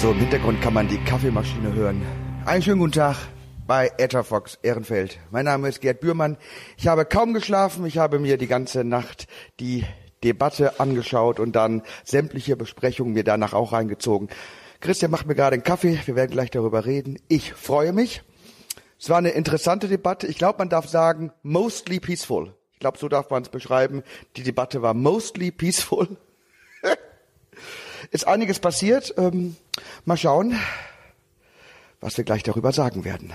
So, im Hintergrund kann man die Kaffeemaschine hören. Einen schönen guten Tag bei Etherfox Ehrenfeld. Mein Name ist Gerd Bührmann. Ich habe kaum geschlafen. Ich habe mir die ganze Nacht die Debatte angeschaut und dann sämtliche Besprechungen mir danach auch reingezogen. Christian macht mir gerade einen Kaffee. Wir werden gleich darüber reden. Ich freue mich. Es war eine interessante Debatte. Ich glaube, man darf sagen, mostly peaceful. Ich glaube, so darf man es beschreiben. Die Debatte war mostly peaceful. Ist einiges passiert. Ähm, mal schauen, was wir gleich darüber sagen werden.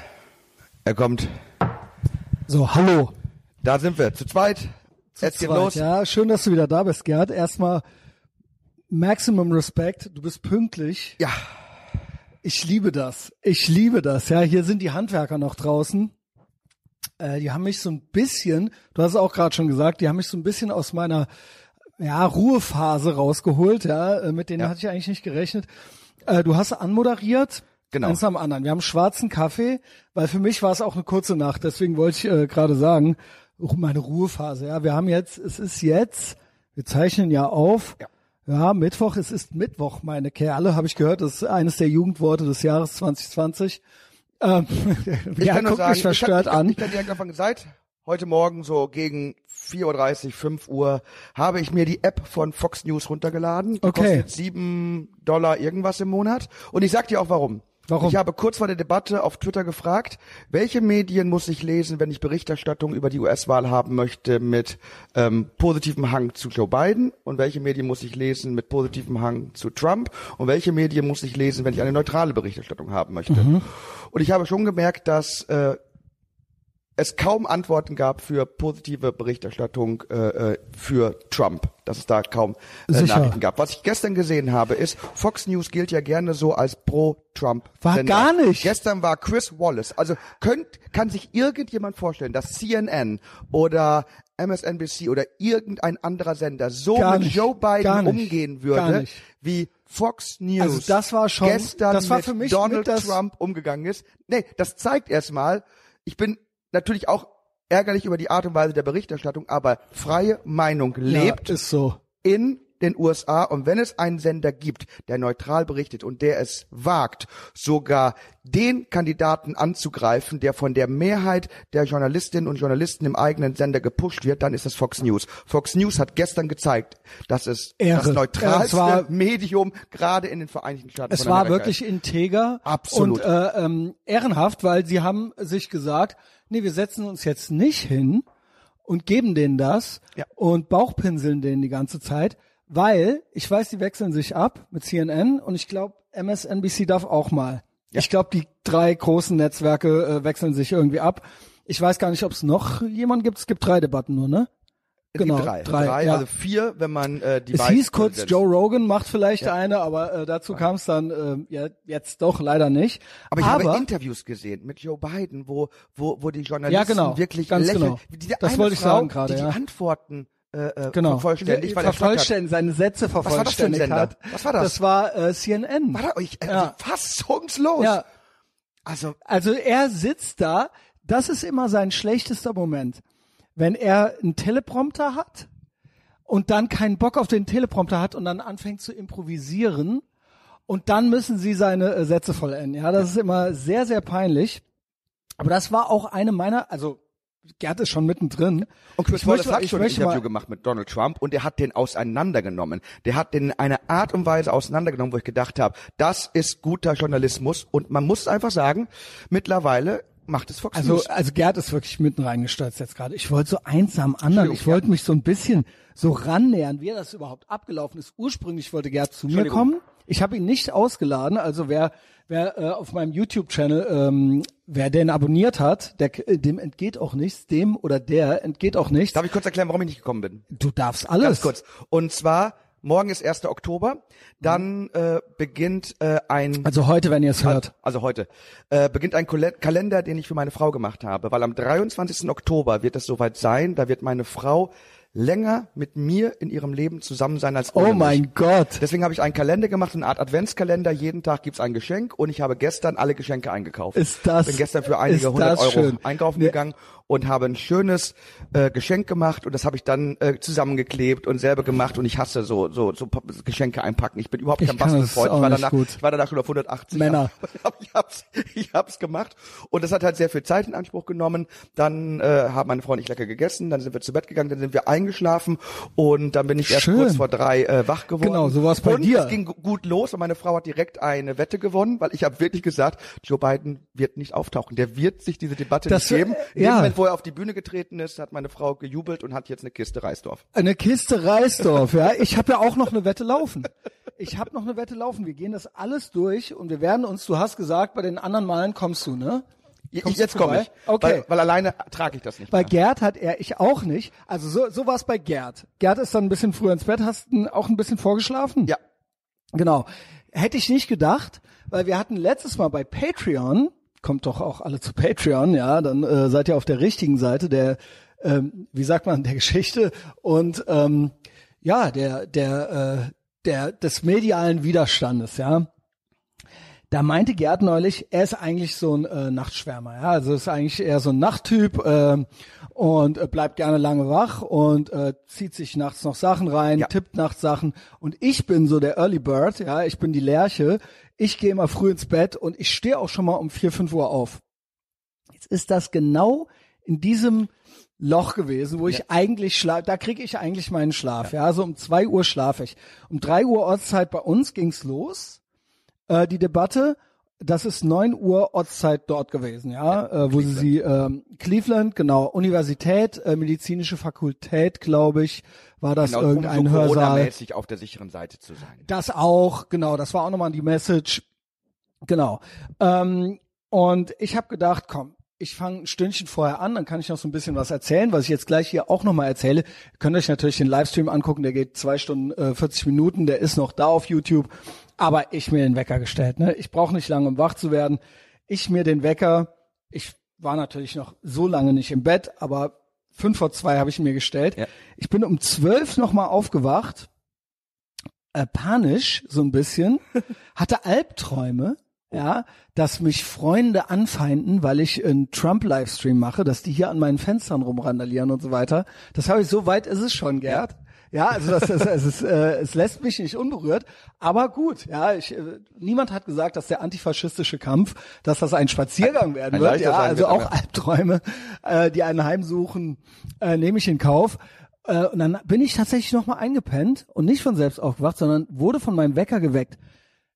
Er kommt. So, hallo. Da sind wir, zu zweit. Zu Jetzt geht zweit. los. Ja, schön, dass du wieder da bist, Gerd. Erstmal Maximum Respect. Du bist pünktlich. Ja, Ich liebe das. Ich liebe das. Ja, hier sind die Handwerker noch draußen. Äh, die haben mich so ein bisschen, du hast es auch gerade schon gesagt, die haben mich so ein bisschen aus meiner ja, Ruhephase rausgeholt. Ja, äh, mit denen Ja. hatte ich eigentlich nicht gerechnet. Äh, du hast anmoderiert. Genau. Eins am anderen. Wir haben schwarzen Kaffee, weil für mich war es auch eine kurze Nacht. Deswegen wollte ich äh, gerade sagen, meine Ruhephase. Ja, wir haben jetzt, es ist jetzt, wir zeichnen ja auf. Ja. Ja, Mittwoch, es ist Mittwoch, meine Kerle, habe ich gehört. Das ist eines der Jugendworte des Jahres 2020. Ähm, ich ja, kann guckt sagen, mich verstört ich kann, an. Ich kann direkt anfangen. Seit heute Morgen so gegen 4.30 Uhr, 5 Uhr habe ich mir die App von Fox News runtergeladen. Die Okay. Kostet 7 Dollar irgendwas im Monat. Und ich sag dir auch warum. Warum? Ich habe kurz vor der Debatte auf Twitter gefragt, welche Medien muss ich lesen, wenn ich Berichterstattung über die US-Wahl haben möchte mit ähm, positivem Hang zu Joe Biden und welche Medien muss ich lesen mit positivem Hang zu Trump und welche Medien muss ich lesen, wenn ich eine neutrale Berichterstattung haben möchte. Mhm. Und ich habe schon gemerkt, dass äh, es kaum Antworten gab für positive Berichterstattung äh, äh, für Trump, dass es da kaum äh. Nachrichten gab. Was ich gestern gesehen habe, ist, Fox News gilt ja gerne so als pro-Trump. War gar nicht. Gestern war Chris Wallace. Also könnt, kann sich irgendjemand vorstellen, dass CNN oder MSNBC oder irgendein anderer Sender so Gar mit nicht. Joe Biden umgehen würde, wie Fox News Also das war schon- gestern das war mit für mich Donald mit Trump umgegangen ist. Nee, das zeigt erstmal, ich bin natürlich auch ärgerlich über die Art und Weise der Berichterstattung, aber freie Meinung lebt Ja, ist so. in den USA und wenn es einen Sender gibt, der neutral berichtet und der es wagt, sogar den Kandidaten anzugreifen, der von der Mehrheit der Journalistinnen und Journalisten im eigenen Sender gepusht wird, dann ist es Fox News. Fox News hat gestern gezeigt, dass es Ehre. das neutralste war- Medium gerade in den Vereinigten Staaten Es war wirklich integer Absolut. und äh, ähm, ehrenhaft, weil sie haben sich gesagt, nee, wir setzen uns jetzt nicht hin und geben denen das Ja. und Bauchpinseln denen die ganze Zeit, weil ich weiß, die wechseln sich ab mit CNN und ich glaube, MSNBC darf auch mal. Ich glaube, die drei großen Netzwerke äh, wechseln sich irgendwie ab. Ich weiß gar nicht, ob es noch jemand gibt. Es gibt drei Debatten nur, ne? Es genau, gibt drei. drei, ja. also vier, wenn man äh, die Es hieß kurz, setzt. Joe Rogan macht vielleicht eine, aber äh, dazu kam es dann äh, ja, jetzt doch leider nicht. Aber ich habe Interviews gesehen mit Joe Biden, wo, wo, wo die Journalisten Ja, genau. wirklich Ganz lächeln. genau. Diese Das eine wollte ich Frau, sagen gerade, die ja. die Antworten äh, äh, genau. vervollständigt, weil er vervollständigt, seine Sätze war das für ein vervollständigt Sender? hat. Was war das? Das war äh, CNN. War da euch äh, Ja. fassungslos? Ja, Also also er sitzt da, das ist immer sein schlechtester Moment. Wenn er einen Teleprompter hat und dann keinen Bock auf den Teleprompter hat und dann anfängt zu improvisieren und dann müssen sie seine äh, Sätze vollenden. Ja, das ist immer sehr, sehr peinlich. Aber das war auch eine meiner, also Gerd ist schon mittendrin. und Chris Ich Wallace möchte- hat schon ein Interview mal- gemacht mit Donald Trump und der hat den auseinandergenommen. Der hat den in eine Art und Weise auseinandergenommen, wo ich gedacht habe, das ist guter Journalismus und man muss einfach sagen, mittlerweile macht es Fox Also, News. also Gerd ist wirklich mitten reingestürzt jetzt gerade. Ich wollte so eins am anderen. Ich wollte mich so ein bisschen so rannähern, wie das überhaupt abgelaufen ist. Ursprünglich wollte Gerd zu mir kommen. Ich habe ihn nicht ausgeladen. Also wer, wer äh, auf meinem YouTube-Channel, ähm, wer den abonniert hat, der, äh, dem entgeht auch nichts. Dem oder der entgeht auch nichts. Darf ich kurz erklären, warum ich nicht gekommen bin? Du darfst alles. Ganz kurz. Und zwar, morgen ist 1. Oktober, dann äh, beginnt äh, ein Also heute, wenn ihr es hört. Also heute äh, beginnt ein Kalender, den ich für meine Frau gemacht habe, weil am 23. Oktober wird es soweit sein, da wird meine Frau länger mit mir in ihrem Leben zusammen sein als ohne Oh mein mich. Gott. Deswegen habe ich einen Kalender gemacht, eine Art Adventskalender. Jeden Tag gibt's ein Geschenk und ich habe gestern alle Geschenke eingekauft. Ist das- Bin gestern für einige hundert Euro schön. einkaufen Nee. gegangen und habe ein schönes äh, Geschenk gemacht und das habe ich dann äh, zusammengeklebt und selber gemacht und ich hasse so so so Geschenke einpacken. Ich bin überhaupt kein Bastelfreund. Ich war danach gut. ich war danach schon auf 180. Männer. Aber ich hab's, ich hab's gemacht und das hat halt sehr viel Zeit in Anspruch genommen. Dann äh, haben meine Frau und ich lecker gegessen, dann sind wir zu Bett gegangen, dann sind wir eingeschlafen und dann bin ich erst Schön. kurz vor drei äh, wach geworden. Genau, so war's bei und dir. Es ging gu- gut los und meine Frau hat direkt eine Wette gewonnen, weil ich habe wirklich gesagt, Joe Biden wird nicht auftauchen. Der wird sich diese Debatte Das, nicht geben. In ja. Er auf die Bühne getreten ist, hat meine Frau gejubelt und hat jetzt eine Kiste Reisdorf. Eine Kiste Reisdorf, ja. Ich habe ja auch noch eine Wette laufen. Ich habe noch eine Wette laufen. Wir gehen das alles durch und wir werden uns, du hast gesagt, bei den anderen Malen kommst du, ne? Ich, Kommst jetzt komme ich. Okay. Weil, weil alleine trage ich das nicht. Bei mehr. Gerd hat er, ich auch nicht. Also so, so war es bei Gerd. Gerd ist dann ein bisschen früher ins Bett. Hast du auch ein bisschen vorgeschlafen? Ja. Genau. Hätte ich nicht gedacht, weil wir hatten letztes Mal bei Patreon, kommt doch auch alle zu Patreon, ja, dann äh, seid ihr auf der richtigen Seite der, ähm, wie sagt man, der Geschichte. Und ähm, ja, der, der, äh, der, des medialen Widerstandes, ja. Da meinte Gerd neulich, er ist eigentlich so ein äh, Nachtschwärmer, ja, also ist eigentlich eher so ein Nachttyp ähm, und äh, bleibt gerne lange wach und äh, zieht sich nachts noch Sachen rein, Ja. tippt nachts Sachen. Und ich bin so der Early Bird, ja, ich bin die Lerche, ich gehe immer früh ins Bett und ich stehe auch schon mal um vier, fünf Uhr auf. Jetzt ist das genau in diesem Loch gewesen, wo ich eigentlich schlafe, da kriege ich eigentlich meinen Schlaf, ja, so um zwei Uhr schlafe ich. Um drei Uhr Ortszeit bei uns ging's los äh, die Debatte. Das ist 9 Uhr Ortszeit dort gewesen, ja, äh, wo sie sie ähm, Cleveland, genau, Universität, äh, medizinische Fakultät, glaube ich, war das Genau, um irgendein so Hörsaal. Auf der sicheren Seite zu sein. Das auch, genau, das war auch nochmal die Message. Genau. Ähm, und ich habe gedacht, komm, ich fange ein Stündchen vorher an, dann kann ich noch so ein bisschen was erzählen, was ich jetzt gleich hier auch nochmal erzähle. Ihr könnt euch natürlich den Livestream angucken, der geht zwei Stunden äh, 40 Minuten, der ist noch da auf YouTube. Aber ich mir den Wecker gestellt. Ne? Ich brauche nicht lange, um wach zu werden. Ich mir den Wecker, ich war natürlich noch so lange nicht im Bett, aber fünf vor zwei habe ich mir gestellt. Ja. Ich bin um zwölf nochmal aufgewacht äh, panisch so ein bisschen, hatte Albträume, ja, dass mich Freunde anfeinden, weil ich einen Trump-Livestream mache, dass die hier an meinen Fenstern rumrandalieren und so weiter. Das habe ich, so weit ist es schon, Gerd. Ja, also das, das, es, ist, äh, es lässt mich nicht unberührt, aber gut, ja, ich, äh, niemand hat gesagt, dass der antifaschistische Kampf, dass das ein Spaziergang werden ein wird, leichter ja, also wird, auch Albträume, äh, die einen heimsuchen, äh, nehme ich in Kauf. Äh, und dann bin ich tatsächlich nochmal eingepennt und nicht von selbst aufgewacht, sondern wurde von meinem Wecker geweckt.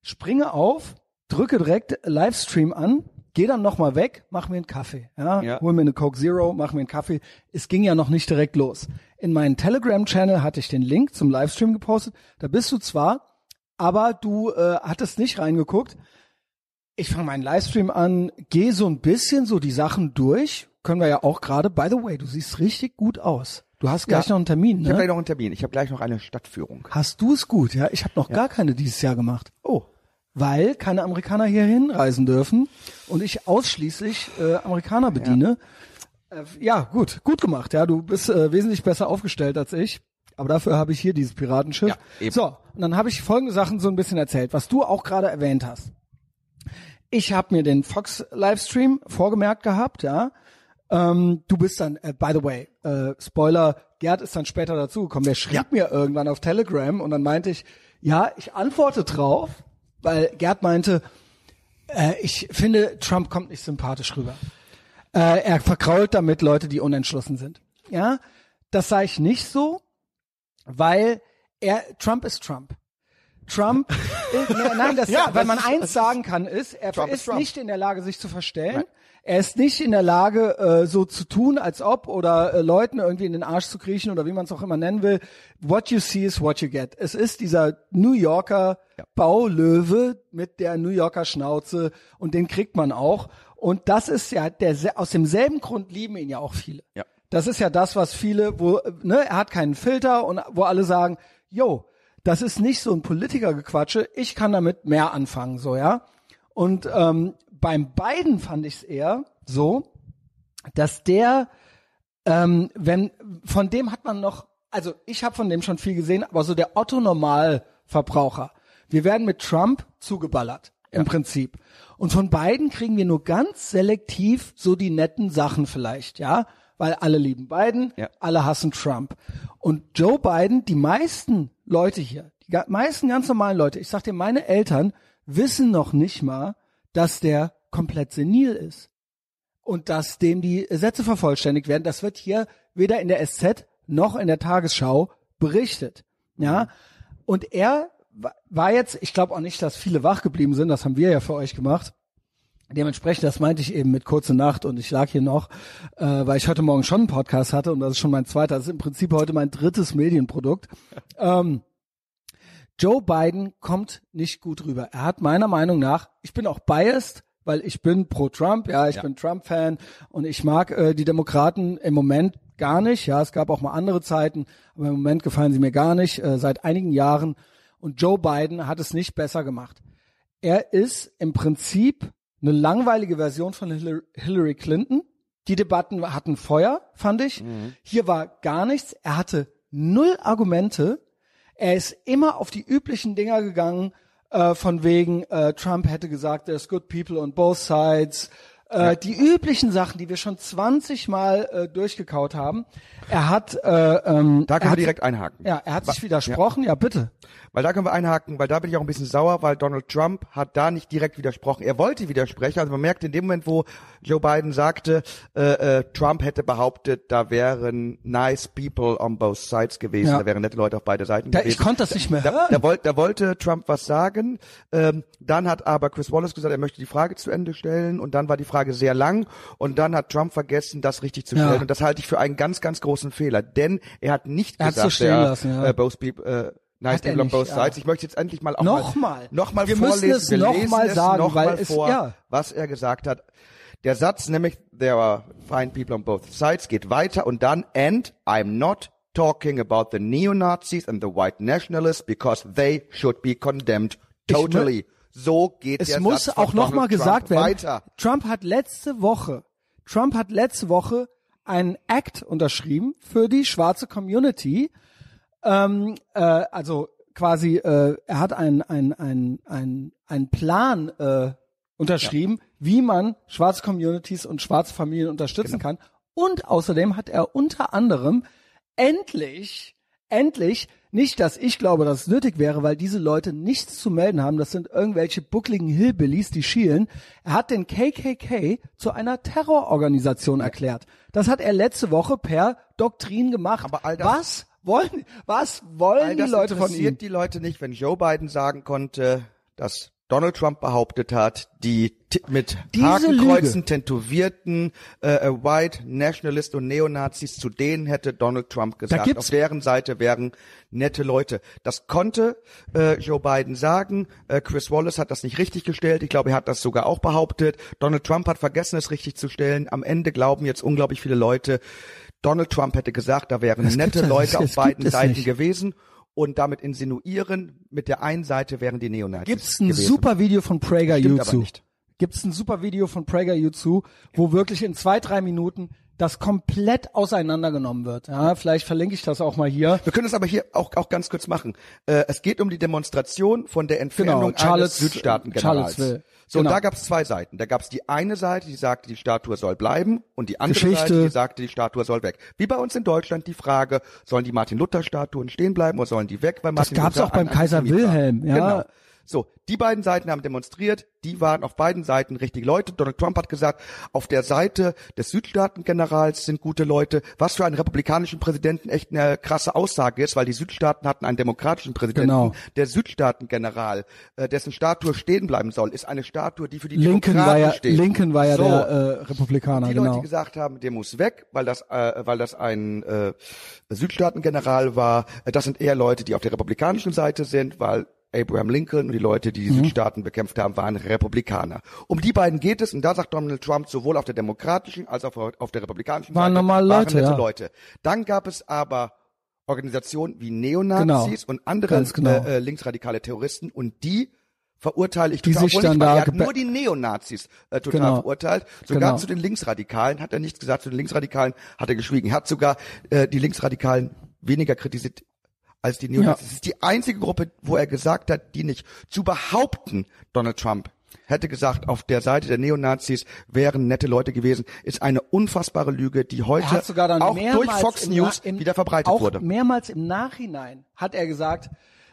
Springe auf, drücke direkt Livestream an, gehe dann nochmal weg, mach mir einen Kaffee. Ja, Ja. hol mir eine Coke Zero, mach mir einen Kaffee. Es ging ja noch nicht direkt los. In meinen Telegram-Channel hatte ich den Link zum Livestream gepostet. Da bist du zwar, aber du äh, hattest nicht reingeguckt. Ich fange meinen Livestream an, gehe so ein bisschen so die Sachen durch. Können wir ja auch gerade. By the way, du siehst richtig gut aus. Du hast gleich Ja. noch einen Termin, Ich habe ne? gleich noch einen Termin. Ich habe gleich noch eine Stadtführung. Hast du es gut, ja? Ich habe noch gar keine dieses Jahr gemacht. Oh. Weil keine Amerikaner hier hinreisen dürfen und ich ausschließlich äh, Amerikaner bediene. Ja. Äh, ja, gut, gut gemacht, ja. Du bist äh, wesentlich besser aufgestellt als ich. Aber dafür habe ich hier dieses Piratenschiff. Ja, so, und dann habe ich folgende Sachen so ein bisschen erzählt, was du auch gerade erwähnt hast. Ich habe mir den Fox Livestream vorgemerkt gehabt, ja. Ähm, du bist dann, äh, by the way, äh, Spoiler, Gerd ist dann später dazugekommen. Der schrieb Ja. mir irgendwann auf Telegram und dann meinte ich, ja, ich antworte drauf, weil Gerd meinte, äh, ich finde, Trump kommt nicht sympathisch rüber. Äh, er verkrault damit Leute, die unentschlossen sind. Ja, das sage ich nicht so, weil er, Trump ist Trump. Trump, ne, nein, das, Ja, weil man ist- eins sagen kann, ist, er Trump ist ist nicht in der Lage, sich zu verstellen. Er ist nicht in der Lage, äh, so zu tun, als ob oder äh, Leuten irgendwie in den Arsch zu kriechen oder wie man es auch immer nennen will. What you see is what you get. Es ist dieser New Yorker Baulöwe mit der New Yorker Schnauze und den kriegt man auch. Und das ist ja der aus demselben Grund lieben ihn ja auch viele. Ja. Das ist ja das, was viele, wo ne, er hat keinen Filter und wo alle sagen, yo, das ist nicht so ein Politikergequatsche. Ich kann damit mehr anfangen, so ja. Und ähm, beim beiden fand ich es eher so, dass der, ähm, wenn von dem hat man noch also ich habe von dem schon viel gesehen, aber so der Otto Normalverbraucher. Wir werden mit Trump zugeballert im Prinzip. Und von beiden kriegen wir nur ganz selektiv so die netten Sachen vielleicht, ja, weil alle lieben Biden, Ja. alle hassen Trump. Und Joe Biden, die meisten Leute hier, die meisten ganz normalen Leute, ich sag dir, meine Eltern wissen noch nicht mal, dass der komplett senil ist und dass dem die Sätze vervollständigt werden. Das wird hier weder in der SZ noch in der Tagesschau berichtet. Ja, und er wa- war jetzt, ich glaube auch nicht, dass viele wach geblieben sind, das haben wir ja für euch gemacht. Dementsprechend, das meinte ich eben mit kurze Nacht und ich lag hier noch, äh, weil ich heute Morgen schon einen Podcast hatte und das ist schon mein zweiter, das ist im Prinzip heute mein drittes Medienprodukt. Ähm, Joe Biden kommt nicht gut rüber. Er hat meiner Meinung nach, ich bin auch biased, weil ich bin pro Trump, ja, ich Ja. bin Trump-Fan und ich mag äh, die Demokraten im Moment gar nicht. Ja, es gab auch mal andere Zeiten, aber im Moment gefallen sie mir gar nicht, äh, seit einigen Jahren. Und Joe Biden hat es nicht besser gemacht. Er ist im Prinzip eine langweilige Version von Hillary- Hillary Clinton. Die Debatten hatten Feuer, fand ich. Hier war gar nichts. Er hatte null Argumente. Er ist immer auf die üblichen Dinger gegangen, äh, von wegen äh, Trump hätte gesagt, there's good people on both sides. Äh, Die üblichen Sachen, die wir schon 20 Mal äh, durchgekaut haben. Er hat, äh, ähm, Da er können wir hat, direkt einhaken. ja, er hat sich widersprochen. Ja, bitte. Weil da können wir einhaken, weil da bin ich auch ein bisschen sauer, weil Donald Trump hat da nicht direkt widersprochen. Er wollte widersprechen, also man merkt in dem Moment, wo Joe Biden sagte, äh, äh, Trump hätte behauptet, da wären nice people on both sides gewesen, Ja. da wären nette Leute auf beide Seiten Da, gewesen. ich konnte das nicht mehr Da, hören. da, wollte, da wollte Trump was sagen. Ähm, dann hat aber Chris Wallace gesagt, er möchte die Frage zu Ende stellen. Und dann war die Frage sehr lang. Und dann hat Trump vergessen, das richtig zu Ja. stellen. Und das halte ich für einen ganz, ganz großen Fehler. Denn er hat nicht Er so gesagt, stehen er, lassen, ja. äh, both people, äh, nice people on both ja. sides. Ich möchte jetzt endlich mal auch Nochmal. mal, noch mal Wir müssen vorlesen. es Wir noch lesen mal es sagen, noch weil mal es- vor, ja. was er gesagt hat. Der Satz nämlich, there are fine people on both sides, geht weiter und dann, and I'm not talking about the neo-Nazis and the white nationalists because they should be condemned totally. So geht Es der muss Satz auch nochmal gesagt Trump werden. Weiter. Trump hat letzte Woche, Trump hat letzte Woche einen Act unterschrieben für die schwarze Community. Ähm, äh, also quasi, äh, er hat einen ein, ein, ein, ein Plan äh, unterschrieben, wie man schwarze Communities und schwarze Familien unterstützen Genau. kann. Und außerdem hat er unter anderem endlich, endlich, nicht, dass ich glaube, dass es nötig wäre, weil diese Leute nichts zu melden haben, das sind irgendwelche buckligen Hillbillies, die schielen. Er hat den KKK zu einer Terrororganisation erklärt. Das hat er letzte Woche per Doktrin gemacht. Aber all das- was wollen, was wollen All die das Leute von interessiert ihm? die Leute nicht, wenn Joe Biden sagen konnte, dass Donald Trump behauptet hat, die mit Diese Hakenkreuzen Lüge. tätowierten äh, äh, White Nationalist und Neonazis, zu denen hätte Donald Trump gesagt, auf deren Seite wären nette Leute. Das konnte äh, Joe Biden sagen. Äh, Chris Wallace hat das nicht richtig gestellt. Ich glaube, er hat das sogar auch behauptet. Donald Trump hat vergessen, es richtig zu stellen. Am Ende glauben jetzt unglaublich viele Leute, Donald Trump hätte gesagt, da wären Das nette Leute das auf beiden Seiten nicht. gewesen und damit insinuieren, mit der einen Seite wären die Neonazis Gibt's ein gewesen. super Video von PragerU Stimmt nicht. Gibt's ein super Video von PragerU zu, wo wirklich in zwei, drei Minuten das komplett auseinandergenommen wird. Ja, vielleicht verlinke ich das auch mal hier. Wir können es aber hier auch, auch ganz kurz machen. Äh, es geht um die Demonstration von der Entfernung Genau, eines Südstaatengenerals. Charlottesville. So, und Genau. da gab es zwei Seiten. Da gab es die eine Seite, die sagte, die Statue soll bleiben und die andere Geschichte. Seite, die sagte, die Statue soll weg. Wie bei uns in Deutschland die Frage, sollen die Martin-Luther-Statuen stehen bleiben oder sollen die weg? Weil Das Martin gab's Luther auch beim Kaiser war. Wilhelm, ja. Genau. So, die beiden Seiten haben demonstriert, die waren auf beiden Seiten richtige Leute. Donald Trump hat gesagt, auf der Seite des Südstaatengenerals sind gute Leute, was für einen republikanischen Präsidenten echt eine krasse Aussage ist, weil die Südstaaten hatten einen demokratischen Präsidenten. Genau. Der Südstaatengeneral, äh, dessen Statue stehen bleiben soll, ist eine Statue, die für die Lincoln Demokraten war ja, steht. Lincoln war ja so, der äh, Republikaner, die Leute, genau. die gesagt haben, der muss weg, weil das, äh, weil das ein äh, Südstaatengeneral war. Äh, Das sind eher Leute, die auf der republikanischen Seite sind, weil Abraham Lincoln und die Leute, die die Mhm. Südstaaten bekämpft haben, waren Republikaner. Um die beiden geht es und da sagt Donald Trump sowohl auf der demokratischen als auch auf der republikanischen Waren Seite normale Leute, waren ja. Leute. Dann gab es aber Organisationen wie Neonazis Genau. und andere genau. äh, äh, linksradikale Terroristen und die verurteile ich Die total. sich dann da er hat nur die Neonazis äh, total Genau. verurteilt. Sogar Genau. zu den Linksradikalen hat er nichts gesagt. Zu den Linksradikalen hat er geschwiegen. Er hat sogar äh, die Linksradikalen weniger kritisiert als die Neonazis. Es ist die einzige Gruppe, wo er gesagt hat, die nicht. Zu behaupten, Donald Trump hätte gesagt, auf der Seite der Neonazis wären nette Leute gewesen, ist eine unfassbare Lüge, die heute hat sogar dann auch durch Fox im News im, wieder verbreitet auch wurde. Mehrmals im Nachhinein hat er gesagt,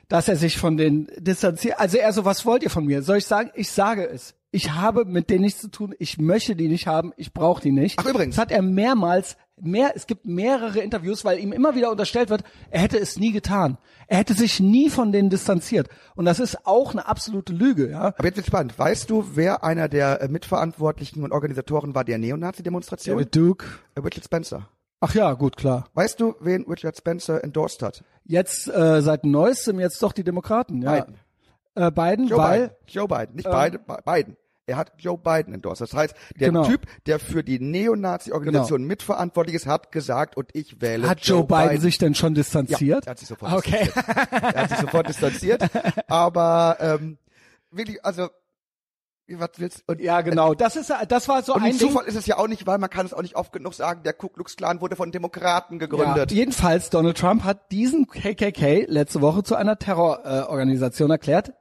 dass er sich von den distanziert. Also er so, was wollt ihr von mir? Soll ich sagen? Ich sage es. Ich habe mit denen nichts zu tun. Ich möchte die nicht haben. Ich brauche die nicht. Ach, übrigens. Das hat er mehrmals, mehr, es gibt mehrere Interviews, weil ihm immer wieder unterstellt wird, er hätte es nie getan. Er hätte sich nie von denen distanziert. Und das ist auch eine absolute Lüge, ja. Aber jetzt wird spannend. Weißt du, wer einer der äh, Mitverantwortlichen und Organisatoren war der Neonazi-Demonstration? David Duke. Äh, Richard Spencer. Ach ja, gut, klar. Weißt du, wen Richard Spencer endorsed hat? Jetzt äh, seit neuestem jetzt doch die Demokraten, ja. Biden. Äh, Biden, Joe weil Biden. Joe Biden, nicht Biden, Bi- Biden. Er hat Joe Biden endorsed. Das heißt, der Genau. Typ, der für die Neonazi-Organisation mitverantwortlich ist, hat gesagt, und ich wähle Hat Joe Biden, sich denn schon ja, distanziert? er hat sich sofort Okay. distanziert. er hat sich sofort distanziert. Aber ähm, wirklich, also was willst und Ja, genau. Das ist das war so und ein ein Ding. Zufall ist es ja auch nicht, weil man kann es auch nicht oft genug sagen, der Ku Klux Klan wurde von Demokraten Ja, gegründet. jedenfalls Donald Trump hat diesen KKK letzte Woche zu einer Terrororganisation äh, erklärt,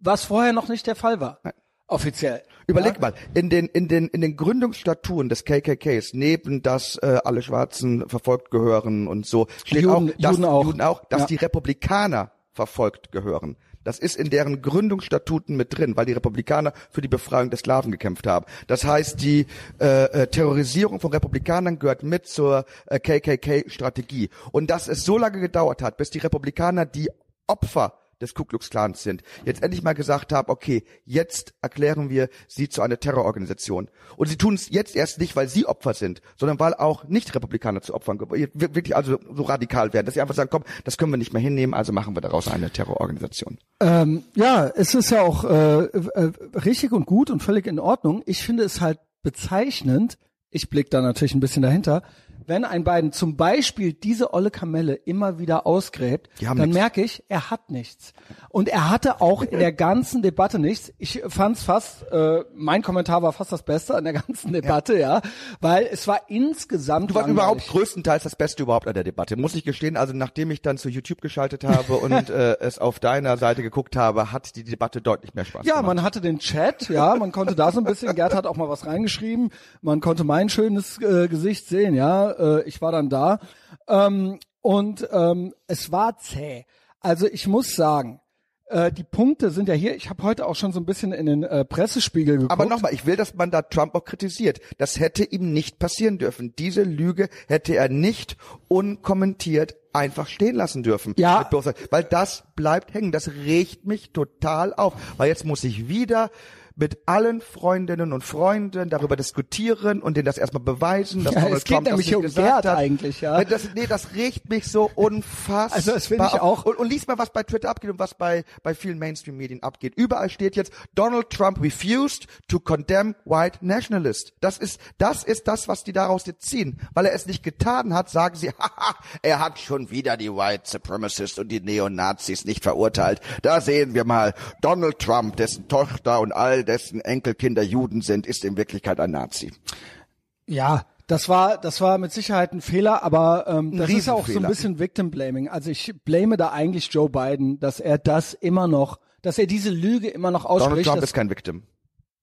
was vorher noch nicht der Fall war. Nein. Offiziell. Überleg ja? mal, in den, in den, in den Gründungsstatuen des KKKs, neben dass äh, alle Schwarzen verfolgt gehören und so, steht Juden- auch, dass, Juden auch. Juden auch, dass Ja. die Republikaner verfolgt gehören. Das ist in deren Gründungsstatuten mit drin, weil die Republikaner für die Befreiung der Sklaven gekämpft haben. Das heißt, die äh, äh, Terrorisierung von Republikanern gehört mit zur äh, KKK-Strategie. Und dass es so lange gedauert hat, bis die Republikaner die Opfer des Ku Klux Klans sind, jetzt endlich mal gesagt haben, okay, jetzt erklären wir sie zu einer Terrororganisation. Und sie tun es jetzt erst nicht, weil sie Opfer sind, sondern weil auch Nicht-Republikaner zu Opfern wirklich also so radikal werden, dass sie einfach sagen, komm, das können wir nicht mehr hinnehmen, also machen wir daraus eine Terrororganisation. Ähm, ja, es ist ja auch äh, äh, richtig und gut und völlig in Ordnung. Ich finde es halt bezeichnend, ich blick da natürlich ein bisschen dahinter, wenn ein Biden zum Beispiel diese olle Kamelle immer wieder ausgräbt, dann nichts. merke ich, er hat nichts. Und er hatte auch in der ganzen Debatte nichts. Ich fand's fast, äh, mein Kommentar war fast das Beste an der ganzen Debatte, ja, weil es war insgesamt Du warst überhaupt größtenteils das Beste überhaupt an der Debatte. Muss ich gestehen, also nachdem ich dann zu YouTube geschaltet habe und äh, es auf deiner Seite geguckt habe, hat die Debatte deutlich mehr Spaß Ja, gemacht. man hatte den Chat, ja, man konnte da so ein bisschen, Gerd hat auch mal was reingeschrieben, man konnte mein schönes äh, Gesicht sehen, ja, äh, ich war dann da ähm, und ähm, es war zäh. Also ich muss sagen, äh, die Punkte sind ja hier, ich habe heute auch schon so ein bisschen in den äh, Pressespiegel geguckt. Aber nochmal, ich will, dass man da Trump auch kritisiert. Das hätte ihm nicht passieren dürfen. Diese Lüge hätte er nicht unkommentiert einfach stehen lassen dürfen. Ja. Weil das bleibt hängen. Das regt mich total auf. Weil jetzt muss ich wieder mit allen Freundinnen und Freunden darüber diskutieren und denen das erstmal beweisen, dass Ja, Donald es geht Trump nämlich das um gesagt Gerd hat. eigentlich, ja. Das, nee, das regt mich so unfassbar. Also das finde ich auch- Und, und lies mal, was bei Twitter abgeht und was bei, bei vielen Mainstream-Medien abgeht. Überall steht jetzt, Donald Trump refused to condemn white nationalists. Das ist, das ist das, was die daraus jetzt ziehen. Weil er es nicht getan hat, sagen sie, haha, er hat schon wieder die white supremacists und die Neonazis nicht verurteilt. Da sehen wir mal, Donald Trump, dessen Tochter und all dessen Enkelkinder Juden sind, ist in Wirklichkeit ein Nazi. Ja, das war, das war mit Sicherheit ein Fehler, aber ähm, das ist ja auch so ein bisschen Victim Blaming. Also ich blame da eigentlich Joe Biden, dass er das immer noch, dass er diese Lüge immer noch Donald ausspricht. Trump dass- ist kein Victim.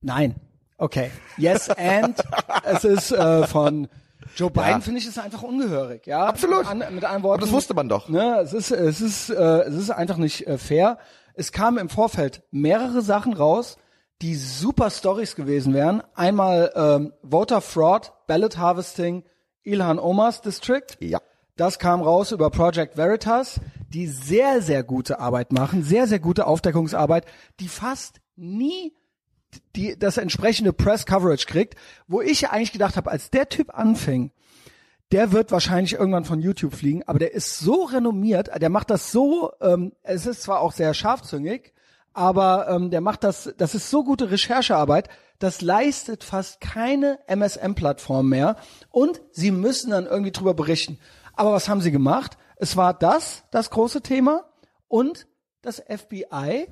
Nein. Okay. Yes and es ist äh, von Joe Biden Ja. finde ich es einfach ungehörig, ja. Absolut. An, mit einem Wort. Aber das wusste man doch. Ne, es ist es ist äh, es ist einfach nicht äh, fair. Es kamen im Vorfeld mehrere Sachen raus, die super Stories gewesen wären. Einmal ähm, Voter Fraud, Ballot Harvesting, Ilhan Omas District. Ja. Das kam raus über Project Veritas, die sehr, sehr gute Arbeit machen, sehr, sehr gute Aufdeckungsarbeit, die fast nie die, das entsprechende Press Coverage kriegt, wo ich eigentlich gedacht habe, als der Typ anfing, der wird wahrscheinlich irgendwann von YouTube fliegen, aber der ist so renommiert, der macht das so, ähm, es ist zwar auch sehr scharfzüngig, aber ähm, der macht das, das ist so gute Recherchearbeit, das leistet fast keine MSM-Plattform mehr und sie müssen dann irgendwie drüber berichten. Aber was haben sie gemacht? Es war das, das große Thema und das FBI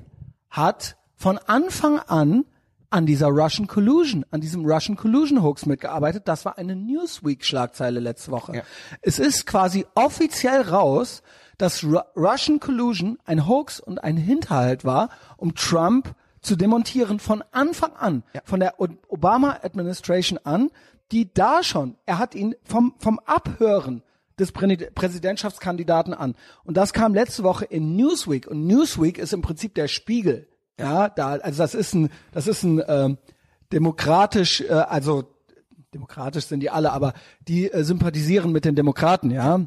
hat von Anfang an an dieser Russian Collusion, an diesem Russian Collusion Hoax mitgearbeitet. Das war eine Newsweek-Schlagzeile letzte Woche. Ja. Es ist quasi offiziell raus, dass Ru Russian Collusion ein Hoax und ein Hinterhalt war, um Trump zu demontieren von Anfang an, von der Obama Administration an, die da schon, er hat ihn vom, vom Abhören des Prä- Präsidentschaftskandidaten an. Und das kam letzte Woche in Newsweek. Und Newsweek ist im Prinzip der Spiegel. Ja, da, also das ist ein, das ist ein ähm, demokratisch, äh, also demokratisch sind die alle, aber die äh, sympathisieren mit den Demokraten, ja.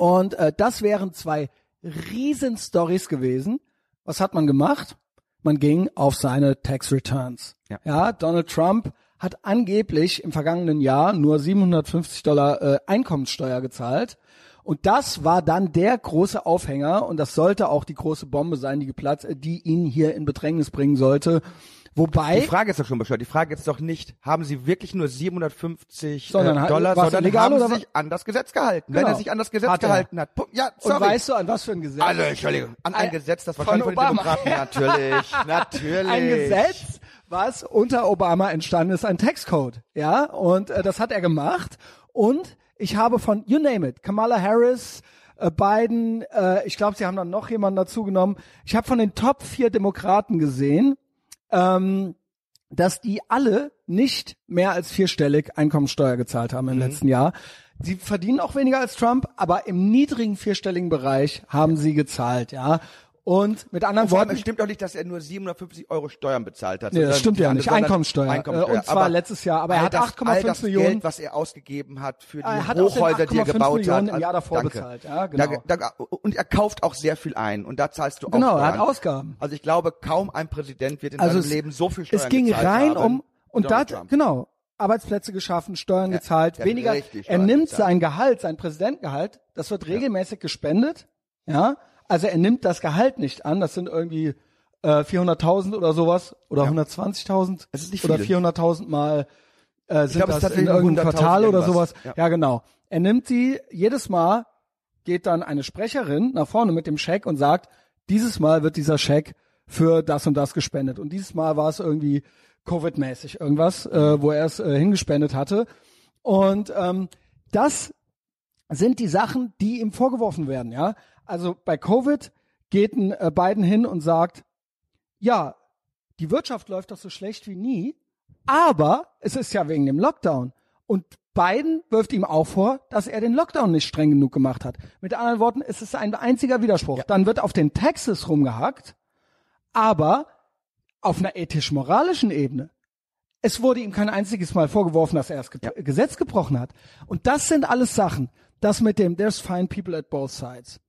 Und äh, das wären zwei riesen Stories gewesen. Was hat man gemacht? Man ging auf seine Tax Returns. Ja. ja Donald Trump hat angeblich im vergangenen Jahr nur 750 Dollar äh, Einkommenssteuer gezahlt. Und das war dann der große Aufhänger und das sollte auch die große Bombe sein, die geplatzt, die ihn hier in Bedrängnis bringen sollte. Wobei Die Frage ist doch schon bescheuert. Die Frage ist doch nicht, haben sie wirklich nur 750 Sondern äh, hat- Dollar, sondern illegal haben sie sich an das Gesetz gehalten. Wenn Genau. er sich an das Gesetz Hat er. gehalten hat. Punkt. Ja, sorry. und weißt du an was für ein Gesetz? also, Entschuldigung. An ein Ein- Gesetz, das von wahrscheinlich von, den Obama. Demokraten, natürlich, natürlich. ein Gesetz, was unter Obama entstanden ist, ein Textcode. Ja, und äh, das hat er gemacht. Und ich habe von, you name it, Kamala Harris, äh, Biden, äh, ich glaube, sie haben dann noch jemanden dazu genommen. Ich habe von den Top vier Demokraten gesehen, ähm, dass die alle nicht mehr als vierstellig Einkommensteuer gezahlt haben im Mhm. letzten Jahr. Sie verdienen auch weniger als Trump, aber im niedrigen vierstelligen Bereich haben sie gezahlt, ja. Und mit anderen Worten, es stimmt doch nicht, dass er nur 750 Euro Steuern bezahlt hat. Nee, das stimmt ja nicht. Einkommensteuer. Einkommensteuer. Äh, und zwar Aber letztes Jahr. Aber er hat das, 8,5 all das Millionen- Geld, was er ausgegeben hat für die Er den Hochhäuser, die er 8,5 gebaut Millionen hat. im Jahr davor Danke. bezahlt. Ja, genau. Da, da, und er kauft auch sehr viel ein. Und da zahlst du auch Genau, er Steuern. hat Ausgaben. Also ich glaube, kaum ein Präsident wird in Also seinem Leben so viel Steuern es ging rein um und da genau Arbeitsplätze geschaffen, Steuern Ja, gezahlt, weniger. Er nimmt sein Gehalt, sein Präsidentengehalt, das wird regelmäßig gespendet, ja. Also er nimmt das Gehalt nicht an, das sind irgendwie äh, 400.000 oder sowas oder 120.000 ist nicht oder viel. 400.000 mal äh, sind ist das in irgendeinem 100.000 Quartal oder sowas. Ja. Ja. genau. Er nimmt sie jedes Mal geht dann eine Sprecherin nach vorne mit dem Scheck und sagt, dieses Mal wird dieser Scheck für das und das gespendet. Und dieses Mal war es irgendwie Covid-mäßig irgendwas, äh, wo er es äh, hingespendet hatte. Und ähm, das sind die Sachen, die ihm vorgeworfen werden. Ja, also bei Covid geht ein äh, Biden hin und sagt, ja, die Wirtschaft läuft doch so schlecht wie nie, aber es ist ja wegen dem Lockdown. Und Biden wirft ihm auch vor, dass er den Lockdown nicht streng genug gemacht hat. Mit anderen Worten, es ist ein einziger Widerspruch. Dann wird auf den Taxes rumgehackt, aber auf einer ethisch-moralischen Ebene. Es wurde ihm kein einziges Mal vorgeworfen, dass er das Ge Gesetz gebrochen hat. Und das sind alles Sachen. Das mit dem, there's fine people at both sides.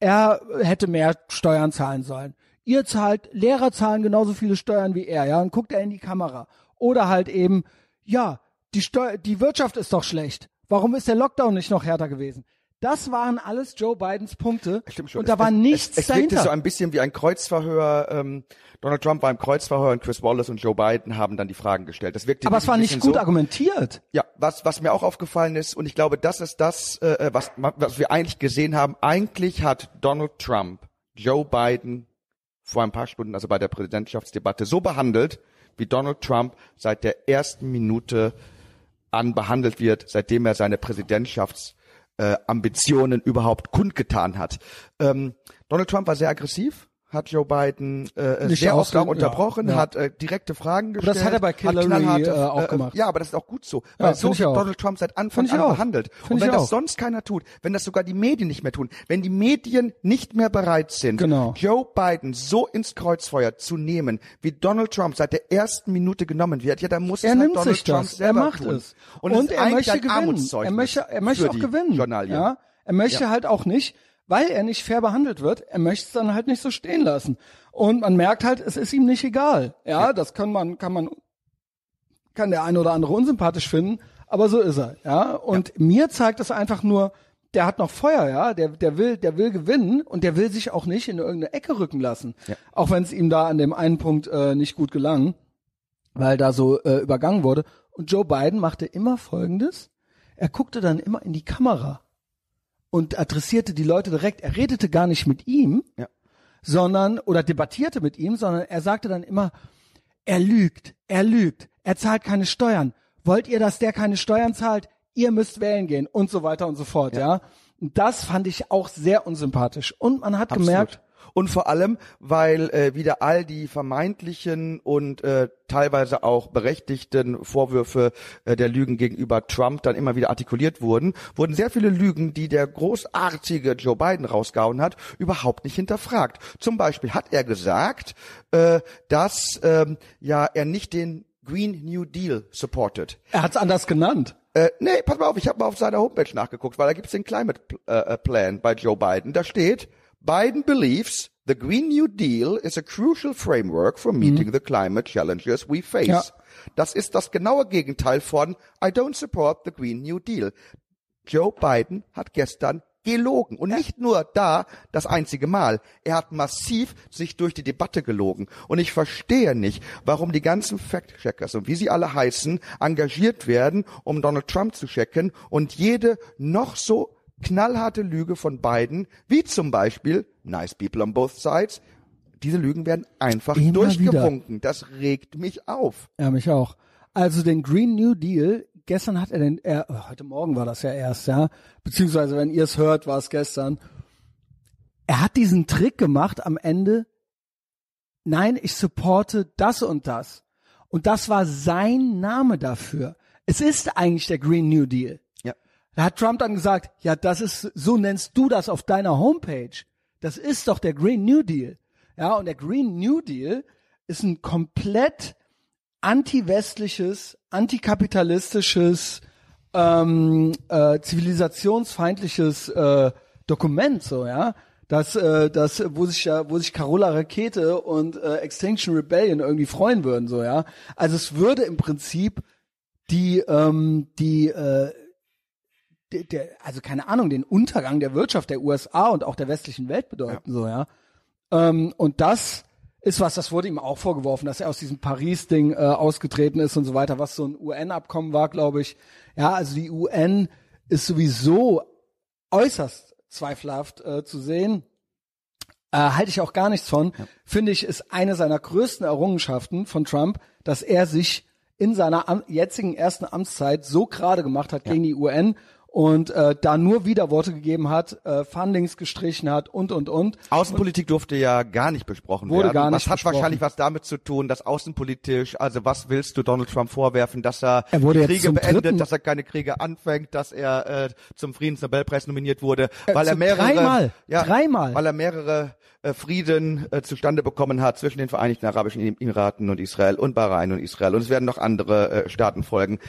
Er hätte mehr Steuern zahlen sollen. Ihr zahlt, Lehrer zahlen genauso viele Steuern wie er, ja, und guckt er in die Kamera. Oder halt eben, ja, die Steu die Wirtschaft ist doch schlecht. Warum ist der Lockdown nicht noch härter gewesen? Das waren alles Joe Bidens Punkte. Stimmt schon. Und da Es- war es, nichts es, es dahinter. so ein bisschen wie ein Kreuzverhör. Ähm, Donald Trump war im Kreuzverhör und Chris Wallace und Joe Biden haben dann die Fragen gestellt. Das wirkte Aber es war nicht gut so. argumentiert. Ja, was, was mir auch aufgefallen ist, und ich glaube, das ist das, äh, was, was wir eigentlich gesehen haben. Eigentlich hat Donald Trump Joe Biden vor ein paar Stunden, also bei der Präsidentschaftsdebatte, so behandelt, wie Donald Trump seit der ersten Minute an behandelt wird, seitdem er seine Präsidentschafts äh, Ambitionen überhaupt kundgetan hat. Ähm, Donald Trump war sehr aggressiv, hat Joe Biden äh, Nicht sehr oft ja, unterbrochen, ja. hat äh, direkte Fragen gestellt. das hat er bei Hillary, äh, auch gemacht. Ja, aber das ist auch gut so, Ja, weil so ich wird auch. Donald Trump seit Anfang an behandelt. Find Und wenn das auch. sonst keiner tut, wenn das sogar die Medien nicht mehr tun, wenn die Medien nicht mehr bereit sind, Genau. Joe Biden so ins Kreuzfeuer zu nehmen, wie Donald Trump seit der ersten Minute genommen wird, ja, dann muss Er es halt nimmt Donald sich Trump das. Er selber macht tun. es. Und, Und, es ist er möchte ein gewinnen. Armutszeugnis Er möchte, er möchte auch gewinnen. Journalien. Ja? Er möchte halt auch nicht, weil er nicht fair behandelt wird, er möchte es dann halt nicht so stehen lassen. Und man merkt halt, es ist ihm nicht egal. Ja, das kann man, kann man, kann der eine oder andere unsympathisch finden, aber so ist er. Ja, und mir zeigt es einfach nur, der hat noch Feuer, ja, der, der will, der will gewinnen und der will sich auch nicht in irgendeine Ecke rücken lassen. Auch wenn es ihm da an dem einen Punkt äh, nicht gut gelang, weil da so äh, übergangen wurde. Und Joe Biden machte immer Folgendes. Er guckte dann immer in die Kamera und adressierte die Leute direkt. Er redete gar nicht mit ihm, Ja. sondern, oder debattierte mit ihm, sondern er sagte dann immer, er lügt, er lügt, er zahlt keine Steuern. Wollt ihr, dass der keine Steuern zahlt? Ihr müsst wählen gehen und so weiter und so fort, ja. ja? Und das fand ich auch sehr unsympathisch. Und man hat Absolut. gemerkt, und vor allem, weil äh, wieder all die vermeintlichen und äh, teilweise auch berechtigten Vorwürfe äh, der Lügen gegenüber Trump dann immer wieder artikuliert wurden, wurden sehr viele Lügen, die der großartige Joe Biden rausgehauen hat, überhaupt nicht hinterfragt. Zum Beispiel hat er gesagt, äh, dass ähm, ja er nicht den Green New Deal supportet. Er hat es anders genannt. Äh, nee, pass mal auf, ich habe mal auf seiner Homepage nachgeguckt, weil da gibt's den Climate äh, Plan bei Joe Biden. Da steht, Biden believes the Green New Deal is a crucial framework for meeting mhm. the climate challenges we face. Ja. Das ist das genaue Gegenteil von I don't support the Green New Deal. Joe Biden hat gestern gelogen. Und nicht nur da das einzige Mal. Er hat massiv sich durch die Debatte gelogen. Und ich verstehe nicht, warum die ganzen Fact-Checkers und wie sie alle heißen, engagiert werden, um Donald Trump zu checken und jede noch so knallharte Lüge von beiden, wie zum Beispiel Nice People on Both Sides, diese Lügen werden einfach Immer durchgewunken. Wieder. Das regt mich auf. Ja, mich auch. Also den Green New Deal, gestern hat er den, er, oh, heute Morgen war das ja erst, ja, beziehungsweise wenn ihr es hört, war es gestern. Er hat diesen Trick gemacht am Ende, nein, ich supporte das und das. Und das war sein Name dafür. Es ist eigentlich der Green New Deal. Da hat Trump dann gesagt, ja, das ist, so nennst du das auf deiner Homepage. Das ist doch der Green New Deal. Ja, und der Green New Deal ist ein komplett anti-westliches, antikapitalistisches, ähm, äh, zivilisationsfeindliches äh, Dokument, so, ja. Das, äh, das, wo sich ja, wo sich Carola Rakete und äh, Extinction Rebellion irgendwie freuen würden, so, ja. Also es würde im Prinzip die, ähm, die äh, der, der, also keine Ahnung, den Untergang der Wirtschaft der USA und auch der westlichen Welt bedeuten, ja. so, ja. Ähm, und das ist was, das wurde ihm auch vorgeworfen, dass er aus diesem Paris-Ding äh, ausgetreten ist und so weiter, was so ein UN-Abkommen war, glaube ich. Ja, also die UN ist sowieso äußerst zweifelhaft äh, zu sehen. Äh, halte ich auch gar nichts von. Ja. Finde ich, ist eine seiner größten Errungenschaften von Trump, dass er sich in seiner jetzigen ersten Amtszeit so gerade gemacht hat ja. gegen die UN und äh, da nur Widerworte gegeben hat, äh, Fundings gestrichen hat und und und. Außenpolitik durfte ja gar nicht besprochen wurde werden. Gar nicht was hat wahrscheinlich was damit zu tun, dass außenpolitisch, also was willst du Donald Trump vorwerfen, dass er, er wurde Kriege beendet, dritten, dass er keine Kriege anfängt, dass er äh, zum Friedensnobelpreis nominiert wurde, äh, weil er mehrere dreimal, ja, dreimal, weil er mehrere äh, Frieden äh, zustande bekommen hat zwischen den Vereinigten Arabischen Emiraten und Israel und Bahrain und Israel und es werden noch andere äh, Staaten folgen.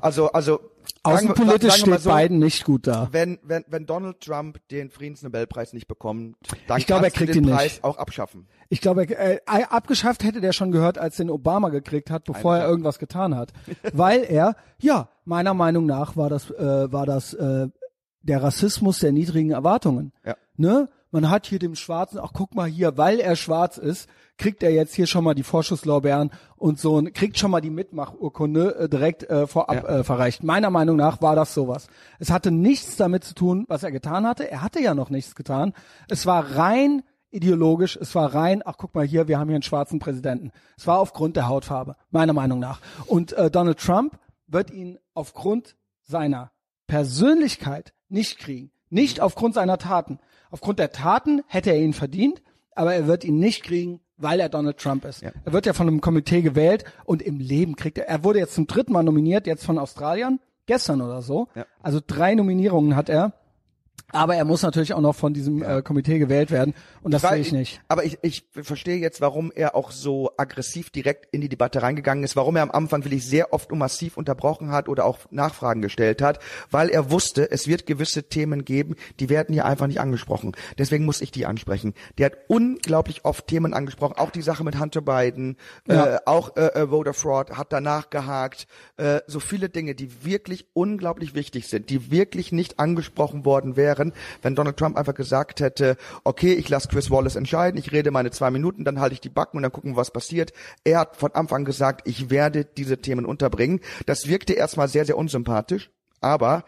Also also Außenpolitisch sagen, steht so, Biden nicht gut da. Wenn, wenn, wenn Donald Trump den Friedensnobelpreis nicht bekommt, dann ich glaube, er kriegt den ihn Preis nicht. auch abschaffen. Ich glaube, er, äh, abgeschafft hätte der schon gehört, als den Obama gekriegt hat, bevor Eigentlich. er irgendwas getan hat. Weil er, ja, meiner Meinung nach war das, äh, war das äh, der Rassismus der niedrigen Erwartungen. Ja. Ne? Man hat hier dem Schwarzen, ach guck mal hier, weil er schwarz ist, kriegt er jetzt hier schon mal die Vorschusslorbeeren und so und kriegt schon mal die Mitmachurkunde äh, direkt äh, vorab ja. äh, verreicht. Meiner Meinung nach war das sowas. Es hatte nichts damit zu tun, was er getan hatte. Er hatte ja noch nichts getan. Es war rein ideologisch, es war rein, ach guck mal hier, wir haben hier einen schwarzen Präsidenten. Es war aufgrund der Hautfarbe, meiner Meinung nach. Und äh, Donald Trump wird ihn aufgrund seiner Persönlichkeit nicht kriegen. Nicht aufgrund seiner Taten. Aufgrund der Taten hätte er ihn verdient, aber er wird ihn nicht kriegen, weil er Donald Trump ist. Ja. Er wird ja von einem Komitee gewählt und im Leben kriegt er, er wurde jetzt zum dritten Mal nominiert, jetzt von Australiern, gestern oder so. Ja. Also drei Nominierungen hat er. Aber er muss natürlich auch noch von diesem ja. äh, Komitee gewählt werden und das sehe ich nicht. Aber ich, ich verstehe jetzt, warum er auch so aggressiv direkt in die Debatte reingegangen ist, warum er am Anfang wirklich sehr oft und massiv unterbrochen hat oder auch Nachfragen gestellt hat, weil er wusste, es wird gewisse Themen geben, die werden hier einfach nicht angesprochen. Deswegen muss ich die ansprechen. Der hat unglaublich oft Themen angesprochen, auch die Sache mit Hunter Biden, ja. äh, auch äh, äh Voter Fraud hat danach gehakt, äh, so viele Dinge, die wirklich unglaublich wichtig sind, die wirklich nicht angesprochen worden wären wären, wenn Donald Trump einfach gesagt hätte, okay, ich lasse Chris Wallace entscheiden, ich rede meine zwei Minuten, dann halte ich die Backen und dann gucken, was passiert. Er hat von Anfang gesagt, ich werde diese Themen unterbringen. Das wirkte erstmal sehr, sehr unsympathisch, aber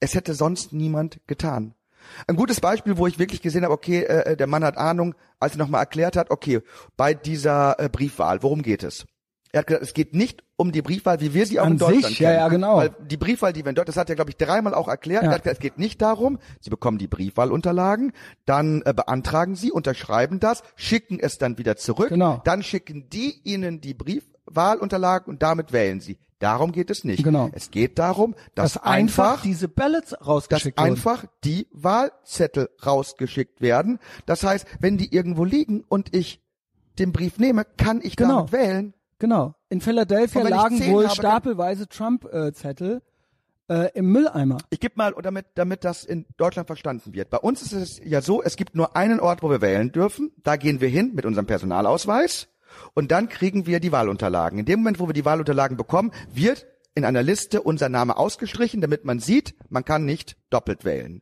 es hätte sonst niemand getan. Ein gutes Beispiel, wo ich wirklich gesehen habe, okay, äh, äh der Mann hat Ahnung, als er nochmal erklärt hat, okay, bei dieser äh, Briefwahl, worum geht es? Er hat gesagt, es geht nicht um die Briefwahl, wie wir sie auch An in Deutschland sich, ja, kennen. ja, genau. Weil die Briefwahl, die wir in Deutschland, das hat er, glaube ich, dreimal auch erklärt. Ja. Er hat gesagt, es geht nicht darum, Sie bekommen die Briefwahlunterlagen, dann äh, beantragen Sie, unterschreiben das, schicken es dann wieder zurück. Genau. Dann schicken die Ihnen die Briefwahlunterlagen und damit wählen Sie. Darum geht es nicht. Genau. Es geht darum, dass, Dass einfach, einfach diese Ballots dass rausgeschickt wurden. einfach die Wahlzettel rausgeschickt werden. Das heißt, wenn die irgendwo liegen und ich den Brief nehme, kann ich Genau. damit wählen. Genau. In Philadelphia lagen wohl habe, stapelweise Trump-Zettel äh, im Mülleimer. Ich gebe mal, damit, damit das in Deutschland verstanden wird. Bei uns ist es ja so, es gibt nur einen Ort, wo wir wählen dürfen. Da gehen wir hin mit unserem Personalausweis und dann kriegen wir die Wahlunterlagen. In dem Moment, wo wir die Wahlunterlagen bekommen, wird in einer Liste unser Name ausgestrichen, damit man sieht, man kann nicht doppelt wählen.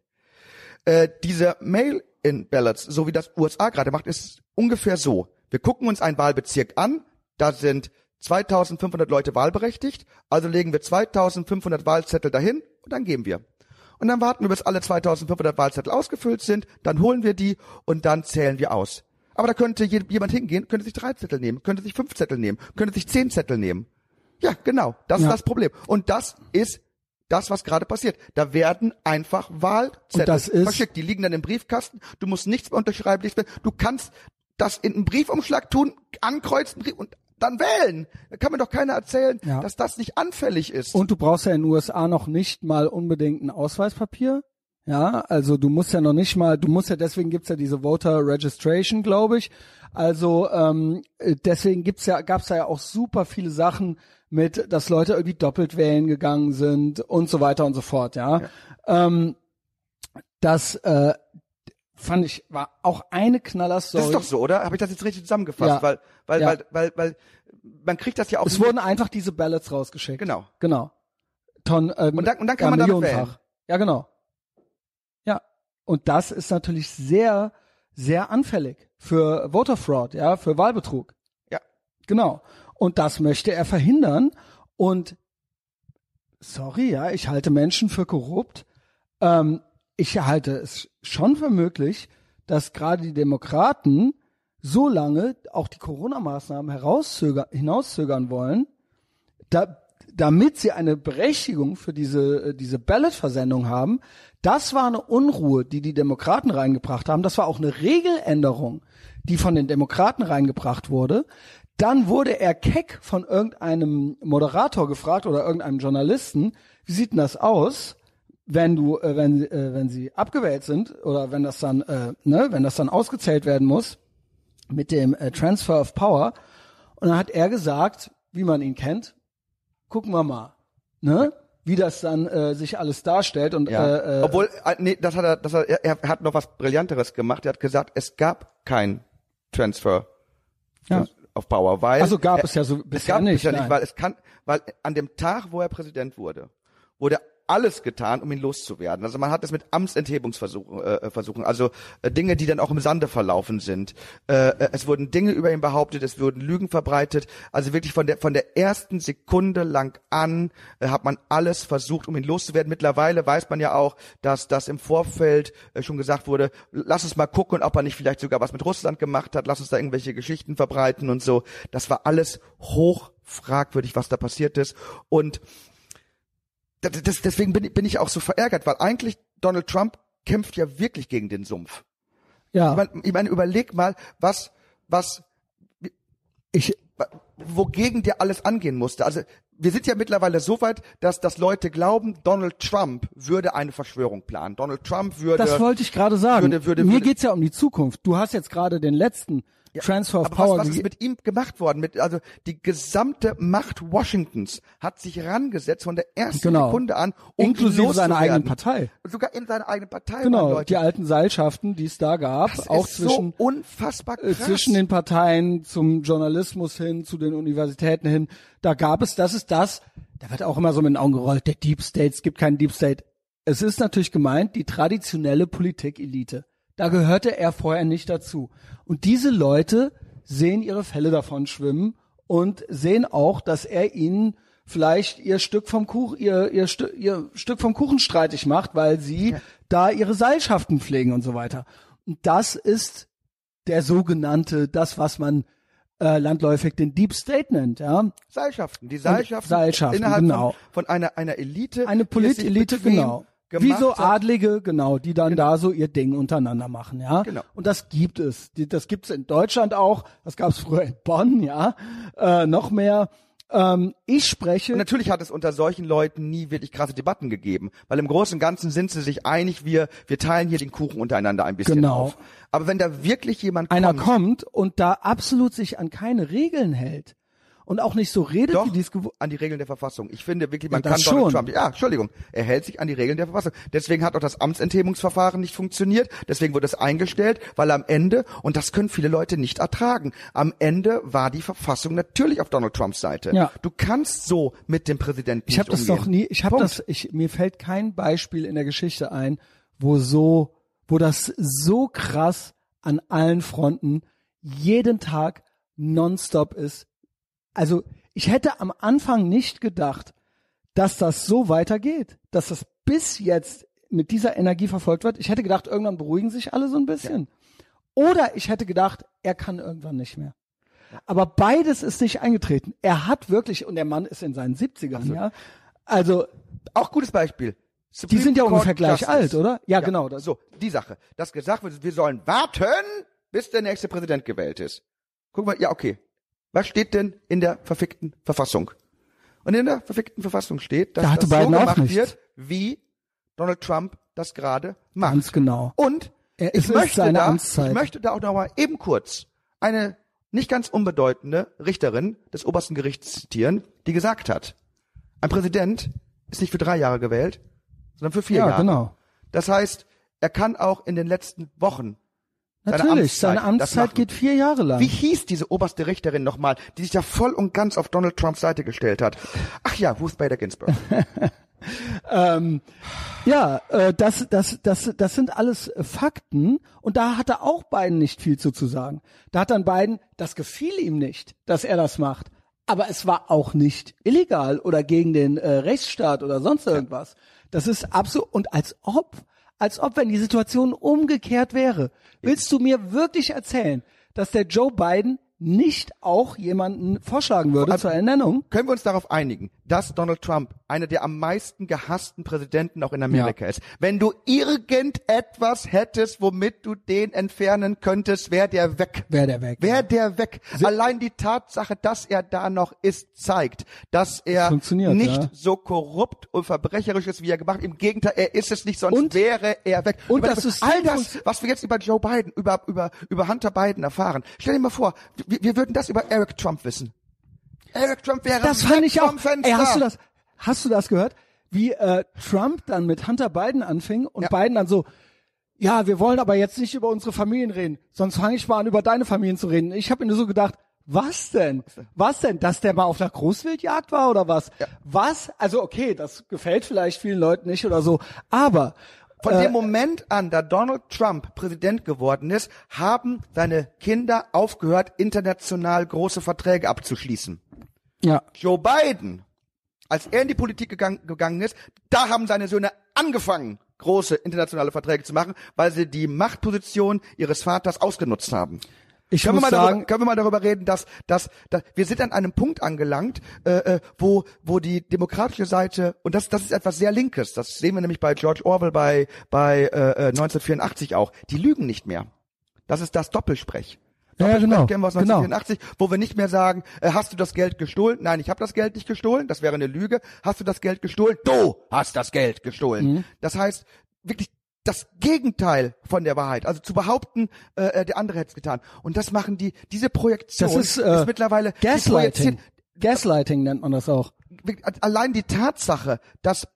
Äh, diese Mail-in-Ballots, so wie das USA gerade macht, ist ungefähr so. Wir gucken uns einen Wahlbezirk an, da sind 2500 Leute wahlberechtigt, also legen wir 2500 Wahlzettel dahin und dann geben wir. Und dann warten wir, bis alle 2500 Wahlzettel ausgefüllt sind, dann holen wir die und dann zählen wir aus. Aber da könnte je- jemand hingehen, könnte sich drei Zettel nehmen, könnte sich fünf Zettel nehmen, könnte sich zehn Zettel nehmen. Ja, genau, das Ja. ist das Problem. Und das ist das, was gerade passiert. Da werden einfach Wahlzettel verschickt. Die liegen dann im Briefkasten. Du musst nichts mehr unterschreiben. Nichts mehr. Du kannst das in einen Briefumschlag tun, ankreuzen Brief und dann wählen. Da kann mir doch keiner erzählen, Ja. dass das nicht anfällig ist. Und du brauchst ja in den USA noch nicht mal unbedingt ein Ausweispapier. Ja, also du musst ja noch nicht mal, du musst ja, deswegen gibt's ja diese Voter Registration, glaube ich. Also ähm, äh, deswegen gibt's ja, gab's ja auch super viele Sachen mit, dass Leute irgendwie doppelt wählen gegangen sind und so weiter und so fort, ja. Ähm, das äh, fand ich, war auch eine Knallerstory. das ist doch so, oder? Habe ich das jetzt richtig zusammengefasst? Ja. Weil, weil, Ja. weil, weil, weil man kriegt das ja auch. es wurden einfach diese Ballots rausgeschickt. Genau. Genau. Ton, ähm, Und dann- und dann kann ja, man damit wählen. Ja, genau. Ja. Und das ist natürlich sehr, sehr anfällig für Voter Fraud, ja, für Wahlbetrug. Ja. Genau. Und das möchte er verhindern. Und sorry, ja, ich halte Menschen für korrupt. Ähm, ich halte es schon für möglich, dass gerade die Demokraten so lange auch die Corona-Maßnahmen hinauszögern wollen, da, damit sie eine Berechtigung für diese, äh, diese Ballot-Versendung haben. Das war eine Unruhe, die die Demokraten reingebracht haben. Das war auch eine Regeländerung, die von den Demokraten reingebracht wurde. Dann wurde er keck von irgendeinem Moderator gefragt oder irgendeinem Journalisten, wie sieht denn das aus, wenn du, äh, wenn, äh, wenn sie abgewählt sind oder wenn das dann, äh, ne, wenn das dann ausgezählt werden muss mit dem äh, Transfer of Power. Und dann hat er gesagt, wie man ihn kennt, gucken wir mal, ne, wie das dann äh, sich alles darstellt und Ja. äh, äh, Obwohl, äh, nee, das hat er, das hat, er, er hat noch was Brillanteres gemacht. Er hat gesagt, es gab kein Transfer Ja. of Power, weil Also gab er, es ja so es bisher gab nicht, es ja nicht, weil es kann, weil an dem Tag, wo er Präsident wurde, wurde alles getan, um ihn loszuwerden. Also man hat es mit Amtsenthebungsversuchen, äh, Versuchen, also äh, Dinge, die dann auch im Sande verlaufen sind. Äh, äh, es wurden Dinge über ihn behauptet, es wurden Lügen verbreitet. Also wirklich von der von der ersten Sekunde lang an äh, hat man alles versucht, um ihn loszuwerden. Mittlerweile weiß man ja auch, dass das im Vorfeld äh, schon gesagt wurde, lass uns mal gucken, ob er nicht vielleicht sogar was mit Russland gemacht hat, lass uns da irgendwelche Geschichten verbreiten und so. Das war alles hoch fragwürdig, was da passiert ist. Und das, deswegen bin, ich- bin ich auch so verärgert, weil eigentlich Donald Trump kämpft ja wirklich gegen den Sumpf. ja, Ich meine, ich mein, überleg mal, was, was, ich, wogegen der alles angehen musste. Also wir sind ja mittlerweile so weit, dass, dass Leute glauben, Donald Trump würde eine Verschwörung planen. Donald Trump würde. das wollte ich gerade sagen. würde- würde- Mir würde- geht's ja um die Zukunft. Du hast jetzt gerade den letzten Transfer of aber Power was, was ist mit ihm gemacht worden? Mit, also die gesamte Macht Washingtons hat sich rangesetzt von der ersten Genau. Sekunde an, um Inklusive seiner eigenen Partei. Sogar in seiner eigenen Partei Genau, die alten Seilschaften, die es da gab, Das auch zwischen so unfassbar äh, krass. zwischen den Parteien zum Journalismus hin, zu den Universitäten hin. Da gab es, das ist das, da wird auch immer so mit den Augen gerollt, der Deep State, es gibt keinen Deep State. Es ist natürlich gemeint, die traditionelle Politikelite. Da gehörte er vorher nicht dazu. Und diese Leute sehen ihre Fälle davon schwimmen und sehen auch, dass er ihnen vielleicht ihr Stück vom Kuchen, ihr, ihr, Stück, ihr Stück vom Kuchen streitig macht, weil sie da ihre Seilschaften pflegen und so weiter. Und das ist der sogenannte, das, was man äh, landläufig den Deep State nennt, ja. Seilschaften, die Seilschaften, Seilschaften, innerhalb genau. von, von einer, einer Elite. Eine Politelite, genau. Gemacht Wie so hat. Adlige, genau, die dann da so ihr Ding untereinander machen, ja. Genau. Und das gibt es. Das gibt's in Deutschland auch. Das gab's früher in Bonn, ja. Äh, noch mehr. Ähm, ich spreche. Und natürlich hat es unter solchen Leuten nie wirklich krasse Debatten gegeben, weil im Großen und Ganzen sind sie sich einig, wir, wir teilen hier den Kuchen untereinander ein bisschen Genau. auf. Aber wenn da wirklich jemand einer kommt, kommt und da absolut sich an keine Regeln hält und auch nicht so redet, doch wie dies an die Regeln der Verfassung. Ich finde wirklich, man Ja, kann Donald schon. Trump, ja, Entschuldigung, er hält sich an die Regeln der Verfassung. Deswegen hat auch das Amtsenthebungsverfahren nicht funktioniert. Deswegen wurde es eingestellt, weil am Ende, und das können viele Leute nicht ertragen, am Ende war die Verfassung natürlich auf Donald Trumps Seite. Ja. Du kannst so mit dem Präsidenten Ich habe das noch nie, ich habe das, ich, mir fällt kein Beispiel in der Geschichte ein, wo so, wo das so krass an allen Fronten jeden Tag nonstop ist. Also ich hätte am Anfang nicht gedacht, dass das so weitergeht, dass das bis jetzt mit dieser Energie verfolgt wird. Ich hätte gedacht, irgendwann beruhigen sich alle so ein bisschen. Oder ich hätte gedacht, er kann irgendwann nicht mehr. Aber beides ist nicht eingetreten. Er hat wirklich, und der Mann ist in seinen 70ern, ja. Also, Auch gutes Beispiel. die Supreme sind ja Court ungefähr gleich Justice. alt, oder? Ja, genau. Das, So, die Sache. Dass gesagt wird, wir sollen warten, bis der nächste Präsident gewählt ist. Guck mal, ja, okay. Was steht denn in der verfickten Verfassung? Und in der verfickten Verfassung steht, dass Da das so Biden auch gemacht wird, wie Donald Trump das gerade macht. Ganz genau. Und Er- ich möchte seine da, Amtszeit. ich möchte da auch noch mal eben kurz eine nicht ganz unbedeutende Richterin des obersten Gerichts zitieren, die gesagt hat, ein Präsident ist nicht für drei Jahre gewählt, sondern für vier Ja, Jahre. genau. Das heißt, er kann auch in den letzten Wochen Natürlich, Amtszeit seine Amtszeit geht vier Jahre lang. Wie hieß diese oberste Richterin nochmal, die sich da voll und ganz auf Donald Trumps Seite gestellt hat? Ach ja, Ruth Bader Ginsburg. Ähm, ja, äh, das, das, das, das sind alles Fakten und da hat er auch Biden nicht viel zu, zu sagen. Da hat dann Biden, das gefiel ihm nicht, dass er das macht. Aber es war auch nicht illegal oder gegen den äh, Rechtsstaat oder sonst irgendwas. Das ist absolut, und als ob, als ob, wenn die Situation umgekehrt wäre, willst du mir wirklich erzählen, dass der Joe Biden nicht auch jemanden vorschlagen würde zur Ernennung? Können wir uns darauf einigen, dass Donald Trump einer der am meisten gehassten Präsidenten auch in Amerika ist? Wenn du irgendetwas hättest, womit du den entfernen könntest, wäre der weg. Wäre der weg. Wäre der weg. Allein die Tatsache, dass er da noch ist, zeigt, dass er nicht ja. so korrupt und verbrecherisch ist, wie er gemacht. Im Gegenteil, er ist es nicht, sonst Und- wäre er weg. und das System all das, was wir jetzt über Joe Biden, über, über, über Hunter Biden erfahren. Stell dir mal vor, wir, wir würden das über Eric Trump wissen. Eric Trump wäre Das fand ich auch. Ey, hast du das? Hast du das gehört? Wie äh, Trump dann mit Hunter Biden anfing und Ja. Biden dann so, ja, wir wollen aber jetzt nicht über unsere Familien reden, sonst fange ich mal an, über deine Familien zu reden. Ich habe mir nur so gedacht, was denn? Was denn? Dass der mal auf der Großwildjagd war oder was? Was? Also okay, das gefällt vielleicht vielen Leuten nicht oder so, aber Von äh, dem Moment an, da Donald Trump Präsident geworden ist, haben seine Kinder aufgehört, international große Verträge abzuschließen. Ja, Joe Biden, als er in die Politik gegangen, gegangen ist, da haben seine Söhne angefangen, große internationale Verträge zu machen, weil sie die Machtposition ihres Vaters ausgenutzt haben. ich Können wir, mal sagen, darüber, können wir mal darüber reden, dass, dass, dass wir sind an einem Punkt angelangt, äh, äh, wo, wo die demokratische Seite und das, das ist etwas sehr Linkes. Das sehen wir nämlich bei George Orwell bei bei äh, äh, 1984 auch. Die lügen nicht mehr. Das ist das Doppelsprech. Ja, genau, wir aus genau. 1984, wo wir nicht mehr sagen, äh, hast du das Geld gestohlen? Nein, ich habe das Geld nicht gestohlen. Das wäre eine Lüge. Hast du das Geld gestohlen? Du hast das Geld gestohlen. Mhm. Das heißt wirklich das Gegenteil von der Wahrheit. Also zu behaupten, äh, der andere hätte es getan. Und das machen die. Diese Projektion das ist, äh, mittlerweile die Gaslighting. Gaslighting nennt man das auch. Allein die Tatsache, dass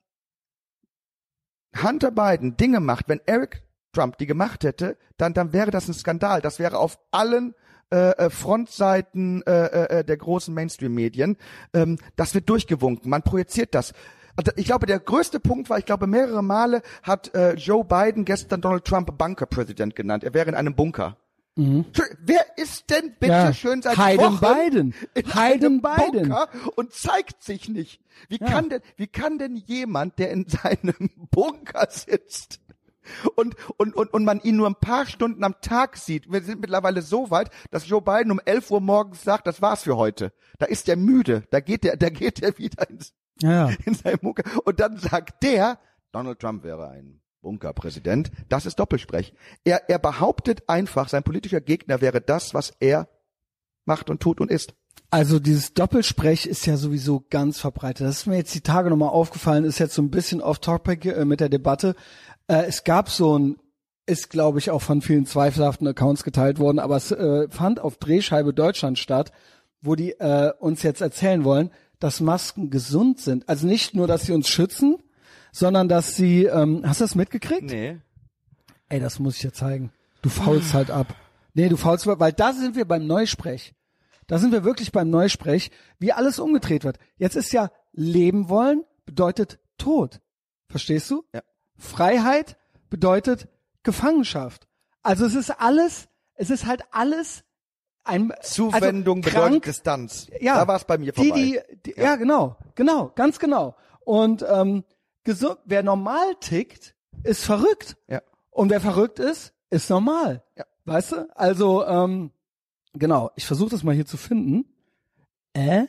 Hunter Biden Dinge macht, wenn Eric Trump die gemacht hätte, dann, dann wäre das ein Skandal. Das wäre auf allen äh, äh, Frontseiten äh, äh, der großen Mainstream-Medien. Ähm, das wird durchgewunken. Man projiziert das. Also Ich glaube, der größte Punkt war, ich glaube, mehrere Male hat äh, Joe Biden gestern Donald Trump Bunker-Präsident genannt. Er wäre in einem Bunker. Entschuldigung, Wer ist denn bitte Ja. schön seit Hayden Wochen Biden. in Hayden einem Biden. Bunker und zeigt sich nicht? Wie kann denn, wie kann denn jemand, der in seinem Bunker sitzt, und, und, und, und man ihn nur ein paar Stunden am Tag sieht. Wir sind mittlerweile so weit, dass Joe Biden um 11 Uhr morgens sagt, das war's für heute. Da ist er müde. Da geht er, da geht er wieder ins, Ja, ja. in seinem Bunker. Und dann sagt der, Donald Trump wäre ein Bunkerpräsident. Das ist Doppelsprech. Er, er behauptet einfach, sein politischer Gegner wäre das, was er macht und tut und ist. Also dieses Doppelsprech ist ja sowieso ganz verbreitet. Das ist mir jetzt die Tage nochmal aufgefallen, ist jetzt so ein bisschen off-topic äh, mit der Debatte. Äh, es gab so ein, ist glaube ich auch von vielen zweifelhaften Accounts geteilt worden, aber es äh, fand auf Drehscheibe Deutschland statt, wo die äh, uns jetzt erzählen wollen, dass Masken gesund sind. Also nicht nur, dass sie uns schützen, sondern dass sie, ähm, hast du das mitgekriegt? Nee. Ey, das muss ich dir zeigen. Du faulst halt ab. Nee, du faulst, weil da sind wir beim Neusprech. Da sind wir wirklich beim Neusprech, wie alles umgedreht wird. Jetzt ist ja leben wollen bedeutet Tod. Verstehst du? Ja. Freiheit bedeutet Gefangenschaft. Also es ist alles, es ist halt alles ein Zuwendung also bedeutet krank, Distanz. ja, Da war es bei mir die, vorbei. Die, die, ja. genau, genau, ganz genau. Und ähm, gesund, wer normal tickt, ist verrückt. Ja. Und wer verrückt ist, ist normal. Ja. Weißt du? Also, ähm, genau, ich versuche das mal hier zu finden. Äh?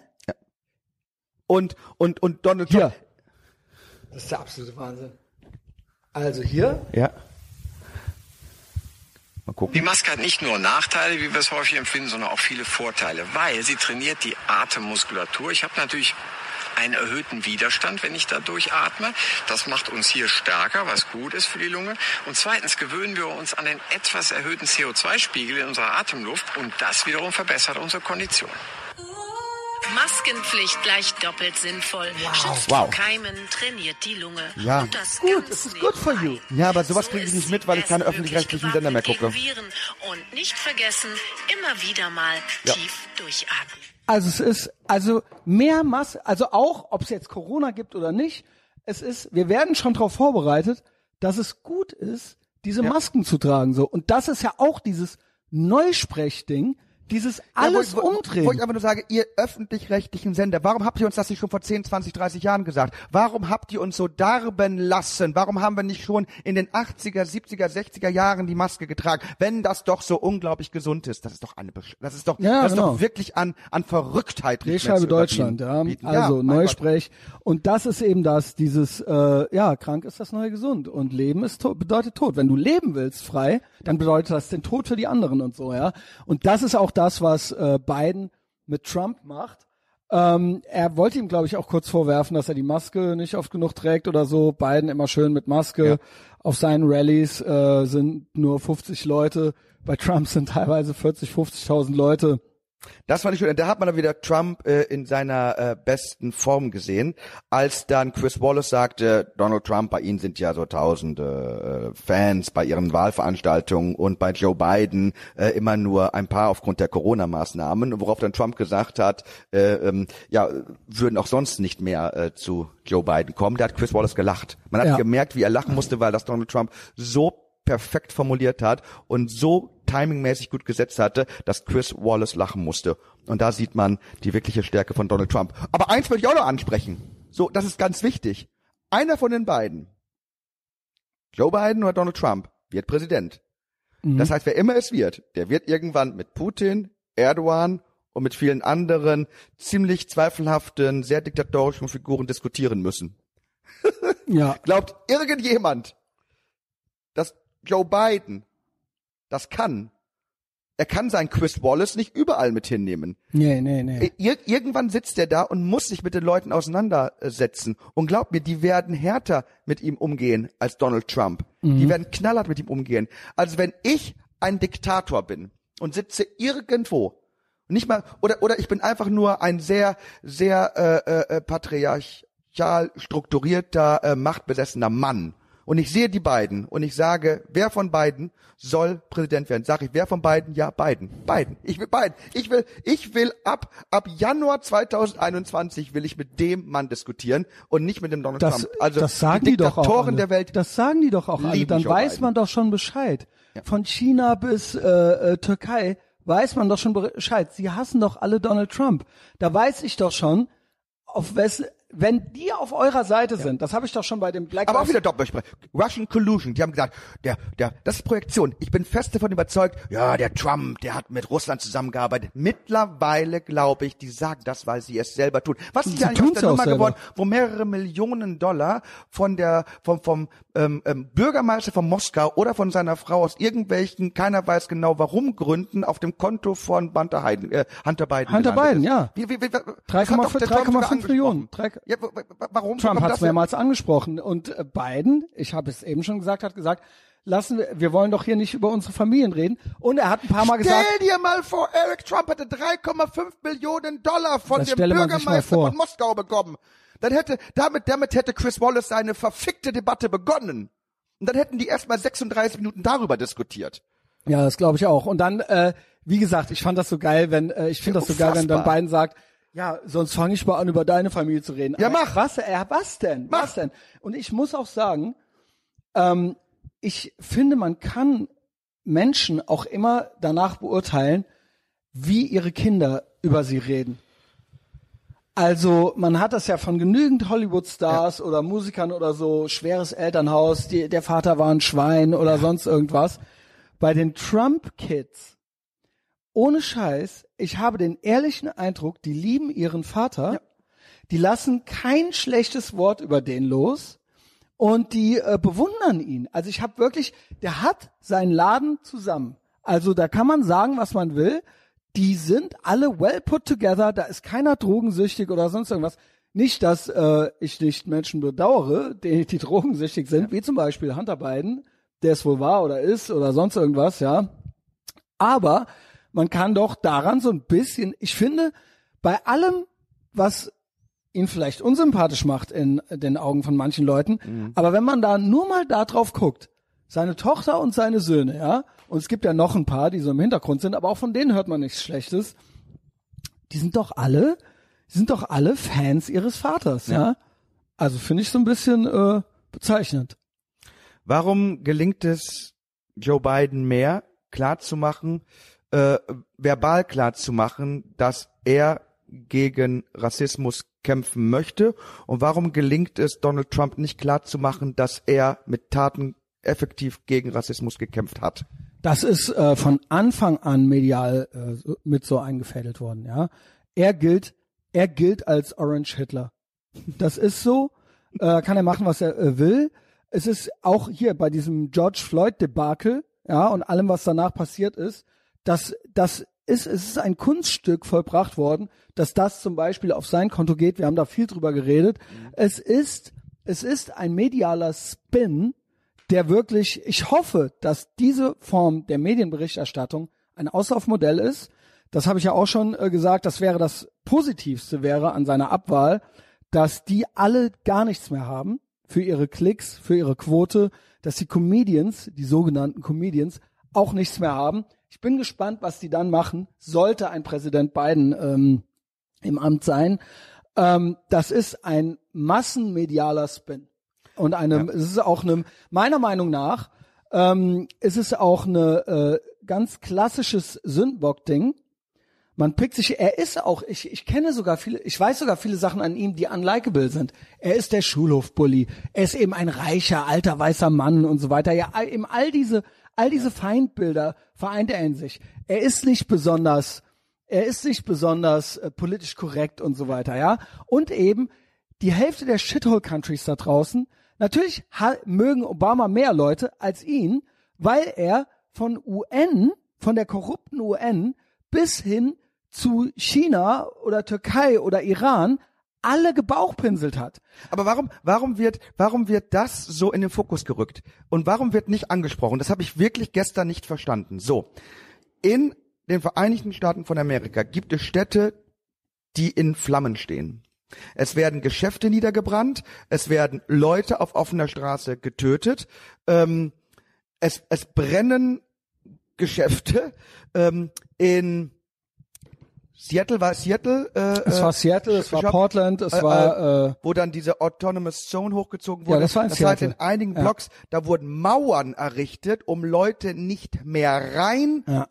Und, und, und Donald Hier. Trump. Das ist der absolute Wahnsinn. Also hier. Ja. Mal gucken. Die Maske hat nicht nur Nachteile, wie wir es häufig empfinden, sondern auch viele Vorteile, weil sie trainiert die Atemmuskulatur. Ich habe natürlich einen erhöhten Widerstand, wenn ich da durchatme. Das macht uns hier stärker, was gut ist für die Lunge. Und zweitens gewöhnen wir uns an den etwas erhöhten CO2-Spiegel in unserer Atemluft und das wiederum verbessert unsere Kondition. Maskenpflicht gleich doppelt sinnvoll. Schützt Wow. vor Keimen, trainiert die Lunge. Ja. Und das Gut, es ist good for you. Ja, aber sowas So kriege ich nicht mit, weil ich keine öffentlich-rechtlichen Sender mehr gucke. Viren. Und nicht vergessen, immer wieder mal Ja. tief durchatmen. Also es ist, also mehr Masse, also auch, ob es jetzt Corona gibt oder nicht, es ist, wir werden schon darauf vorbereitet, dass es gut ist, diese Masken zu tragen, so. Und das ist ja auch dieses Neusprechding, dieses alles ja, wo, wo, umdrehen. Wo ich einfach nur sage, ihr öffentlich-rechtlichen Sender, warum habt ihr uns das nicht schon vor 10, 20, 30 Jahren gesagt? Warum habt ihr uns so darben lassen? Warum haben wir nicht schon in den 80er, 70er, 60er Jahren die Maske getragen? Wenn das doch so unglaublich gesund ist, das ist doch eine, Besch das ist doch, Ja, das ist genau. doch wirklich an, an Verrücktheit. Drehscheibe Deutschland, ja. Bieten. Also Ja, Neusprech. Und das ist eben das, dieses, äh, ja, krank ist das neue gesund. Und Leben ist to bedeutet Tod. Wenn du leben willst frei, dann bedeutet das den Tod für die anderen und so, ja. Und das ist auch das, was äh, Biden mit Trump macht. Ähm, er wollte ihm, glaube ich, auch kurz vorwerfen, dass er die Maske nicht oft genug trägt oder so. Biden immer schön mit Maske. Ja. Auf seinen Rallyes äh, sind nur 50 Leute. Bei Trump sind teilweise 40, 50.000 Leute. Das fand ich schön. Da hat man dann wieder Trump äh, in seiner äh, besten Form gesehen, als dann Chris Wallace sagte, Donald Trump, bei Ihnen sind ja so tausende äh, Fans bei Ihren Wahlveranstaltungen und bei Joe Biden äh, immer nur ein paar aufgrund der Corona-Maßnahmen, worauf dann Trump gesagt hat, äh, ähm, ja, würden auch sonst nicht mehr äh, zu Joe Biden kommen. Da hat Chris Wallace gelacht. Man hat Ja. gemerkt, wie er lachen musste, weil das Donald Trump so perfekt formuliert hat und so timingmäßig gut gesetzt hatte, dass Chris Wallace lachen musste. Und da sieht man die wirkliche Stärke von Donald Trump. Aber eins möchte ich auch noch ansprechen. So, das ist ganz wichtig. Einer von den beiden, Joe Biden oder Donald Trump, wird Präsident. Das heißt, wer immer es wird, der wird irgendwann mit Putin, Erdogan und mit vielen anderen ziemlich zweifelhaften, sehr diktatorischen Figuren diskutieren müssen. Ja. Glaubt irgendjemand, Joe Biden das kann? Er kann seinen Chris Wallace nicht überall mit hinnehmen. Nee, nee, nee. Ir irgendwann sitzt er da und muss sich mit den Leuten auseinandersetzen. Und glaubt mir, die werden härter mit ihm umgehen als Donald Trump. Die werden knallhart mit ihm umgehen. Also wenn ich ein Diktator bin und sitze irgendwo, nicht mal, oder, oder ich bin einfach nur ein sehr, sehr äh, äh, patriarchal strukturierter, äh, machtbesessener Mann. Und ich sehe die beiden und ich sage, wer von beiden soll Präsident werden? Sag ich, wer von beiden? Ja, Biden. Biden. Ich will Biden. Ich will, ich will ab, ab Januar 2021 will ich mit dem Mann diskutieren und nicht mit dem Donald Das, Trump. Also das sagen die die, doch auch alle. der Welt. Das sagen die doch auch alle. Dann weiß Biden. man doch schon Bescheid. Von China bis äh, äh, Türkei weiß man doch schon Bescheid. Sie hassen doch alle Donald Trump. Da weiß ich doch schon, auf wes wenn die auf eurer Seite sind, das habe ich doch schon bei dem Black Aber auch wieder Doppelsprech. Russian Collusion. Die haben gesagt, der, der, das ist Projektion. Ich bin fest davon überzeugt, ja, der Trump, der hat mit Russland zusammengearbeitet. Mittlerweile glaube ich, die sagen das, weil sie es selber tun. Was ist eigentlich aus der Nummer selber. geworden, wo mehrere Millionen Dollar von der, vom, vom ähm, ähm, Bürgermeister von Moskau oder von seiner Frau aus irgendwelchen, keiner weiß genau warum, Gründen auf dem Konto von Hunter, Biden, äh, Hunter Biden Hunter Biden, ist. ja. Wie, wie, wie, das 3,5 hat doch der Trump sogar 3,5 Millionen. Ja, warum? Trump hat es mehrmals angesprochen und äh, Biden, ich habe es eben schon gesagt, hat gesagt, lassen wir, wir wollen doch hier nicht über unsere Familien reden. Und er hat ein paar Mal gesagt, Stell dir mal vor, Eric Trump hätte 3,5 Millionen Dollar von dem Bürgermeister von Moskau bekommen. Dann hätte, damit, damit hätte Chris Wallace seine verfickte Debatte begonnen. Und dann hätten die erstmal 36 Minuten darüber diskutiert. ja, das glaube ich auch. Und dann, äh, wie gesagt, ich fand das so geil, wenn äh, ich finde das so geil, wenn dann. Biden sagt, ja, sonst fange ich mal an, über deine Familie zu reden. Ja, Aber mach. Was, äh, was denn? Mach. Was denn? Und ich muss auch sagen, ähm, ich finde, man kann Menschen auch immer danach beurteilen, wie ihre Kinder über sie reden. Also man hat das ja von genügend Hollywood-Stars oder Musikern oder so, schweres Elternhaus, die, der Vater war ein Schwein oder sonst irgendwas. Bei den Trump-Kids, ohne Scheiß, ich habe den ehrlichen Eindruck, die lieben ihren Vater, die lassen kein schlechtes Wort über den los und die äh, bewundern ihn. Also ich habe wirklich, der hat seinen Laden zusammen. Also da kann man sagen, was man will. Die sind alle well put together. Da ist keiner drogensüchtig oder sonst irgendwas. Nicht, dass äh, ich nicht Menschen bedauere, die, die drogensüchtig sind, wie zum Beispiel Hunter Biden, der es wohl war oder ist oder sonst irgendwas, ja. Aber man kann doch daran so ein bisschen, ich finde, bei allem, was ihn vielleicht unsympathisch macht in den Augen von manchen Leuten, aber wenn man da nur mal da drauf guckt, seine Tochter und seine Söhne, ja, und es gibt ja noch ein paar, die so im Hintergrund sind, aber auch von denen hört man nichts Schlechtes, die sind doch alle, die sind doch alle Fans ihres Vaters, ja. Also finde ich so ein bisschen äh, bezeichnend. Warum gelingt es Joe Biden mehr, klarzumachen, äh, verbal klarzumachen, dass er gegen Rassismus kämpfen möchte? Und warum gelingt es Donald Trump nicht klarzumachen, dass er mit Taten effektiv gegen Rassismus gekämpft hat? Das ist äh, von Anfang an medial äh, mit so eingefädelt worden, ja. Er gilt, er gilt als Orange Hitler. Das ist so, äh, kann er machen, was er äh, will. Es ist auch hier bei diesem George Floyd Debakel, ja, und allem, was danach passiert ist, dass das ist, es ist ein Kunststück vollbracht worden, dass das zum Beispiel auf sein Konto geht. Wir haben da viel drüber geredet. Es ist, es ist ein medialer Spin, der wirklich, ich hoffe, dass diese Form der Medienberichterstattung ein Auslaufmodell ist. Das habe ich ja auch schon äh, gesagt, das wäre das Positivste wäre an seiner Abwahl, dass die alle gar nichts mehr haben für ihre Klicks, für ihre Quote, dass die Comedians, die sogenannten Comedians, auch nichts mehr haben. Ich bin gespannt, was die dann machen, sollte ein Präsident Biden ähm, im Amt sein. Ähm, das ist ein massenmedialer Spin. Und eine, es ist auch eine, meiner Meinung nach, ähm, ist es auch eine äh, ganz klassisches Sündbock-Ding. Man pickt sich, er ist auch, ich, ich kenne sogar viele, ich weiß sogar viele Sachen an ihm, die unlikable sind. Er ist der Schulhofbully. Er ist eben ein reicher, alter, weißer Mann und so weiter. Ja, eben all diese, all diese Feindbilder vereint er in sich. Er ist nicht besonders, er ist nicht besonders äh, politisch korrekt und so weiter, ja. Und eben die Hälfte der Shithole-Countries da draußen, natürlich mögen Obama mehr Leute als ihn, weil er von UN, von der korrupten UN bis hin zu China oder Türkei oder Iran alle gebauchpinselt hat. Aber warum, warum wird, warum wird das so in den Fokus gerückt? Und warum wird nicht angesprochen? Das habe ich wirklich gestern nicht verstanden. So. In den Vereinigten Staaten von Amerika gibt es Städte, die in Flammen stehen. Es werden Geschäfte niedergebrannt, es werden Leute auf offener Straße getötet, ähm, es, es brennen Geschäfte ähm, in Seattle war Seattle. Äh, Es äh, war Seattle, es war Portland, es äh, war äh, wo dann diese Autonomous Zone hochgezogen wurde. Ja, das war in heißt, Seattle. in einigen Ja. Blocks, da wurden Mauern errichtet, um Leute nicht mehr rein Ja.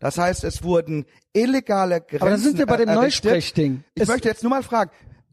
Das heißt, es wurden illegale Grenzen Aber da sind wir bei dem errichtet. Neusprechding. Ich Es- möchte jetzt nur mal fragen,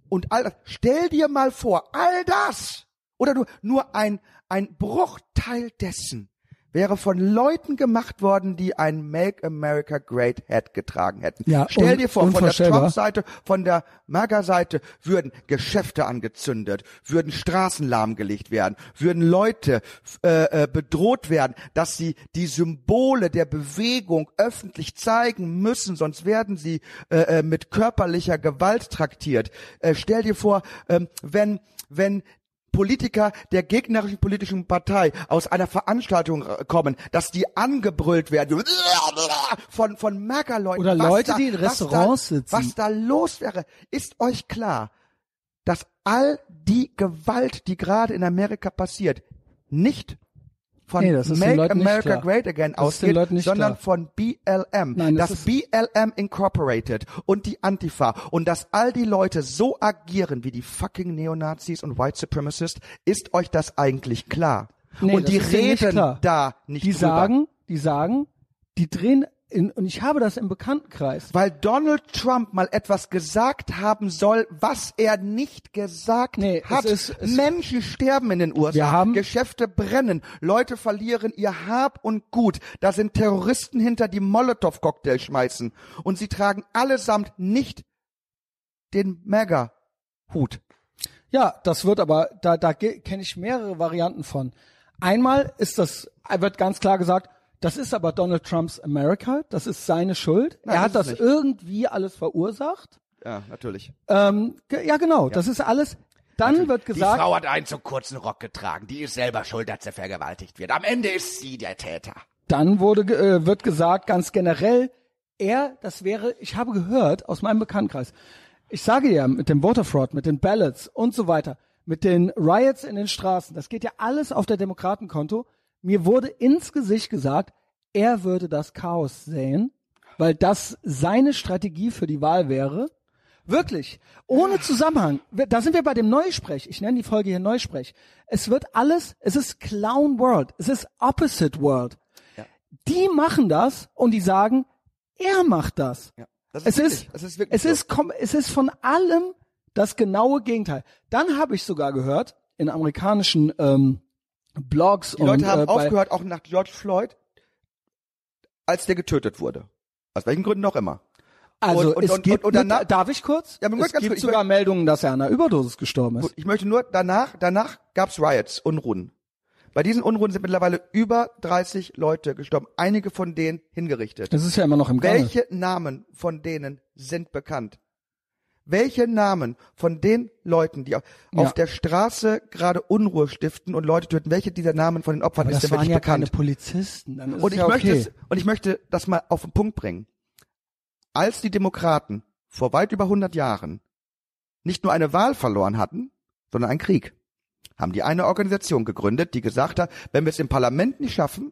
und all das. Stell dir mal vor, all das oder nur, nur ein, ein Bruchteil dessen wäre von Leuten gemacht worden, die ein Make America Great Hat getragen hätten. Ja, Stell dir vor, von der. Trump-Seite, von der MAGA-Seite würden Geschäfte angezündet, würden Straßen lahmgelegt werden, würden Leute äh, äh, bedroht werden, dass sie die Symbole der Bewegung öffentlich zeigen müssen, sonst werden sie äh, äh, mit körperlicher Gewalt traktiert. Äh, stell dir vor, ähm, wenn wenn Politiker der gegnerischen politischen Partei aus einer Veranstaltung äh, kommen, dass die angebrüllt werden von von MAGA-Leuten. Oder Leute, da- die in Restaurants da, sitzen. Was da los wäre, ist euch klar, dass all die Gewalt, die gerade in Amerika passiert, nicht von Nee, das ist den Make nicht America. Great Again Das ist den ausgeht, nicht sondern klar. von BLM. Nein, das das ist- BLM Incorporated und die Antifa und dass all die Leute so agieren wie die fucking Neonazis und White Supremacists, ist euch das eigentlich klar? Nee, und die nicht reden klar. da nicht die drüber. sagen, die sagen, die drehen in, und ich habe das im Bekanntenkreis. weil Donald Trump mal etwas gesagt haben soll, was er nicht gesagt Nee, es hat. ist- es- Menschen sterben in den USA, Wir haben- Geschäfte brennen, Leute verlieren ihr Hab und Gut. Da sind Terroristen hinter, die Molotow-Cocktail schmeißen. Und sie tragen allesamt nicht den MAGA-Hut. Ja, das wird aber, da, da kenne ich mehrere Varianten von. Einmal ist das, wird ganz klar gesagt, das ist aber Donald Trumps America, das ist seine Schuld. Nein, er hat das nicht. irgendwie alles verursacht. Ja, natürlich. Ähm, ge- ja, genau, das ist alles. Dann wird gesagt, Die Frau hat einen zu kurzen Rock getragen. Die ist selber schuld, dass sie vergewaltigt wird. Am Ende ist sie der Täter. dann wurde, äh, wird gesagt, ganz generell, er, das wäre, ich habe gehört aus meinem Bekanntenkreis, ich sage ja, mit dem Voter Fraud, mit den Ballots und so weiter, mit den Riots in den Straßen, das geht ja alles auf der Demokratenkonto. Mir wurde ins Gesicht gesagt, er würde das Chaos säen, weil das seine Strategie für die Wahl wäre. Wirklich, ohne Zusammenhang. Da sind wir bei dem Neusprech. Ich nenne die Folge hier Neusprech. Es wird alles, es ist Clown World, es ist Opposite World. Die machen das und die sagen, er macht das. Ja, das Es wirklich- ist, es ist es ist, es ist von allem das genaue Gegenteil. Dann habe ich sogar gehört in amerikanischen ähm, Blogs Die Leute und haben äh, aufgehört, auch nach George Floyd, als der getötet wurde. Aus welchen Gründen noch immer. Also und- es und- gibt, und danach- darf ich kurz? Ja, es ganz gibt kurz, sogar Meldungen, dass er an einer Überdosis gestorben ist. Gut, ich möchte nur danach, danach gab's Riots, Unruhen. Bei diesen Unruhen sind mittlerweile über 30 Leute gestorben, einige von denen hingerichtet. Das ist ja immer noch im Gange. Welche Namen von denen sind bekannt? Welche Namen von den Leuten, die auf, Ja. der Straße gerade Unruhe stiften und Leute töten, welche dieser Namen von den Opfern Aber ist denn wirklich ja bekannt? keine Polizisten. Und ich ja möchte okay. es, und ich möchte das mal auf den Punkt bringen. Als die Demokraten vor weit über 100 Jahren nicht nur eine Wahl verloren hatten, sondern einen Krieg, haben die eine Organisation gegründet, die gesagt hat, wenn wir es im Parlament nicht schaffen,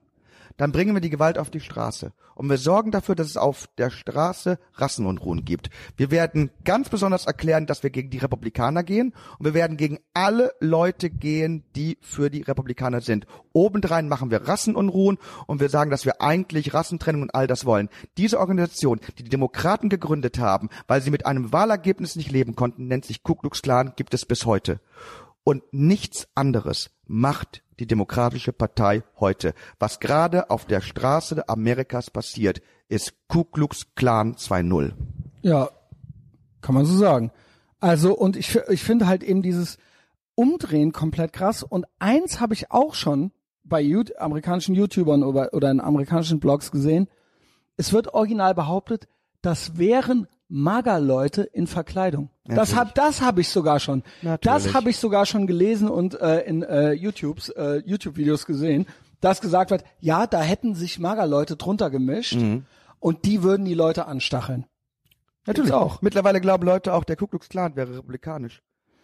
dann bringen wir die Gewalt auf die Straße. Und wir sorgen dafür, dass es auf der Straße Rassenunruhen gibt. Wir werden ganz besonders erklären, dass wir gegen die Republikaner gehen und wir werden gegen alle Leute gehen, die für die Republikaner sind. Obendrein machen wir Rassenunruhen und wir sagen, dass wir eigentlich Rassentrennung und all das wollen. Diese Organisation, die die Demokraten gegründet haben, weil sie mit einem Wahlergebnis nicht leben konnten, nennt sich Ku Klux Klan, gibt es bis heute. Und nichts anderes macht die Demokratische Partei heute. Was gerade auf der Straße Amerikas passiert, ist Ku Klux Klan 2.0. Ja, kann man so sagen. Also, und ich, ich finde halt eben dieses Umdrehen komplett krass. Und eins habe ich auch schon bei YouTube, amerikanischen YouTubern oder, oder in amerikanischen Blogs gesehen. Es wird original behauptet, das wären Mager-Leute in Verkleidung. Das Natürlich. hab, das habe ich sogar schon. Das Natürlich. habe ich sogar schon gelesen und äh, in äh, YouTubes, äh, YouTube-Videos gesehen, dass gesagt wird, ja, da hätten sich Mager-Leute drunter gemischt Mhm. und die würden die Leute anstacheln. Natürlich auch. Mittlerweile glauben Leute auch, der Ku Klux Klan wäre republikanisch.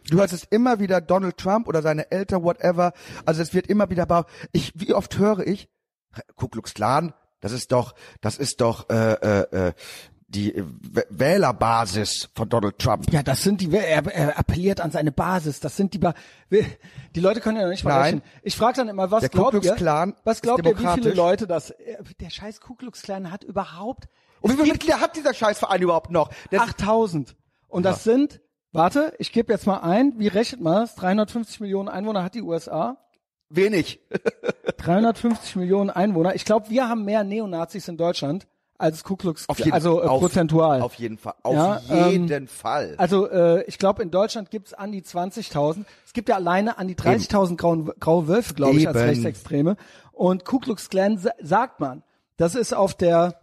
Du hörst es immer wieder Donald Trump oder seine Eltern, whatever. Also es wird immer wieder, ich, wie oft höre ich, Ku Klux Klan, das ist doch, das ist doch äh, äh, äh, die W- Wählerbasis von Donald Trump. Ja, das sind die, er, er appelliert an seine Basis. Das sind die, ba die Leute können ja noch nicht mal Nein. rechnen. Ich frage dann immer, was Der glaubt ihr? Was glaubt ihr, wie viele. Leute das? äh, Der scheiß Ku Klux Klan hat überhaupt Und wie viele Mitglieder hat dieser Scheißverein überhaupt noch? Der, 8000. Und das sind Warte, ich gebe jetzt mal ein, wie rechnet man das? 350 Millionen Einwohner hat die USA. Wenig. 350 Millionen Einwohner. Ich glaube, wir haben mehr Neonazis in Deutschland als Ku Klux Auf jeden, also äh, auf, prozentual. Auf jeden Fall. Auf Ja, jeden ähm, Fall. Also äh, ich glaube, in Deutschland gibt's an die 20.000. Es gibt ja alleine an die 30.000 grauen- graue Wölfe, glaube ich, als. Rechtsextreme. Und Ku Klux Klan sa- sagt man, das ist auf der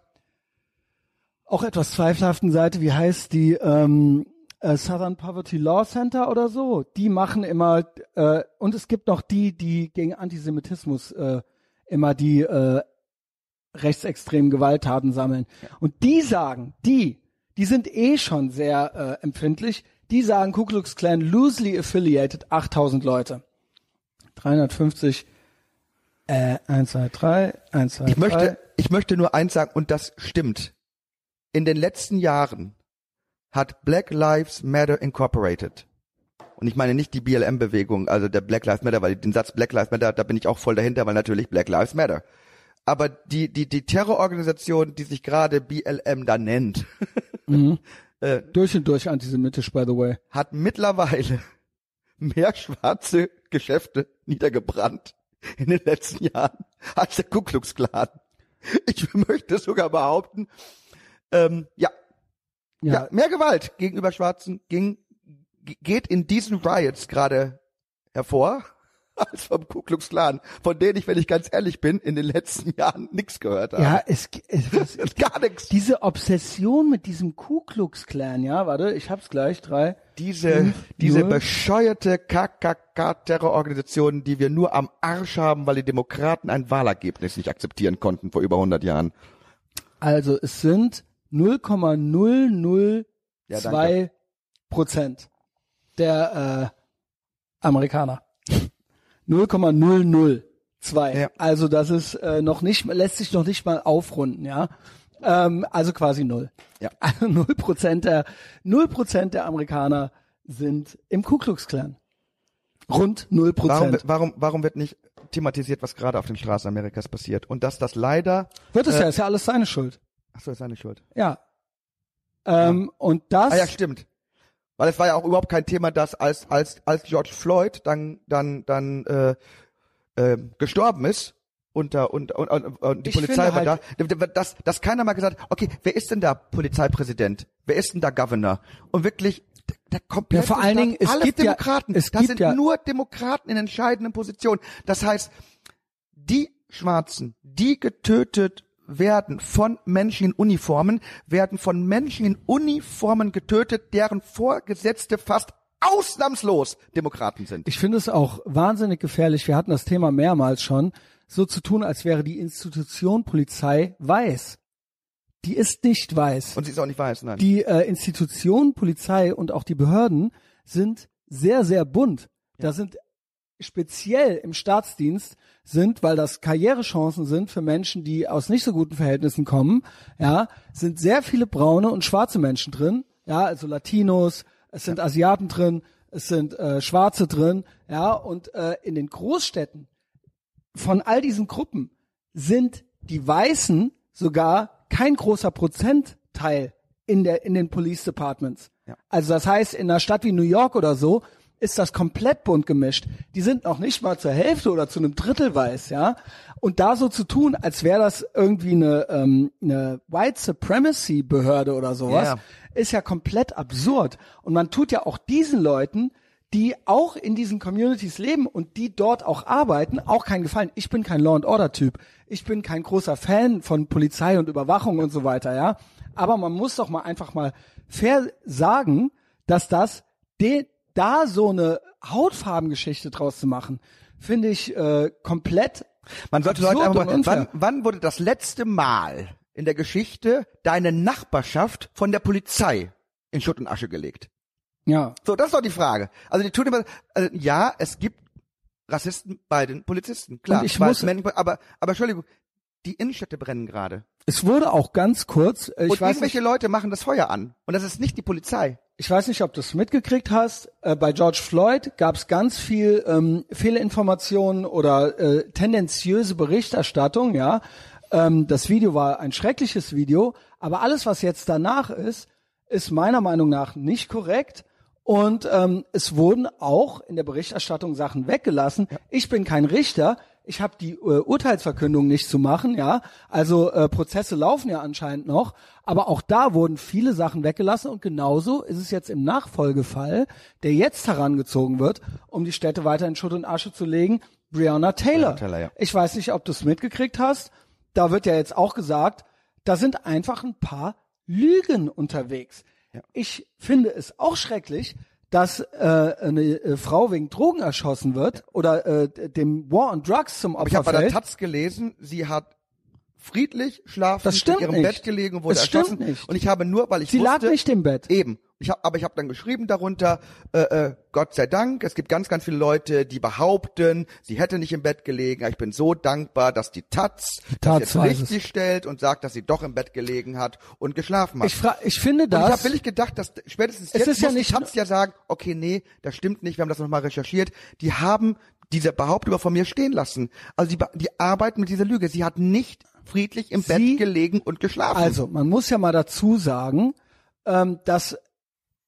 auch etwas zweifelhaften Seite, wie heißt die ähm, äh, Southern Poverty Law Center oder so. Die machen immer äh, und es gibt noch die, die gegen Antisemitismus äh, immer die äh, rechtsextremen Gewalttaten sammeln. Und die sagen, die, die sind eh schon sehr äh, empfindlich, die sagen Ku Klux Klan loosely affiliated 8000 Leute. 350 äh, 1, 2, 3, 1, 2, Ich 3. möchte, ich möchte nur eins sagen, und das stimmt. In den letzten Jahren hat Black Lives Matter Incorporated, und ich meine nicht die BLM-Bewegung, also der Black Lives Matter, weil den Satz Black Lives Matter, da bin ich auch voll dahinter, weil natürlich Black Lives Matter. Aber die, die, die Terrororganisation, die sich gerade BLM da nennt, durch und durch antisemitisch, by the way. hat mittlerweile mehr schwarze Geschäfte niedergebrannt in den letzten Jahren als der Ku Klux Klan. Ich möchte sogar behaupten, ähm, ja, ja. Ja, mehr Gewalt gegenüber Schwarzen ging, ge- geht in diesen Riots gerade hervor als vom Ku Klux Klan, von denen ich, wenn ich ganz ehrlich bin, in den letzten Jahren nichts gehört habe. ja, es, es was, Gar nichts. diese Obsession mit diesem Ku Klux Klan, ja, warte, ich hab's gleich, drei. Diese, diese null. bescheuerte KKK-Terrororganisation, die wir nur am Arsch haben, weil die Demokraten ein Wahlergebnis nicht akzeptieren konnten vor über 100 Jahren. Also es sind 0,002 Ja. Prozent der äh, Amerikaner. 0,002. Ja. Also das ist äh, noch nicht, lässt sich noch nicht mal aufrunden, ja. Ähm, also quasi null. Ja. Also null Prozent der null Prozent der Amerikaner sind im Ku Klux Klan. Rund null Warum, Prozent. warum, warum wird nicht thematisiert, was gerade auf den Straßen Amerikas passiert? Und dass das leider, Wird es äh, ja, ist ja alles seine Schuld. ach so, ist seine Schuld. Ja. Ähm, Und das. Ah ja, stimmt. Weil es war ja auch überhaupt kein Thema, dass als als als George Floyd dann dann dann äh, äh, gestorben ist und da und, und, und, die Ich Polizei war halt- da, dass dass keiner mal gesagt, hat, okay, wer ist denn da Polizeipräsident? Wer ist denn da Governor? Und wirklich der, komplette Ja, vor allen Dingen, es alles gibt ja- Demokraten. es das gibt sind ja- nur Demokraten in entscheidenden Positionen. Das heißt, die Schwarzen, die getötet werden von Menschen in Uniformen, werden von Menschen in Uniformen getötet, deren Vorgesetzte fast ausnahmslos Demokraten sind. Ich finde es auch wahnsinnig gefährlich. Wir hatten das Thema mehrmals schon, so zu tun, als wäre die Institution Polizei weiß. Die ist nicht weiß. Und sie ist auch nicht weiß, nein. Die äh, Institution Polizei und auch die Behörden sind sehr, sehr bunt. Da sind speziell im Staatsdienst sind, weil das Karrierechancen sind für Menschen, die aus nicht so guten Verhältnissen kommen, ja, sind sehr viele braune und schwarze Menschen drin, ja, also Latinos, es sind Asiaten drin, es sind äh, Schwarze drin, ja, und äh, in den Großstädten von all diesen Gruppen sind die Weißen sogar kein großer Prozentteil in der in den Police Departments. Ja. Also das heißt, in einer Stadt wie New York oder so ist das komplett bunt gemischt. Die sind noch nicht mal zur Hälfte oder zu einem Drittel weiß, ja. Und da so zu tun, als wäre das irgendwie eine, ähm, eine White Supremacy Behörde oder sowas, Ja. ist ja komplett absurd. Und man tut ja auch diesen Leuten, die auch in diesen Communities leben und die dort auch arbeiten, auch keinen Gefallen. Ich bin kein Law and Order Typ. Ich bin kein großer Fan von Polizei und Überwachung und so weiter, ja. Aber man muss doch mal einfach mal fair sagen, dass das de, da so eine Hautfarbengeschichte draus zu machen, finde ich äh, komplett Man sollte Leute einfach mal, wann, wann wurde das letzte Mal in der Geschichte deine Nachbarschaft von der Polizei in Schutt und Asche gelegt? Ja. So, das ist doch die Frage. Also die tun immer, also, ja, es gibt Rassisten bei den Polizisten, klar. Und ich muss- Menschen, aber, aber Entschuldigung, die Innenstädte brennen gerade. Es wurde auch ganz kurz, äh, ich Und weiß irgendwelche nicht, Leute machen das Feuer an. Und das ist nicht die Polizei. Ich weiß nicht, ob du es mitgekriegt hast. Äh, bei George Floyd gab es ganz viel ähm, Fehlinformationen oder äh, tendenziöse Berichterstattung. Ja, ähm, das Video war ein schreckliches Video, aber alles, was jetzt danach ist, ist meiner Meinung nach nicht korrekt Und ähm, es wurden auch in der Berichterstattung Sachen weggelassen. Ich bin kein Richter. Ich habe die äh, Urteilsverkündung nicht zu machen, ja. Also äh, Prozesse laufen ja anscheinend noch, aber auch da wurden viele Sachen weggelassen und genauso ist es jetzt im Nachfolgefall, der jetzt herangezogen wird, um die Städte weiter in Schutt und Asche zu legen, Breonna Taylor. Breonna Taylor, ja. Ich weiß nicht, ob du es mitgekriegt hast. Da wird ja jetzt auch gesagt, da sind einfach ein paar Lügen unterwegs. Ich finde es auch schrecklich, dass äh, eine äh, Frau wegen Drogen erschossen wird oder äh, dem War on Drugs zum Aber ich habe Opfer bei der. Taz gelesen, sie hat friedlich schlafend in ihrem nicht. Bett gelegen und wurde Das stimmt erschossen. nicht. Und ich habe nur, weil ich Sie wusste, lag nicht im Bett. Eben. Ich hab, aber ich habe dann geschrieben darunter, äh, äh, Gott sei Dank, es gibt ganz, ganz viele Leute, die behaupten, sie hätte nicht im Bett gelegen. Ich bin so dankbar, dass die Taz, das Taz jetzt weiß richtig stellt und sagt, dass sie doch im Bett gelegen hat und geschlafen hat. Ich, fra ich finde und ich das. habe billig gedacht, dass spätestens Es jetzt ist ja muss nicht die Taz ja sagen, okay, nee, das stimmt nicht, wir haben das nochmal recherchiert. Die haben diese Behauptung von mir stehen lassen. Also die, die arbeiten mit dieser Lüge. Sie hat nicht friedlich im Sie- Bett gelegen und geschlafen. Also, man muss ja mal dazu sagen, ähm, dass,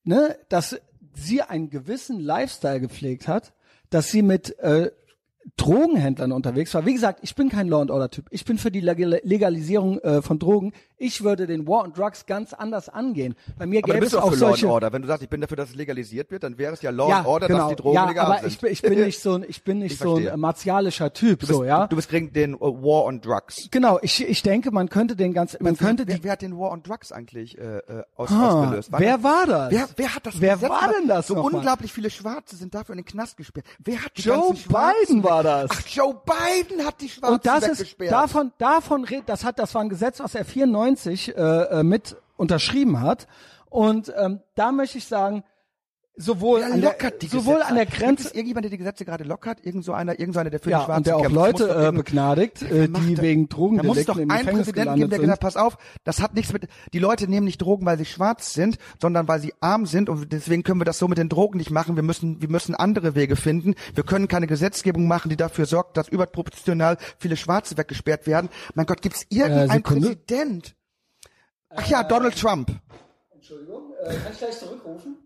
ne, dass sie einen gewissen Lifestyle gepflegt hat, dass sie mit äh, Drogenhändlern unterwegs war. Wie gesagt, ich bin kein Law and Order Typ. Ich bin für die Legal- Legalisierung äh, von Drogen. Ich würde den War on Drugs ganz anders angehen. Bei mir aber du gäbe bist es auch für Law and solche Order. Wenn du sagst, ich bin dafür, dass es legalisiert wird, dann wäre es ja Law ja, and Order, genau. dass die Drogen ja, legal aber sind. ich, bin- ich bin nicht so ein, ich bin nicht Ich so ein martialischer Typ, du bist, so, ja. du bist gegen den äh, War on Drugs. genau, ich, ich denke, man könnte den ganz, man könnte wer, die, wer hat den War on Drugs eigentlich äh, äh, aus, Ah, ausgelöst? wer das- war das? Wer, wer hat das Wer Gesetz war denn das So unglaublich viele Schwarze sind dafür in den Knast gesperrt. Wer hat die Joe Biden war das. Ach, Joe Biden hat die Schwarzen Und das ist davon, davon, das hat, das war ein Gesetz, was er 94 äh, äh, mit unterschrieben hat. Und ähm, da möchte ich sagen, sowohl Wer an der, sowohl Gesetze? an der Gibt Grenze, es irgendjemand, der die Gesetze gerade lockert? Irgend so einer, irgend so einer, der für ja, die Schwarzen und der auch Leute äh, begnadigt, äh, die wegen Da muss doch Präsidenten gelandet geben, der gesagt, pass auf, das hat nichts mit, die Leute nehmen nicht Drogen, weil sie schwarz sind, sondern weil sie arm sind und deswegen können wir das so mit den Drogen nicht machen. Wir müssen, wir müssen andere Wege finden. Wir können keine Gesetzgebung machen, die dafür sorgt, dass überproportional viele Schwarze weggesperrt werden. Mein Gott, gibt's irgendeinen Sekunde. Präsident? Ach ja, Donald Trump. Entschuldigung, äh, kann ich gleich zurückrufen?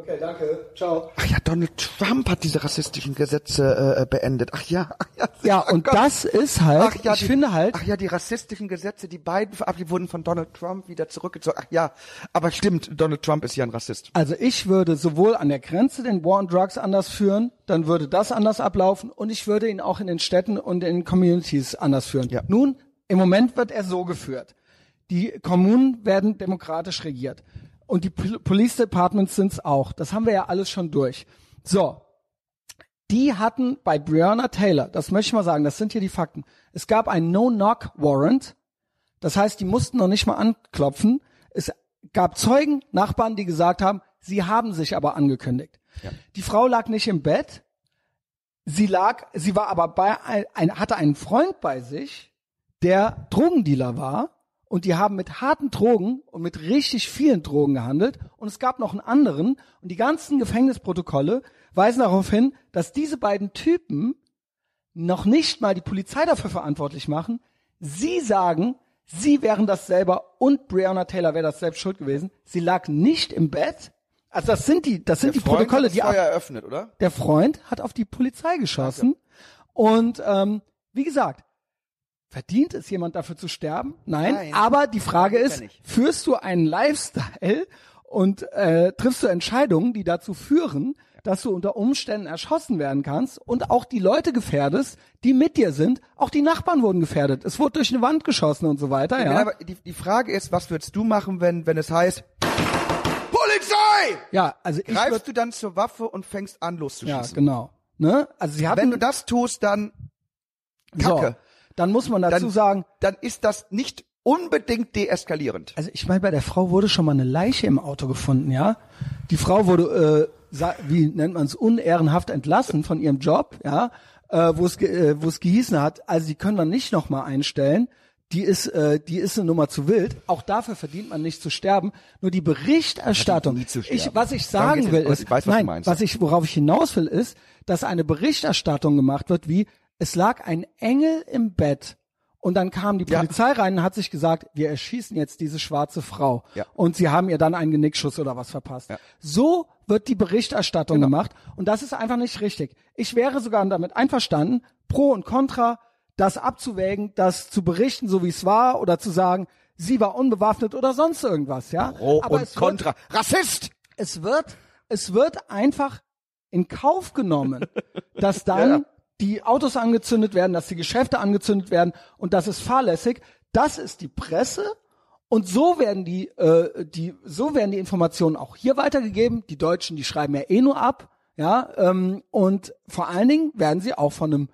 Okay, danke. Ciao. Ach ja, Donald Trump hat diese rassistischen Gesetze äh, beendet. Ach ja, ach ja. Ja, ach und Gott. das ist halt, Ach ja, ich die, finde halt, Ach ja, die rassistischen Gesetze, die beiden verabschiedet wurden von Donald Trump wieder zurückgezogen. Ach ja, aber stimmt, Donald Trump ist ja ein Rassist. Also ich würde sowohl an der Grenze den War on Drugs anders führen, dann würde das anders ablaufen und ich würde ihn auch in den Städten und in den Communities anders führen. Ja. Nun, im Moment wird er so geführt. Die Kommunen werden demokratisch regiert. Und die Pol Police Departments sind's auch. Das haben wir ja alles schon durch. So. Die hatten bei Breonna Taylor, das möchte ich mal sagen, das sind hier die Fakten. Es gab ein No-Knock-Warrant. Das heißt, die mussten noch nicht mal anklopfen. Es gab Zeugen, Nachbarn, die gesagt haben, sie haben sich aber angekündigt. Die Frau lag nicht im Bett. Sie lag, sie war aber bei ein, hatte einen Freund bei sich, der Drogendealer war. Und die haben mit harten Drogen und mit richtig vielen Drogen gehandelt. Und es gab noch einen anderen. Und die ganzen Gefängnisprotokolle weisen darauf hin, dass diese beiden Typen noch nicht mal die Polizei dafür verantwortlich machen. Sie sagen, sie wären das selber und Breonna Taylor wäre das selbst schuld gewesen. Sie lag nicht im Bett. Also das sind die, das sind die Freund Protokolle, die eröffnet, oder? der Freund hat auf die Polizei geschossen. Und ähm, wie gesagt, verdient es jemand dafür zu sterben? Nein. Nein. Aber die Frage ist, ja führst du einen Lifestyle und äh, triffst du Entscheidungen, die dazu führen, dass du unter Umständen erschossen werden kannst und auch die Leute gefährdest, die mit dir sind. Auch die Nachbarn wurden gefährdet. Es wurde durch eine Wand geschossen und so weiter. Ja. Ja, aber die, die Frage ist, was würdest du machen, wenn, wenn es heißt, Polizei! ja also ich Greifst würd, du dann zur Waffe und fängst an ja loszuschießen? genau. Ne? Also sie hatten Wenn du das tust, dann, Kacke. So, dann muss man dazu dann, sagen, dann ist das nicht unbedingt deeskalierend. Also ich meine, bei der Frau wurde schon mal eine Leiche im Auto gefunden, ja. Die Frau wurde, äh, wie nennt man es, unehrenhaft entlassen von ihrem Job, ja, äh, wo es äh, wo es gehießen hat, also die können wir nicht noch mal einstellen. Die ist, äh, die ist eine Nummer zu wild. Auch dafür verdient man nicht zu sterben. Nur die Berichterstattung. nie zu Ich, sterben. was ich sagen will ist, Ich weiß, was nein, was ich, worauf ich hinaus will, ist, dass eine Berichterstattung gemacht wird, wie es lag ein Engel im Bett Und dann kam die Ja. Polizei rein und hat sich gesagt, wir erschießen jetzt diese schwarze Frau. Ja. Und sie haben ihr dann einen Genickschuss oder was verpasst. So wird die Berichterstattung Genau. gemacht. Und das ist einfach nicht richtig. Ich wäre sogar damit einverstanden, pro und contra, das abzuwägen, das zu berichten, so wie es war, oder zu sagen, sie war unbewaffnet oder sonst irgendwas, ja. Pro Aber und es wird- Contra. Rassist! es wird, es wird einfach in Kauf genommen, dass dann Ja. Die Autos angezündet werden, dass die Geschäfte angezündet werden und das ist fahrlässig. Das ist die Presse und so werden die, äh, die, so werden die Informationen auch hier weitergegeben. Die Deutschen, die schreiben ja eh nur ab, ja, ähm, und vor allen Dingen werden sie auch von einem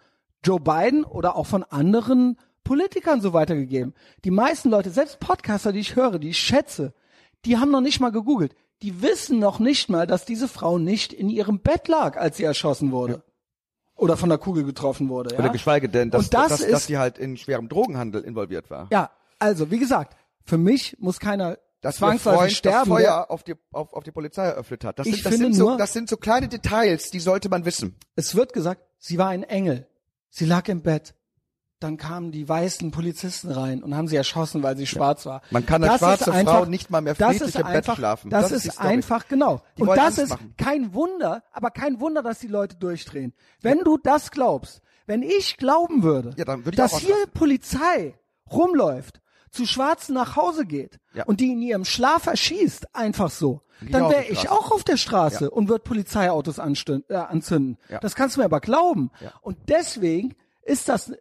Joe Biden oder auch von anderen Politikern so weitergegeben. Die meisten Leute, selbst Podcaster, die ich höre, die ich schätze, die haben noch nicht mal gegoogelt. Die wissen noch nicht mal, dass diese Frau nicht in ihrem Bett lag, als sie erschossen wurde. Oder von der Kugel getroffen wurde. Ja? Oder geschweige denn, dass, das dass, ist, dass sie halt in schwerem Drogenhandel involviert war. ja, also wie gesagt, für mich muss keiner dass zwangsweise Freund sterben. das Feuer auf die, auf, auf die Polizei eröffnet hat. Das, Ich sind, das, finde sind so, nur- das sind so kleine Details, die sollte man wissen. Es wird gesagt, sie war ein Engel. Sie lag im Bett. Dann kamen die weißen Polizisten rein und haben sie erschossen, weil sie schwarz war. Man kann als schwarze Frau nicht mal mehr friedlich im Bett einfach, schlafen. Das, Das ist ist, einfach, genau. Die und das ist machen. kein Wunder, aber kein Wunder, dass die Leute durchdrehen. Wenn du das glaubst, wenn ich glauben würde, Ja, würde ich dass hier. Polizei rumläuft, zu Schwarzen nach Hause geht Ja. und die in ihrem Schlaf erschießt, einfach so, dann wäre ich auch auf der Straße Ja. und würde Polizeiautos äh, anzünden. Ja. Das kannst du mir aber glauben. Ja. Und deswegen ist das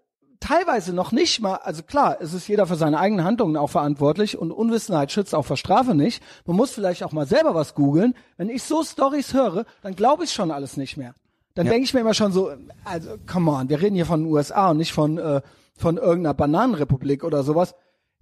teilweise noch nicht mal, also klar, es ist jeder für seine eigenen Handlungen auch verantwortlich und Unwissenheit schützt auch vor Strafe nicht. Man muss vielleicht auch mal selber was googeln. Wenn ich so Stories höre, dann glaube ich schon alles nicht mehr. Dann denke ich mir immer schon so, also come on, wir reden hier von den USA und nicht von äh, von irgendeiner Bananenrepublik oder sowas.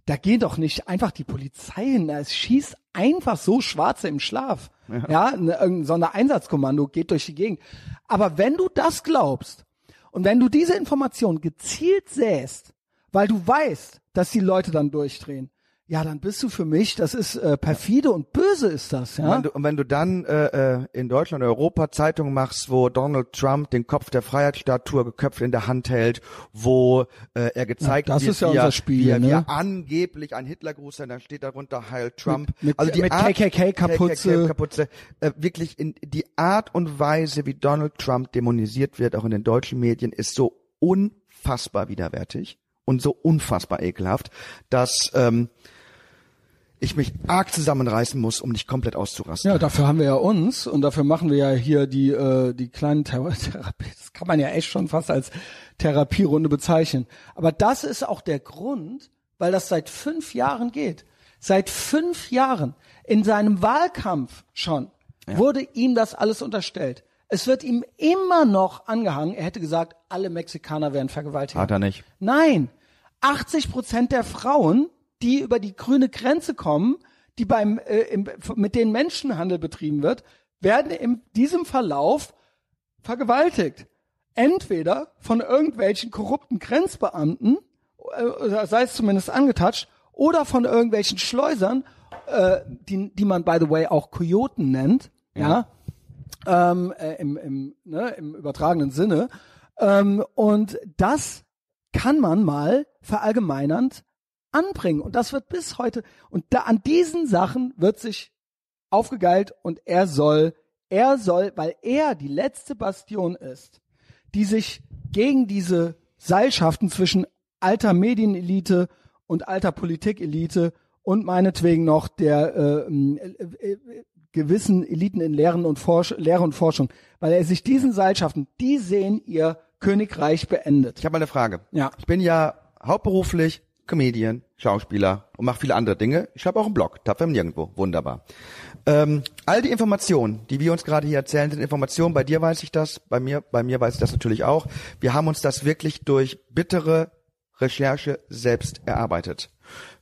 Da geht doch nicht einfach die Polizei hin, es schießt einfach so Schwarze im Schlaf. Ja, ne, irgendein Sondereinsatzkommando geht durch die Gegend. Aber wenn du das glaubst und wenn du diese Information gezielt säst, weil du weißt, dass die Leute dann durchdrehen, ja, dann bist du für mich, das ist äh, perfide und böse ist das, Und ja. wenn du, und wenn du dann äh, äh, in Deutschland Europa Zeitungen machst, wo Donald Trump den Kopf der Freiheitsstatue geköpft in der Hand hält, wo äh, er gezeigt Ja, das wird, ist ja wie, er, unser Spiel, wie, er, wie ne? er angeblich ein Hitlergruß sein, dann steht darunter Heil Trump. mit- also die mit Art, KKK-Kapuze. KKK-Kapuze, äh, wirklich in die Art und Weise, wie Donald Trump dämonisiert wird, auch in den deutschen Medien, ist so unfassbar widerwärtig und so unfassbar ekelhaft, dass ähm, ich mich arg zusammenreißen muss, um nicht komplett auszurasten. Ja, dafür haben wir ja uns und dafür machen wir ja hier die äh, die kleinen Thera Therapie. Das kann man ja echt schon fast als Therapierunde bezeichnen. Aber das ist auch der Grund, weil das seit fünf Jahren geht. Seit fünf Jahren in seinem Wahlkampf schon wurde ihm das alles unterstellt. Es wird ihm immer noch angehangen. Er hätte gesagt, alle Mexikaner wären Vergewaltiger. Hat er nicht. Nein, 80 Prozent der Frauen, die über die grüne Grenze kommen, die beim äh, im, mit denen Menschenhandel betrieben wird, werden in diesem Verlauf vergewaltigt. Entweder von irgendwelchen korrupten Grenzbeamten, äh, oder sei es zumindest angetatscht, oder von irgendwelchen Schleusern, äh, die, die man by the way auch Kojoten nennt, ja, ähm, äh, im, im, ne, im übertragenen Sinne. Ähm, und das kann man mal verallgemeinernd anbringen. Und das wird bis heute, und da an diesen Sachen wird sich aufgegeilt und er soll, er soll, weil er die letzte Bastion ist, die sich gegen diese Seilschaften zwischen alter Medienelite und alter Politikelite und meinetwegen noch der äh, äh, äh, gewissen Eliten in Lehren und Forsch Lehre und Forschung, weil er sich diesen Seilschaften, die sehen ihr Königreich beendet. Ich habe mal eine Frage. Ja. Ich bin ja hauptberuflich Comedian, Schauspieler und mache viele andere Dinge. Ich schreibe auch einen Blog, tapfer Nirgendwo, wunderbar. Ähm, all die Informationen, die wir uns gerade hier erzählen, sind Informationen. Bei dir weiß ich das, bei mir, bei mir weiß ich das natürlich auch. Wir haben uns das wirklich durch bittere Recherche selbst erarbeitet.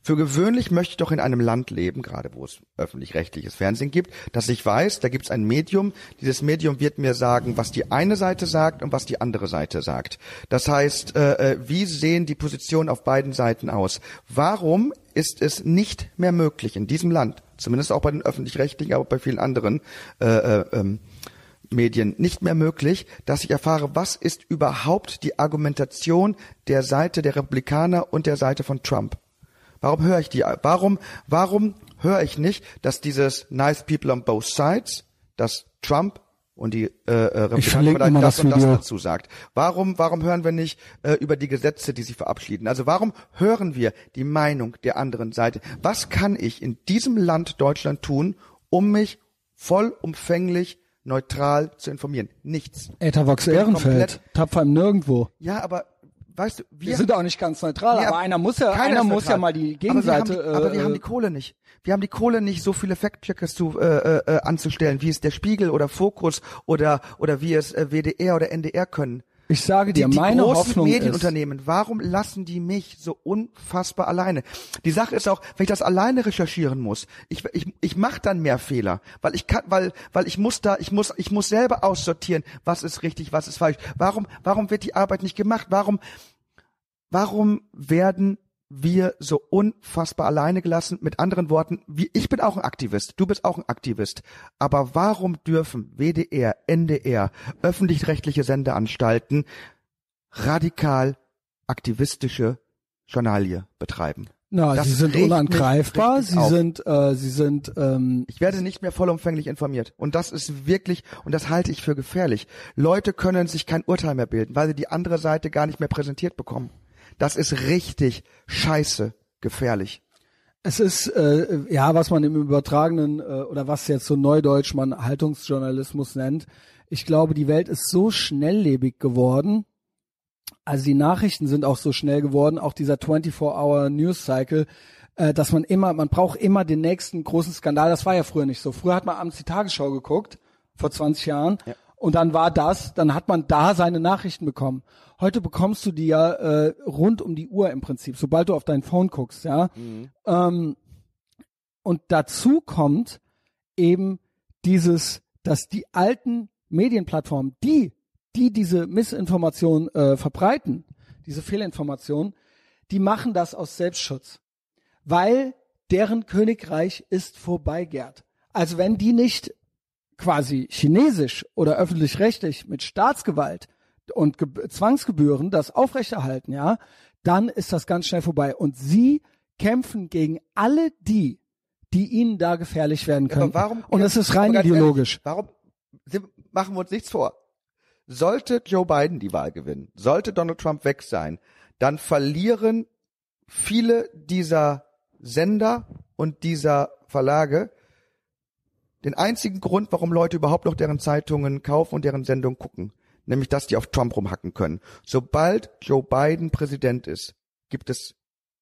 Für gewöhnlich möchte ich doch in einem Land leben, gerade wo es öffentlich-rechtliches Fernsehen gibt, dass ich weiß, da gibt es ein Medium. Dieses Medium wird mir sagen, was die eine Seite sagt und was die andere Seite sagt. Das heißt, äh, äh, wie sehen die Positionen auf beiden Seiten aus? Warum ist es nicht mehr möglich in diesem Land, zumindest auch bei den öffentlich-rechtlichen, aber bei vielen anderen äh, äh, ähm, Medien nicht mehr möglich, dass ich erfahre, was ist überhaupt die Argumentation der Seite der Republikaner und der Seite von Trump. Warum höre ich die? Warum, warum höre ich nicht, dass dieses Nice People on both sides, dass Trump und die äh, äh, Republikaner das das und das dazu sagt. Warum, warum hören wir nicht äh, über die Gesetze, die sie verabschieden? Also warum hören wir die Meinung der anderen Seite? Was kann ich in diesem Land Deutschland tun, um mich vollumfänglich neutral zu informieren? Nichts. Bin Ehrenfeld, tapfer im Nirgendwo. Ja, aber weißt du, Wir sind auch nicht ganz neutral, Ja, aber einer muss ja, keiner einer muss ja mal die Aber wir haben Gegenseite. die, aber wir äh, haben die Kohle nicht. Wir haben die Kohle nicht, so viele Fact-Checkers zu, äh, äh, anzustellen, wie es der Spiegel oder Fokus oder oder wie es äh, WDR oder NDR können. Ich sage Die, dir, die meine großen Hoffnung ist, Medienunternehmen, warum lassen die mich so unfassbar alleine? Die Sache ist auch, wenn ich das alleine recherchieren muss, ich ich ich mache dann mehr Fehler, weil ich kann, weil weil ich muss da, ich muss ich muss selber aussortieren, was ist richtig, was ist falsch. Warum warum wird die Arbeit nicht gemacht? Warum warum werden wir so unfassbar alleine gelassen? Mit anderen Worten, wie, ich bin auch ein Aktivist, du bist auch ein Aktivist. Aber warum dürfen WDR, NDR, öffentlich-rechtliche Sendeanstalten radikal aktivistische Journalie betreiben? na, das sie sind unangreifbar, sie auf. sind, äh, sie sind, ähm, Ich werde nicht mehr vollumfänglich informiert. Und das ist wirklich, und das halte ich für gefährlich. Leute können sich kein Urteil mehr bilden, weil sie die andere Seite gar nicht mehr präsentiert bekommen. Das ist richtig scheiße gefährlich. Es ist äh, ja, was man im übertragenen äh, oder was jetzt so neudeutsch man Haltungsjournalismus nennt. Ich glaube, die Welt ist so schnelllebig geworden. Also die Nachrichten sind auch so schnell geworden, auch dieser 24-Hour News Cycle, äh, dass man immer, man braucht immer den nächsten großen Skandal. Das war ja früher nicht so. Früher hat man abends die Tagesschau geguckt, vor 20 Jahren, und dann war das, dann hat man da seine Nachrichten bekommen. Heute bekommst du die ja äh, rund um die Uhr im Prinzip, sobald du auf dein Phone guckst, ja. Ähm, und dazu kommt eben dieses, dass die alten Medienplattformen, die, die diese Missinformation äh, verbreiten, diese Fehlinformation, die machen das aus Selbstschutz, weil deren Königreich ist vorbeigärt. Also wenn die nicht quasi chinesisch oder öffentlich-rechtlich mit Staatsgewalt und Ge Zwangsgebühren das aufrechterhalten, ja, dann ist das ganz schnell vorbei. Und sie kämpfen gegen alle die, die ihnen da gefährlich werden können. Warum, und es ist rein ideologisch. Ehrlich, warum machen wir uns nichts vor? Sollte Joe Biden die Wahl gewinnen, sollte Donald Trump weg sein, dann verlieren viele dieser Sender und dieser Verlage den einzigen Grund, warum Leute überhaupt noch deren Zeitungen kaufen und deren Sendungen gucken, nämlich dass die auf Trump rumhacken können. Sobald Joe Biden Präsident ist, gibt es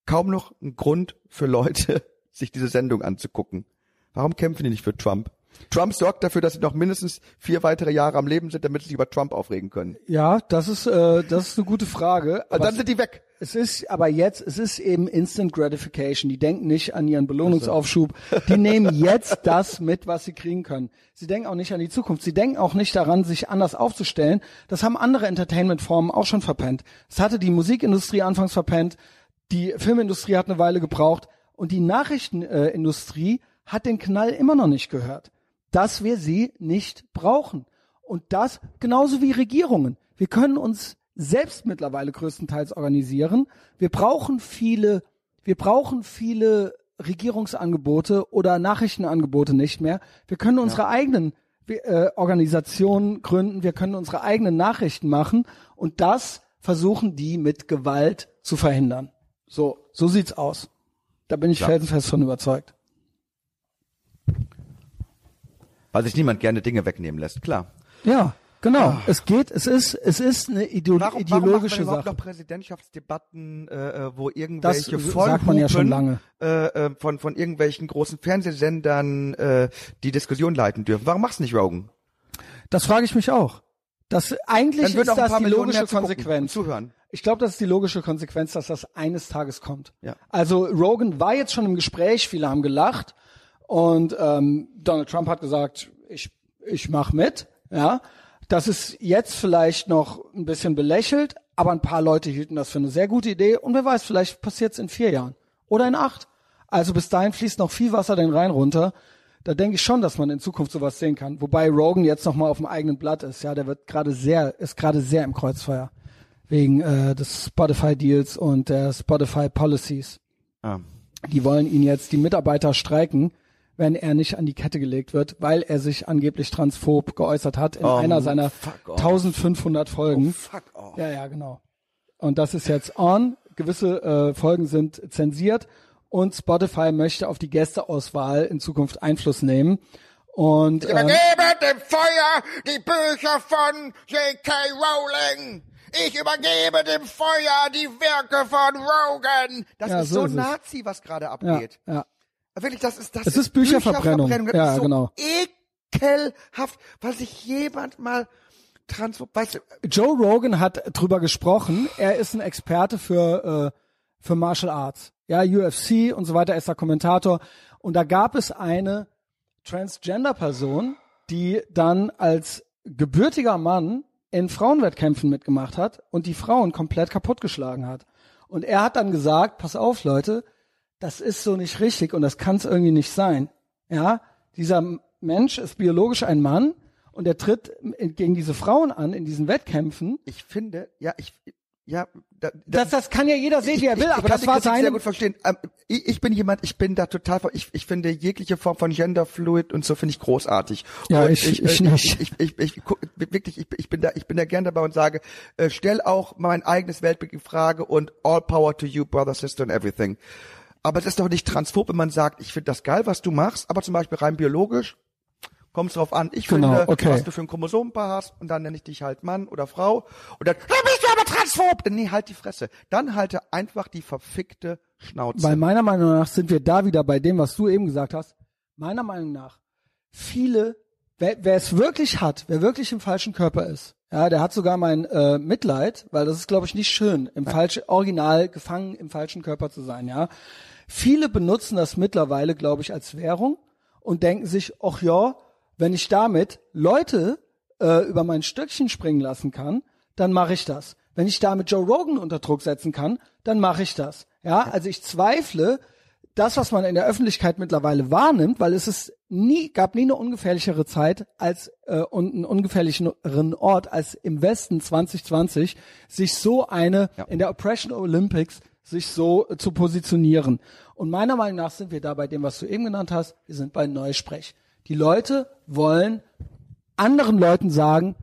kaum noch einen Grund für Leute, sich diese Sendung anzugucken. Warum kämpfen die nicht für Trump? Trump sorgt dafür, dass sie noch mindestens vier weitere Jahre am Leben sind, damit sie sich über Trump aufregen können. Ja, das ist, äh, das ist eine gute Frage. Aber dann sind die weg. Es ist aber jetzt, es ist eben Instant Gratification. Die denken nicht an ihren Belohnungsaufschub. Die nehmen jetzt das mit, was sie kriegen können. Sie denken auch nicht an die Zukunft. Sie denken auch nicht daran, sich anders aufzustellen. Das haben andere Entertainment-Formen auch schon verpennt. Das hatte die Musikindustrie anfangs verpennt. Die Filmindustrie hat eine Weile gebraucht. Und die Nachrichtenindustrie hat den Knall immer noch nicht gehört. Dass wir sie nicht brauchen. Und das genauso wie Regierungen. Wir können uns selbst mittlerweile größtenteils organisieren. Wir brauchen viele, wir brauchen viele Regierungsangebote oder Nachrichtenangebote nicht mehr. Wir können unsere eigenen äh, Organisationen gründen, wir können unsere eigenen Nachrichten machen und das versuchen die mit Gewalt zu verhindern. So, so sieht's aus. Da bin ich felsenfest von überzeugt. Weil sich niemand gerne Dinge wegnehmen lässt, klar. Ja, genau. Es geht, es ist, es ist eine Ideo Warum, warum ideologische machen wir überhaupt Sache. noch Präsidentschaftsdebatten, äh, äh, wo irgendwelche Das sagt man ja schon Vollhupen, lange. Äh, äh, von, von irgendwelchen großen Fernsehsendern äh, die Diskussion leiten dürfen? Warum machst du nicht Rogan? Das frage ich mich auch. Das eigentlich ist das die Millionen logische Konsequenz. zuhören. Ich glaube, das ist die logische Konsequenz, dass das eines Tages kommt. Ja. Also Rogan war jetzt schon im Gespräch, viele haben gelacht und ähm, Donald Trump hat gesagt, ich ich mach mit. Ja, das ist jetzt vielleicht noch ein bisschen belächelt, aber ein paar Leute hielten das für eine sehr gute Idee und wer weiß, vielleicht passiert's in vier Jahren oder in acht. Also bis dahin fließt noch viel Wasser den Rhein runter. Da denke ich schon, dass man in Zukunft sowas sehen kann. Wobei Rogan jetzt noch mal auf dem eigenen Blatt ist. Ja, der wird gerade sehr, ist gerade sehr im Kreuzfeuer wegen äh, des Spotify Deals und der Spotify Policies. Ah. Die wollen ihn jetzt, die Mitarbeiter streiken, wenn er nicht an die Kette gelegt wird, weil er sich angeblich transphob geäußert hat in Oh, einer seiner fuck off. 1500 Folgen. Fuck off. Ja, ja, genau. Und das ist jetzt on. Gewisse äh, Folgen sind zensiert und Spotify möchte auf die Gästeauswahl in Zukunft Einfluss nehmen. Und Ich ähm, übergebe dem Feuer die Bücher von J.K. Rowling. Ich übergebe dem Feuer die Werke von Rogan. Das Ja, ist so so, ist es. Nazi, was gerade ja, abgeht. ja. Wirklich, das ist das Es ist Bücherverbrennung. Das Ja, ist so genau. ekelhaft, weil sich jemand mal trans, weißt du, Joe Rogan hat drüber gesprochen. Er ist ein Experte für äh, für Martial Arts, ja UFC und so weiter. Er ist der Kommentator. Und da gab es eine Transgender-Person, die dann als gebürtiger Mann in Frauenwettkämpfen mitgemacht hat und die Frauen komplett kaputtgeschlagen hat. Und er hat dann gesagt: Pass auf, Leute, das ist so nicht richtig und das kann es irgendwie nicht sein. Ja, dieser Mensch ist biologisch ein Mann und er tritt gegen diese Frauen an in diesen Wettkämpfen. ich finde, ja, ich, ja, da, da, Das, das kann ja jeder sehen, wie er will, ich, aber kann das war Kritik sehr sein. gut verstehen. Ähm, ich, ich bin jemand, ich bin da total, ich, ich finde jegliche Form von Genderfluid und so finde ich großartig. Ja, und ich- ich nicht. Ich, ich, ich, ich, guck- wirklich, ich, ich bin da, ich bin da gern dabei und sage, äh, stell auch mein eigenes Weltbild in Frage und all power to you, brother, sister and everything. Aber es ist doch nicht transphob, wenn man sagt, ich finde das geil, was du machst, aber zum Beispiel rein biologisch, kommt es drauf an. Ich Genau, finde, okay. was du für ein Chromosomenpaar hast und dann nenne ich dich halt Mann oder Frau und dann, dann bist du aber transphob. Dann, nee, halt die Fresse. Dann halte einfach die verfickte Schnauze. Weil meiner Meinung nach sind wir da wieder bei dem, was du eben gesagt hast. Meiner Meinung nach, viele, wer, wer es wirklich hat, wer wirklich im falschen Körper ist, ja, der hat sogar mein äh, Mitleid, weil das ist, glaube ich, nicht schön, im falschen, original gefangen im falschen Körper zu sein, ja. Viele benutzen das mittlerweile, glaube ich, als Währung und denken sich, ach ja, wenn ich damit Leute äh, über mein Stöckchen springen lassen kann, dann mache ich das. Wenn ich damit Joe Rogan unter Druck setzen kann, dann mache ich das. Ja, also ich zweifle, das, was man in der Öffentlichkeit mittlerweile wahrnimmt, weil es ist nie, gab nie eine ungefährlichere Zeit als äh, und einen ungefährlicheren Ort als im Westen 2020, sich so eine in der Oppression Olympics sich so äh, zu positionieren. Und meiner Meinung nach sind wir da bei dem, was du eben genannt hast. Wir sind bei Neusprech. Die Leute wollen anderen Leuten sagen,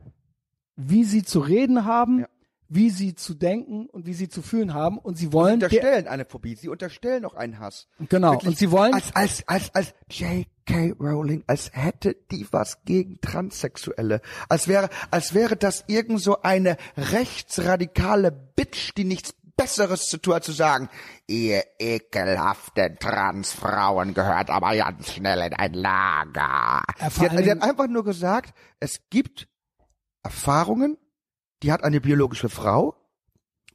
wie sie zu reden haben, Ja. wie sie zu denken und wie sie zu fühlen haben. Und sie wollen der, unterstellen eine Phobie, sie unterstellen auch einen Hass. Genau, und sie wollen- als als als als J.K. Rowling, als hätte die was gegen Transsexuelle, als wäre als wäre das irgend so eine rechtsradikale Bitch, die nichts Besseres zu tun zu sagen, ihr ekelhaften Transfrauen gehört aber ganz schnell in ein Lager. Ja, sie, hat, sie hat einfach nur gesagt, es gibt Erfahrungen, die hat eine biologische Frau,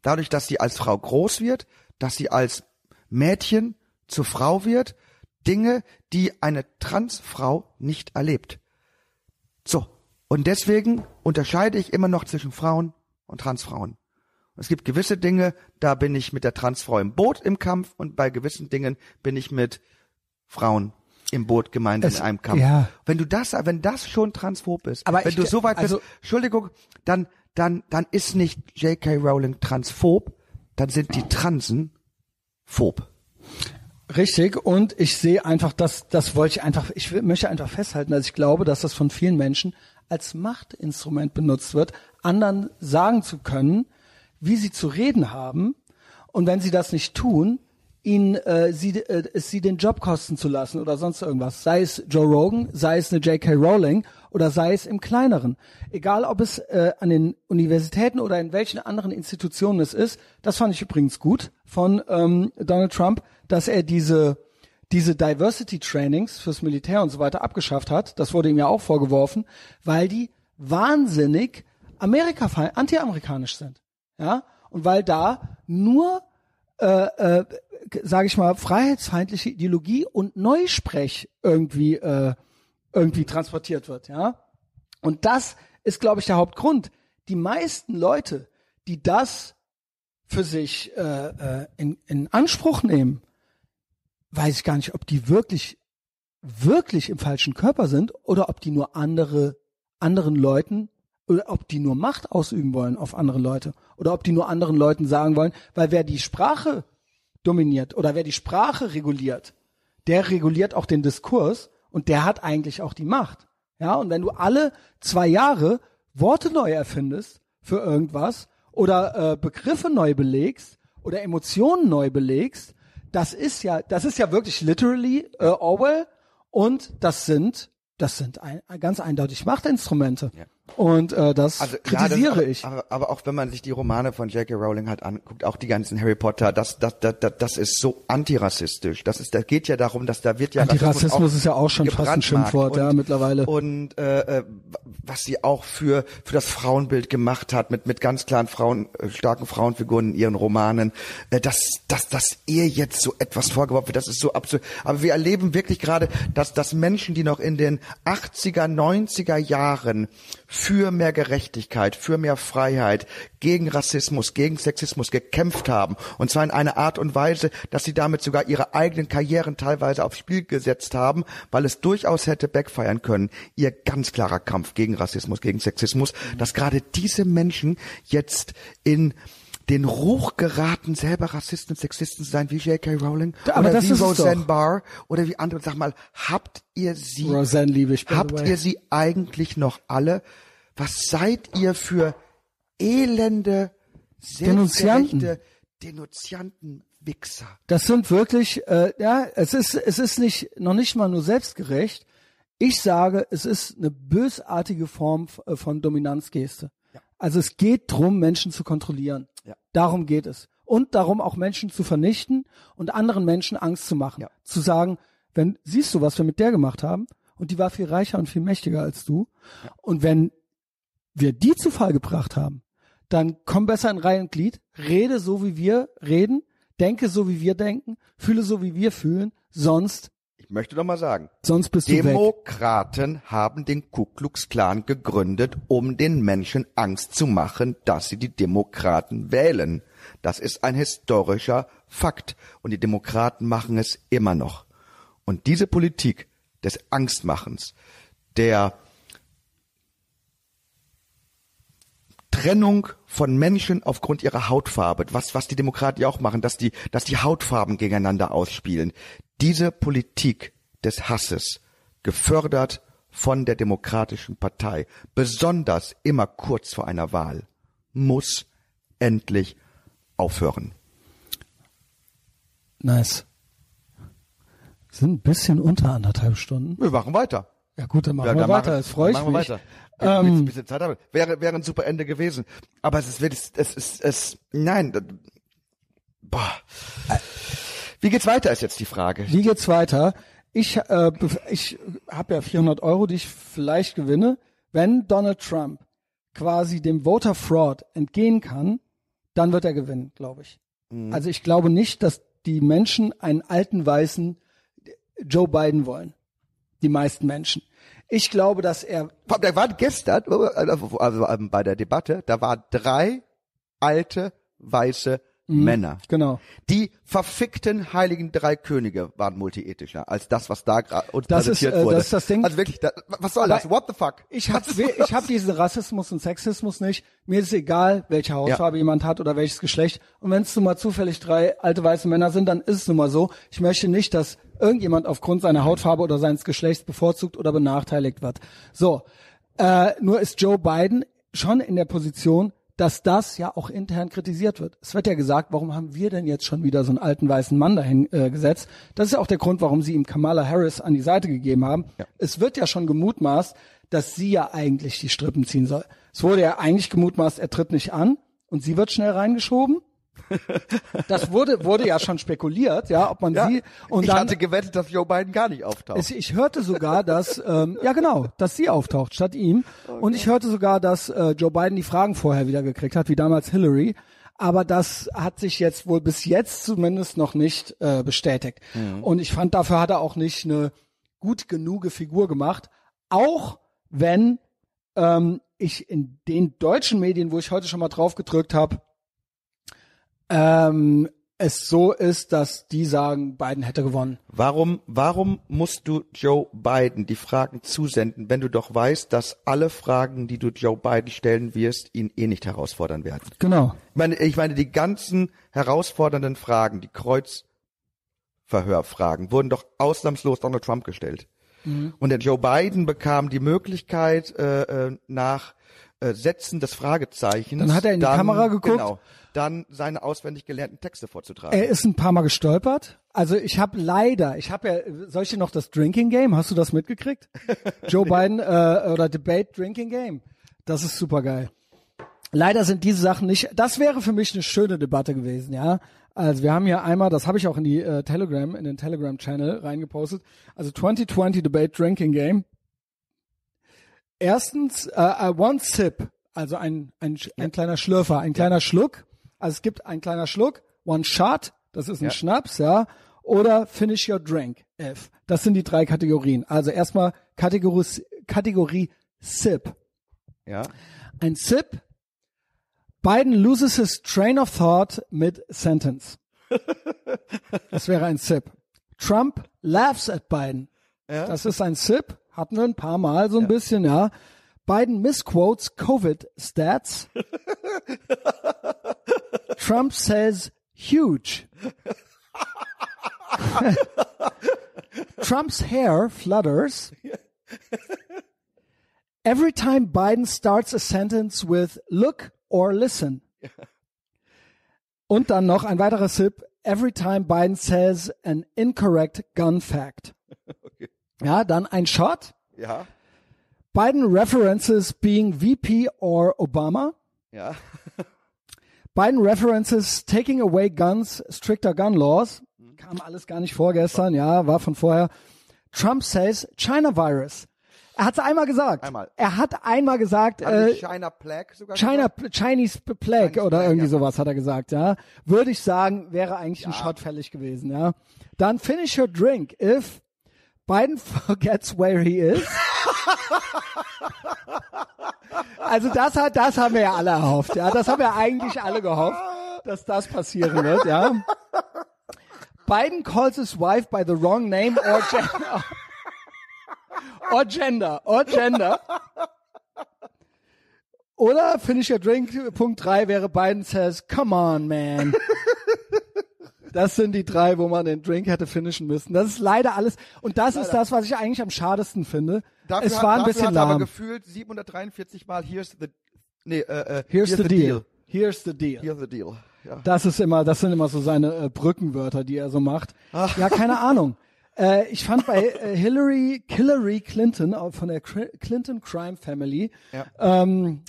dadurch, dass sie als Frau groß wird, dass sie als Mädchen zur Frau wird, Dinge, die eine Transfrau nicht erlebt. So. Und deswegen unterscheide ich immer noch zwischen Frauen und Transfrauen. Es gibt gewisse Dinge, da bin ich mit der Transfrau im Boot im Kampf und bei gewissen Dingen bin ich mit Frauen im Boot gemeinsam Es- in einem Kampf. ja. Wenn du das, wenn das schon transphob ist, Aber wenn ich- du so weit also- bist, Entschuldigung, dann, dann, dann ist nicht J.K. Rowling transphob, dann sind die Transen phob. Richtig, und ich sehe einfach, dass das wollte ich einfach, ich möchte einfach festhalten, dass ich glaube, dass das von vielen Menschen als Machtinstrument benutzt wird, anderen sagen zu können, wie sie zu reden haben, und wenn sie das nicht tun, ihnen äh, sie, äh, es sie den Job kosten zu lassen oder sonst irgendwas. Sei es Joe Rogan, sei es eine J.K. Rowling oder sei es im Kleineren. Egal, ob es äh, an den Universitäten oder in welchen anderen Institutionen es ist. Das fand ich übrigens gut von ähm, Donald Trump, dass er diese diese Diversity Trainings fürs Militär und so weiter abgeschafft hat. Das wurde ihm ja auch vorgeworfen, weil die wahnsinnig Amerika anti-amerikanisch sind. Ja? Und weil da nur äh, äh, sage ich mal, freiheitsfeindliche Ideologie und Neusprech irgendwie äh, irgendwie transportiert wird, ja. Und das ist, glaube ich, der Hauptgrund. Die meisten Leute, die das für sich äh, äh, in, in Anspruch nehmen, weiß ich gar nicht, ob die wirklich wirklich im falschen Körper sind oder ob die nur andere, anderen Leuten oder ob die nur Macht ausüben wollen auf andere Leute oder ob die nur anderen Leuten sagen wollen, weil wer die Sprache dominiert oder wer die Sprache reguliert, der reguliert auch den Diskurs und der hat eigentlich auch die Macht. Ja, und wenn du alle zwei Jahre Worte neu erfindest für irgendwas oder äh, Begriffe neu belegst oder Emotionen neu belegst, das ist ja, das ist ja wirklich literally äh, Orwell und das sind, das sind ein, ganz eindeutig Machtinstrumente. Ja. Und äh, das Also, kritisiere ja, das, ich. Aber, aber auch wenn man sich die Romane von J.K. Rowling halt anguckt, auch die ganzen Harry Potter, das, das, das, das, das ist so antirassistisch. Das ist, da geht ja darum, dass da wird ja Antirassismus ist ja auch schon fast ein. Schimpfwort, ja, Und- mittlerweile. Und äh, äh, was sie auch für für das Frauenbild gemacht hat, mit mit ganz klaren Frauen, äh, starken Frauenfiguren in ihren Romanen, äh, dass dass dass ihr jetzt so etwas vorgeworfen wird, das ist so absurd. Aber wir erleben wirklich gerade, dass dass Menschen, die noch in den 80er, 90er Jahren für mehr Gerechtigkeit, für mehr Freiheit, gegen Rassismus, gegen Sexismus gekämpft haben. Und zwar in einer Art und Weise, dass sie damit sogar ihre eigenen Karrieren teilweise aufs Spiel gesetzt haben, weil es durchaus hätte backfeiern können. Ihr ganz klarer Kampf gegen Rassismus, gegen Sexismus, dass gerade diese Menschen jetzt in den Ruch geraten, selber Rassisten und Sexisten zu sein, wie J.K. Rowling Aber oder das wie ist Roseanne. Barr oder wie andere. Sag mal, habt ihr sie Roseanne liebe ich, Habt ihr sie eigentlich noch alle? Was seid ihr für elende, Denunzianten. Denunzianten, Wichser? Das sind wirklich, äh, ja, es ist, es ist nicht, noch nicht mal nur selbstgerecht. Ich sage, es ist eine bösartige Form äh, von Dominanzgeste. Also es geht drum, Menschen zu kontrollieren. Ja. Darum geht es. Und darum auch Menschen zu vernichten und anderen Menschen Angst zu machen. Ja. Zu sagen, wenn, siehst du, was wir mit der gemacht haben? Und die war viel reicher und viel mächtiger als du. Und wenn wir die zu Fall gebracht haben, dann komm besser in Reihe und Glied, rede so wie wir reden, denke so wie wir denken, fühle so wie wir fühlen, sonst, möchte noch mal sagen, sonst bist du weg. Demokraten haben den Ku Klux Klan gegründet, um den Menschen Angst zu machen, dass sie die Demokraten wählen. Das ist ein historischer Fakt. Und die Demokraten machen es immer noch. Und diese Politik des Angstmachens, der Trennung von Menschen aufgrund ihrer Hautfarbe, was, was die Demokraten ja auch machen, dass die, dass die Hautfarben gegeneinander ausspielen. Diese Politik des Hasses, gefördert von der Demokratischen Partei, besonders immer kurz vor einer Wahl, muss endlich aufhören. Nice. Sind ein bisschen unter anderthalb Stunden. Wir machen weiter. Ja gut, dann machen Ja, wir dann weiter. machen- Das freue ich dann machen wir mich. Weiter. Ähm, ein bisschen Zeit haben. Wäre, wäre ein super Ende gewesen. Aber es ist wirklich, es ist, es, nein, boah. Wie geht's weiter, ist jetzt die Frage. Wie geht's weiter? Ich, äh, ich habe ja 400 Euro, die ich vielleicht gewinne. Wenn Donald Trump quasi dem Voter Fraud entgehen kann, dann wird er gewinnen, glaube ich. Mhm. Also ich glaube nicht, dass die Menschen einen alten weißen Joe Biden wollen. Die meisten Menschen. Ich glaube, dass er Da waren gestern, also also, ähm, bei der Debatte, da waren drei alte, weiße Männer. genau. Die verfickten heiligen drei Könige waren multiethischer als das, was da gerade uns Das ist, äh, wurde. das ist das Ding. Also wirklich, da, was soll das? What the fuck? Ich ist ich hab diesen Rassismus und Sexismus nicht. Mir ist egal, welche Hautfarbe jemand hat oder welches Geschlecht. Und wenn es nun mal zufällig drei alte weiße Männer sind, dann ist es nun mal so. Ich möchte nicht, dass irgendjemand aufgrund seiner Hautfarbe oder seines Geschlechts bevorzugt oder benachteiligt wird. So, äh, nur ist Joe Biden schon in der Position, dass das ja auch intern kritisiert wird. Es wird ja gesagt, warum haben wir denn jetzt schon wieder so einen alten weißen Mann dahin äh, gesetzt? Das ist ja auch der Grund, warum sie ihm Kamala Harris an die Seite gegeben haben. Es wird ja schon gemutmaßt, dass sie ja eigentlich die Strippen ziehen soll. Es wurde ja eigentlich gemutmaßt, er tritt nicht an und sie wird schnell reingeschoben. Das wurde, wurde ja schon spekuliert, ja, ob man Ja, sie und ich dann hatte gewettet, dass Joe Biden gar nicht auftaucht. es, ich hörte sogar, dass ähm, ja genau, dass sie auftaucht statt ihm. Und ich hörte sogar, dass äh, Joe Biden die Fragen vorher wieder gekriegt hat, wie damals Hillary. Aber das hat sich jetzt wohl bis jetzt zumindest noch nicht äh, bestätigt. Und ich fand, dafür hat er auch nicht eine gut genug Figur gemacht. Auch wenn ähm, ich in den deutschen Medien, wo ich heute schon mal drauf gedrückt habe, ähm, es so ist, dass die sagen, Biden hätte gewonnen. Warum, warum musst du Joe Biden die Fragen zusenden, wenn du doch weißt, dass alle Fragen, die du Joe Biden stellen wirst, ihn eh nicht herausfordern werden? Genau. Ich meine, ich meine, die ganzen herausfordernden Fragen, die Kreuzverhörfragen, wurden doch ausnahmslos Donald Trump gestellt. Und der Joe Biden bekam die Möglichkeit, äh, äh, nach äh, Sätzen des Fragezeichens. Dann hat er in die Kamera geguckt. Genau. Dann seine auswendig gelernten Texte vorzutragen. Er ist ein paar Mal gestolpert. Also ich habe leider, ich habe ja, soll ich dir noch das Drinking Game? Hast du das mitgekriegt? Joe Biden äh, oder Debate Drinking Game. Das ist super geil. Leider sind diese Sachen nicht. Das wäre für mich eine schöne Debatte gewesen, ja. Also wir haben hier einmal, das habe ich auch in die äh, Telegram, in den Telegram Channel reingepostet. Also 2020 Debate Drinking Game. Erstens, äh, äh, one sip, also ein, ein, ein kleiner Schlürfer, ein kleiner Schluck. Also es gibt ein kleiner Schluck, one shot, das ist ein Ja. Schnaps, ja. Oder finish your drink, F. Das sind die drei Kategorien. Also erstmal Kategorie, Kategorie Sip. ja. Ein Sip. Biden loses his train of thought mid sentence. Das wäre ein Sip. Trump laughs at Biden. Ja. Das ist ein Sip. Hatten wir ein paar Mal so ein bisschen, ja. Biden misquotes COVID stats. Trump says huge. Trump's hair flutters. Every time Biden starts a sentence with look or listen. Und dann noch ein weiterer Sip. Every time Biden says an incorrect gun fact. Ja, dann ein Shot. Ja. Biden references being VP or Obama. Ja. Biden references taking away guns, stricter gun laws. Kam alles gar nicht vor gestern, ja, war von vorher. Trump says China virus. Er hat es einmal gesagt. Einmal. Er hat einmal gesagt, Hat äh, China Plague sogar China, gesagt? Chinese Plague Chinese oder Plague, irgendwie ja. sowas hat er gesagt, ja. Würde ich sagen, wäre eigentlich ein Shot fällig gewesen, ja. Dann finish your drink if Biden forgets where he is. also das hat, das haben wir ja alle erhofft, ja. Das haben wir eigentlich alle gehofft, dass das passieren wird, ja. Biden calls his wife by the wrong name or gender. or gender, or gender. Oder finish your drink, Punkt drei wäre Biden says, come on, man. Das sind die drei, wo man den Drink hätte finishen müssen. Das ist leider alles. Und das ist das, was ich eigentlich am schadesten finde. Dafür es hat, war ein bisschen hat er aber lahm. gefühlt 743 Mal here's the nee, äh, äh, Here's, the, deal. Here's the deal. Here's the deal. Ja. Das ist immer, das sind immer so seine äh, Brückenwörter, die er so macht. Ja, keine Ahnung. Äh, ich fand bei äh, Hillary, Hillary Clinton äh, von der Clinton Crime Family, Ja. ähm,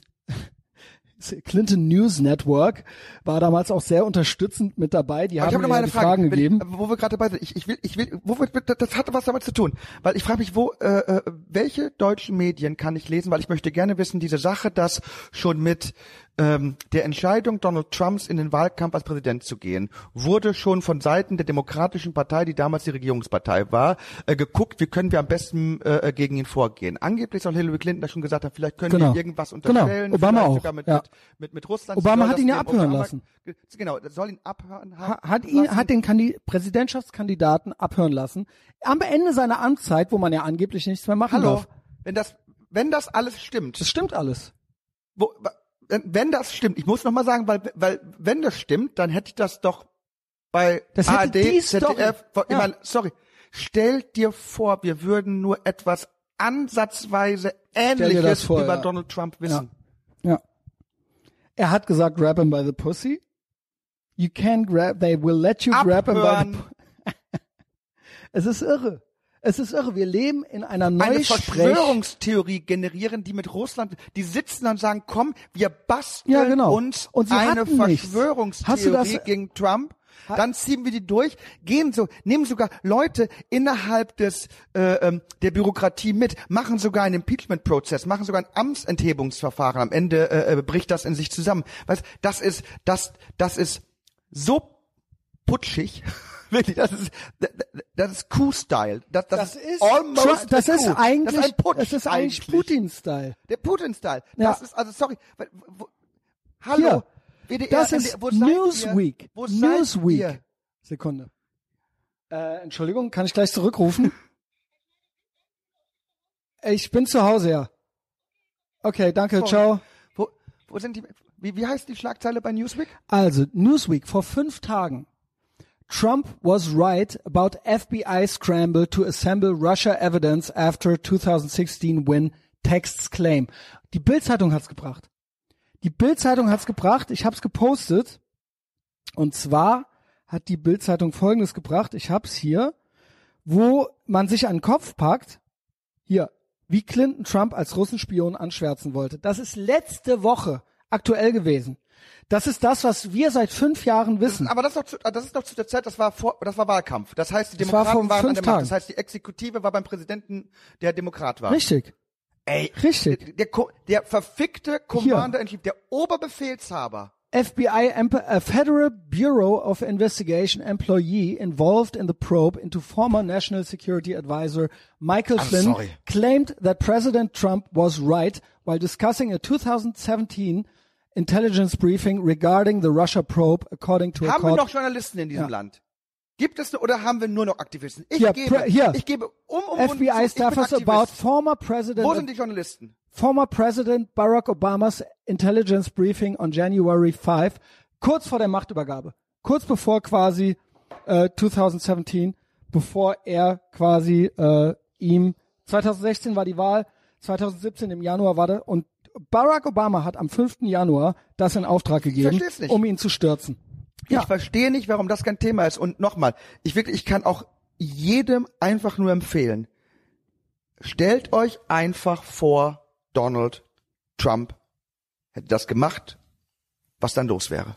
Clinton News Network war damals auch sehr unterstützend mit dabei. Die Aber ich haben habe noch mir ja eine die Frage, Fragen wenn, gegeben. wo wir gerade dabei sind. Ich, ich will, ich will, wo wir, das hat was damit zu tun, weil ich frage mich, wo, äh, äh, welche deutschen Medien kann ich lesen, weil ich möchte gerne wissen, diese Sache, dass schon mit ähm, der Entscheidung Donald Trumps in den Wahlkampf als Präsident zu gehen, wurde schon von Seiten der Demokratischen Partei, die damals die Regierungspartei war, äh, geguckt, wie können wir am besten äh, gegen ihn vorgehen. Angeblich soll Hillary Clinton da schon gesagt haben, vielleicht können Genau. wir irgendwas Genau. unterstellen, Obama vielleicht auch, sogar mit, ja. mit, mit, mit Russland. Obama hat ihn ja abhören Obama- lassen. Genau, soll ihn abhören Ha- hat ihn, lassen. hat den Kandi Präsidentschaftskandidaten abhören lassen. Am Ende seiner Amtszeit, wo man ja angeblich nichts mehr machen Hallo, darf. wenn das, wenn das alles stimmt, Das stimmt alles. wo, wenn, wenn das stimmt, ich muss noch mal sagen, weil, weil, wenn das stimmt, dann hätte ich das doch bei Das ARD. ZDF, Ja. meine, sorry, stell dir vor, wir würden nur etwas ansatzweise Ähnliches vor, über ja. Donald Trump wissen. Ja. Er hat gesagt, grab him by the pussy. You can't grab, they will let you grab him by the Abhören. pu- Es ist irre. Es ist irre. Wir leben in einer Eine Neusprech. Verschwörungstheorie generieren, die mit Russland, die sitzen und sagen, komm, wir basteln Ja, genau. uns Und sie eine. Verschwörungstheorie gegen Trump. Dann ziehen wir die durch, gehen so, nehmen sogar Leute innerhalb des äh, ähm, der Bürokratie mit, machen sogar einen Impeachment-Prozess, machen sogar ein Amtsenthebungsverfahren. Am Ende äh, äh, bricht das in sich zusammen. Weißt, das ist das das ist so putschig. Wirklich, das ist das ist Coup-Style. Das, das, Das ist, almost das ist eigentlich, das ist Putsch das ist eigentlich Putin-Style. Der Putin-Style. Ja. Das ist, also sorry. wo- Hallo. Hier. WDR, Das NDR, ist wo Newsweek. Wo Newsweek. ihr? Sekunde. Äh, Entschuldigung, kann ich gleich zurückrufen? ich bin zu Hause, ja. Okay, danke, ciao. Wo, wo sind die, wie, wie heißt die Schlagzeile bei Newsweek? Also, Newsweek vor fünf Tagen. Trump was right about FBI scramble to assemble Russia evidence after 2016 win, texts claim. Die Bild-Zeitung hat's gebracht. Die Bild-Zeitung hat's gebracht. Ich hab's gepostet. Und zwar hat die Bild-Zeitung Folgendes gebracht. Ich hab's hier, wo man sich an den Kopf packt. Hier, wie Clinton Trump als Russenspion anschwärzen wollte. Das ist letzte Woche aktuell gewesen. Das ist das, was wir seit fünf Jahren wissen. Aber das ist doch zu, das ist doch zu der Zeit, das war vor, das war Wahlkampf. Das heißt, die Das war Demokraten vor waren an der Macht. Tagen. Das heißt, die Exekutive war beim Präsidenten, der Demokrat war. Richtig. Ey, Richtig. der, Ko- der verfickte Commander in Chief, der Oberbefehlshaber. FBI, a Federal Bureau of Investigation employee involved in the probe into former National Security Advisor Michael I'm Flynn sorry. claimed that President Trump was right while discussing a 2017 intelligence briefing regarding the Russia probe, according to a Haben wir noch Journalisten in diesem Ja. Land? Gibt es oder haben wir nur noch Aktivisten? Ich Hier, gebe, hier. ich gebe um um FBI staffers about former President Wo sind die Journalisten? former President Barack Obamas intelligence briefing on January 5, kurz vor der Machtübergabe, kurz bevor quasi äh, 2017, bevor er quasi äh, ihm 2016 war die Wahl, 2017 im Januar war der und Barack Obama hat am 5. Januar das in Auftrag gegeben, um ihn zu stürzen. Ich verstehe nicht, warum das kein Thema ist. Und nochmal, ich wirklich, ich kann auch jedem einfach nur empfehlen. Stellt euch einfach vor, Donald Trump hätte das gemacht, was dann los wäre.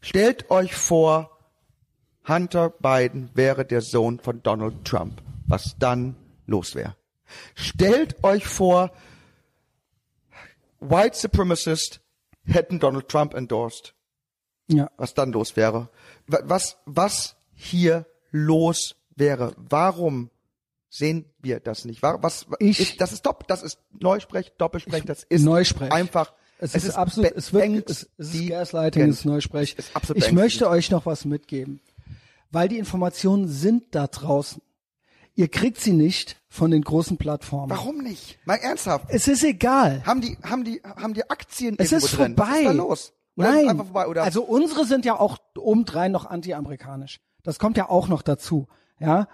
Stellt euch vor, Hunter Biden wäre der Sohn von Donald Trump, was dann los wäre. Stellt euch vor, White Supremacists hätten Donald Trump endorsed Ja. was dann los wäre. Wa- Was, was hier los wäre. Warum sehen wir das nicht? Wa- Was, Ich- ist, das ist dopp, das ist Neusprech, Doppelsprech, das ist Neusprech. einfach. Es, ist, absolut, es wird, es, es ist Gaslighting, es ist Neusprech. Es ist ich möchte euch noch was mitgeben, weil die Informationen sind da draußen. Ihr kriegt sie nicht von den großen Plattformen. Warum nicht? Mal ernsthaft. Es ist egal. Haben die, haben die, haben die Aktien Es irgendwo ist drin? vorbei. Was ist da los? Oder Nein. einfach vorbei? Also unsere sind ja auch obendrein noch anti-amerikanisch. Das kommt ja auch noch dazu. Ja.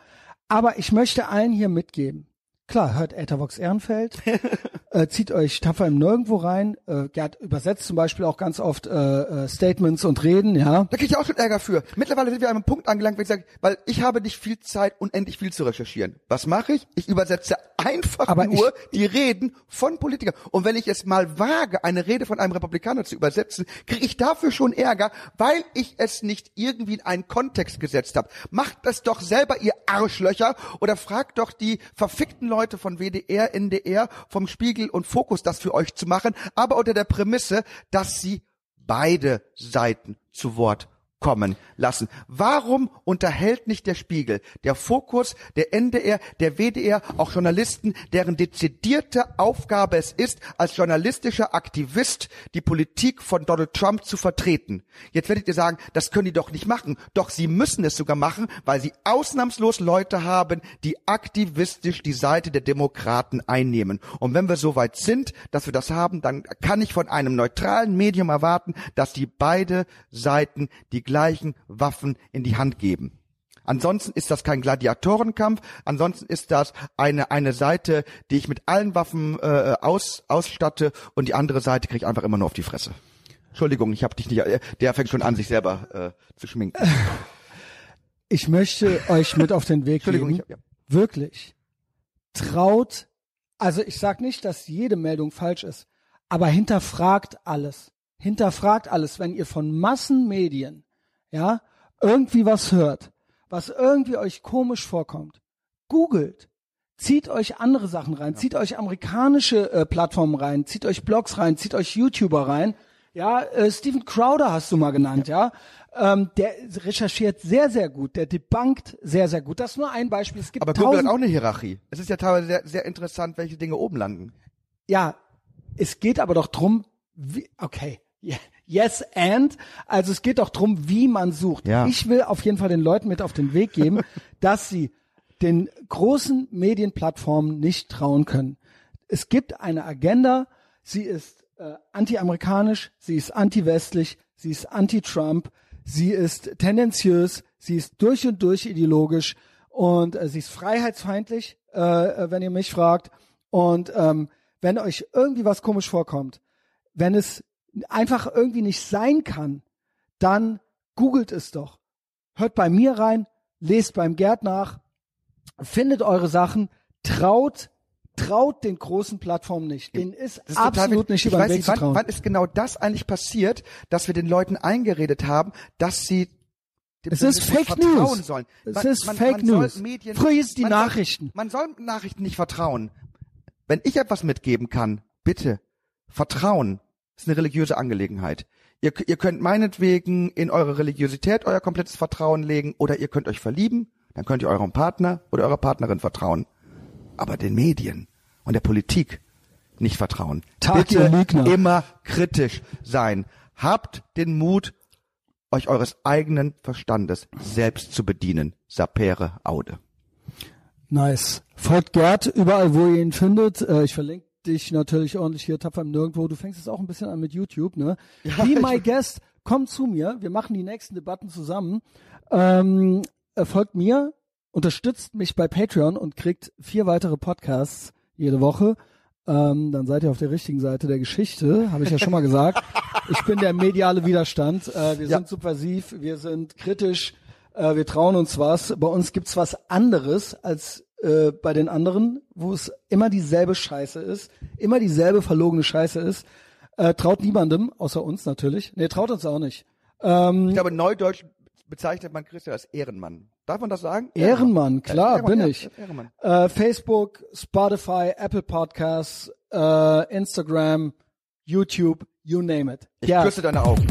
Aber ich möchte allen hier mitgeben. Klar, hört Ethervox Ehrenfeld, äh, zieht euch tapfer im Nirgendwo rein. Äh, Gerd übersetzt zum Beispiel auch ganz oft äh, äh, Statements und Reden, ja. Da krieg ich auch schon Ärger für. Mittlerweile sind wir an einem Punkt angelangt, wo ich sage, weil ich habe nicht viel Zeit, unendlich viel zu recherchieren. Was mache ich? Ich übersetze einfach Aber nur die Reden von Politikern. Und wenn ich es mal wage, eine Rede von einem Republikaner zu übersetzen, kriege ich dafür schon Ärger, weil ich es nicht irgendwie in einen Kontext gesetzt habe. Macht das doch selber, ihr Arschlöcher, oder fragt doch die verfickten Leute von WDR, NDR, vom Spiegel und Fokus, das für euch zu machen, aber unter der Prämisse, dass sie beide Seiten zu Wort kommen lassen. Warum unterhält nicht der Spiegel, der Fokus, der NDR, der WDR, auch Journalisten, deren dezidierte Aufgabe es ist, als journalistischer Aktivist die Politik von Donald Trump zu vertreten? Jetzt werdet ihr sagen, das können die doch nicht machen. Doch sie müssen es sogar machen, weil sie ausnahmslos Leute haben, die aktivistisch die Seite der Demokraten einnehmen. Und wenn wir so weit sind, dass wir das haben, dann kann ich von einem neutralen Medium erwarten, dass die beide Seiten die gleichen Waffen in die Hand geben. Ansonsten ist das kein Gladiatorenkampf, ansonsten ist das eine, eine Seite, die ich mit allen Waffen äh, aus, ausstatte und die andere Seite kriege ich einfach immer nur auf die Fresse. Entschuldigung, ich habe dich nicht, äh, der fängt schon an, sich selber äh, zu schminken. Ich möchte euch mit auf den Weg geben. ich ja. Wirklich. Traut, also ich sag nicht, dass jede Meldung falsch ist, aber hinterfragt alles. Hinterfragt alles, wenn ihr von Massenmedien, ja, irgendwie was hört, was irgendwie euch komisch vorkommt. Googelt. Zieht euch andere Sachen rein, zieht euch amerikanische äh, Plattformen rein, zieht euch Blogs rein, zieht euch YouTuber rein. Ja, äh, Steven Crowder hast du mal genannt, ja. Ähm, der recherchiert sehr, sehr gut, der debunked sehr, sehr gut. Das ist nur ein Beispiel. Es gibt Aber Google hat auch eine Hierarchie. Es ist ja teilweise sehr, sehr interessant, welche Dinge oben landen. ja, es geht aber doch drum, wie, okay, ja, Yes and. Also es geht doch drum, wie man sucht. Ja. Ich will auf jeden Fall den Leuten mit auf den Weg geben, dass sie den großen Medienplattformen nicht trauen können. Es gibt eine Agenda, sie ist äh, anti-amerikanisch, sie ist anti-westlich, sie ist anti-Trump, sie ist tendenziös, sie ist durch und durch ideologisch und äh, sie ist freiheitsfeindlich, äh, äh, wenn ihr mich fragt. Und ähm, wenn euch irgendwie was komisch vorkommt, wenn es einfach irgendwie nicht sein kann, dann googelt es doch. Hört bei mir rein, lest beim Gerd nach, findet eure Sachen, traut, traut den großen Plattformen nicht. Denen ist, ist absolut nicht ich über den Weg zu wann, trauen. wann ist genau das eigentlich passiert, dass wir den Leuten eingeredet haben, dass sie dem Es ist Fake vertrauen News. sollen. Es ist Fake soll News. Medien, Früher es die man Nachrichten. Soll, man soll Nachrichten nicht vertrauen. Wenn ich etwas mitgeben kann, bitte Vertrauen ist eine religiöse Angelegenheit. Ihr, ihr könnt meinetwegen in eure Religiosität euer komplettes Vertrauen legen oder ihr könnt euch verlieben, dann könnt ihr eurem Partner oder eurer Partnerin vertrauen. Aber den Medien und der Politik nicht vertrauen. Ihr Bitte immer kritisch sein. Habt den Mut, euch eures eigenen Verstandes selbst zu bedienen. Sapere Aude. Nice. Folgt Gerd überall, wo ihr ihn findet. Äh, ich verlinke dich natürlich ordentlich hier tapfer im Nirgendwo. Du fängst jetzt auch ein bisschen an mit YouTube, ne? Be my guest. Komm zu mir. Wir machen die nächsten Debatten zusammen. Ähm, äh, folgt mir, unterstützt mich bei Patreon und kriegt vier weitere Podcasts jede Woche. Ähm, dann seid ihr auf der richtigen Seite der Geschichte, habe ich ja schon mal gesagt. Ich bin der mediale Widerstand. Äh, wir Ja. sind subversiv, wir sind kritisch, äh, wir trauen uns was. Bei uns gibt's was anderes als äh, bei den anderen, wo es immer dieselbe Scheiße ist, immer dieselbe verlogene Scheiße ist. Äh, traut niemandem, außer uns natürlich. Nee, traut uns auch nicht. Ähm, Ich glaube, neudeutsch bezeichnet man Christian als Ehrenmann. Darf man das sagen? Ehrenmann, klar, Ehrenmann, bin ich. Ehrenmann. Äh, Facebook, Spotify, Apple Podcasts, äh, Instagram, YouTube, you name it. Ich Ja, küsse deine Augen.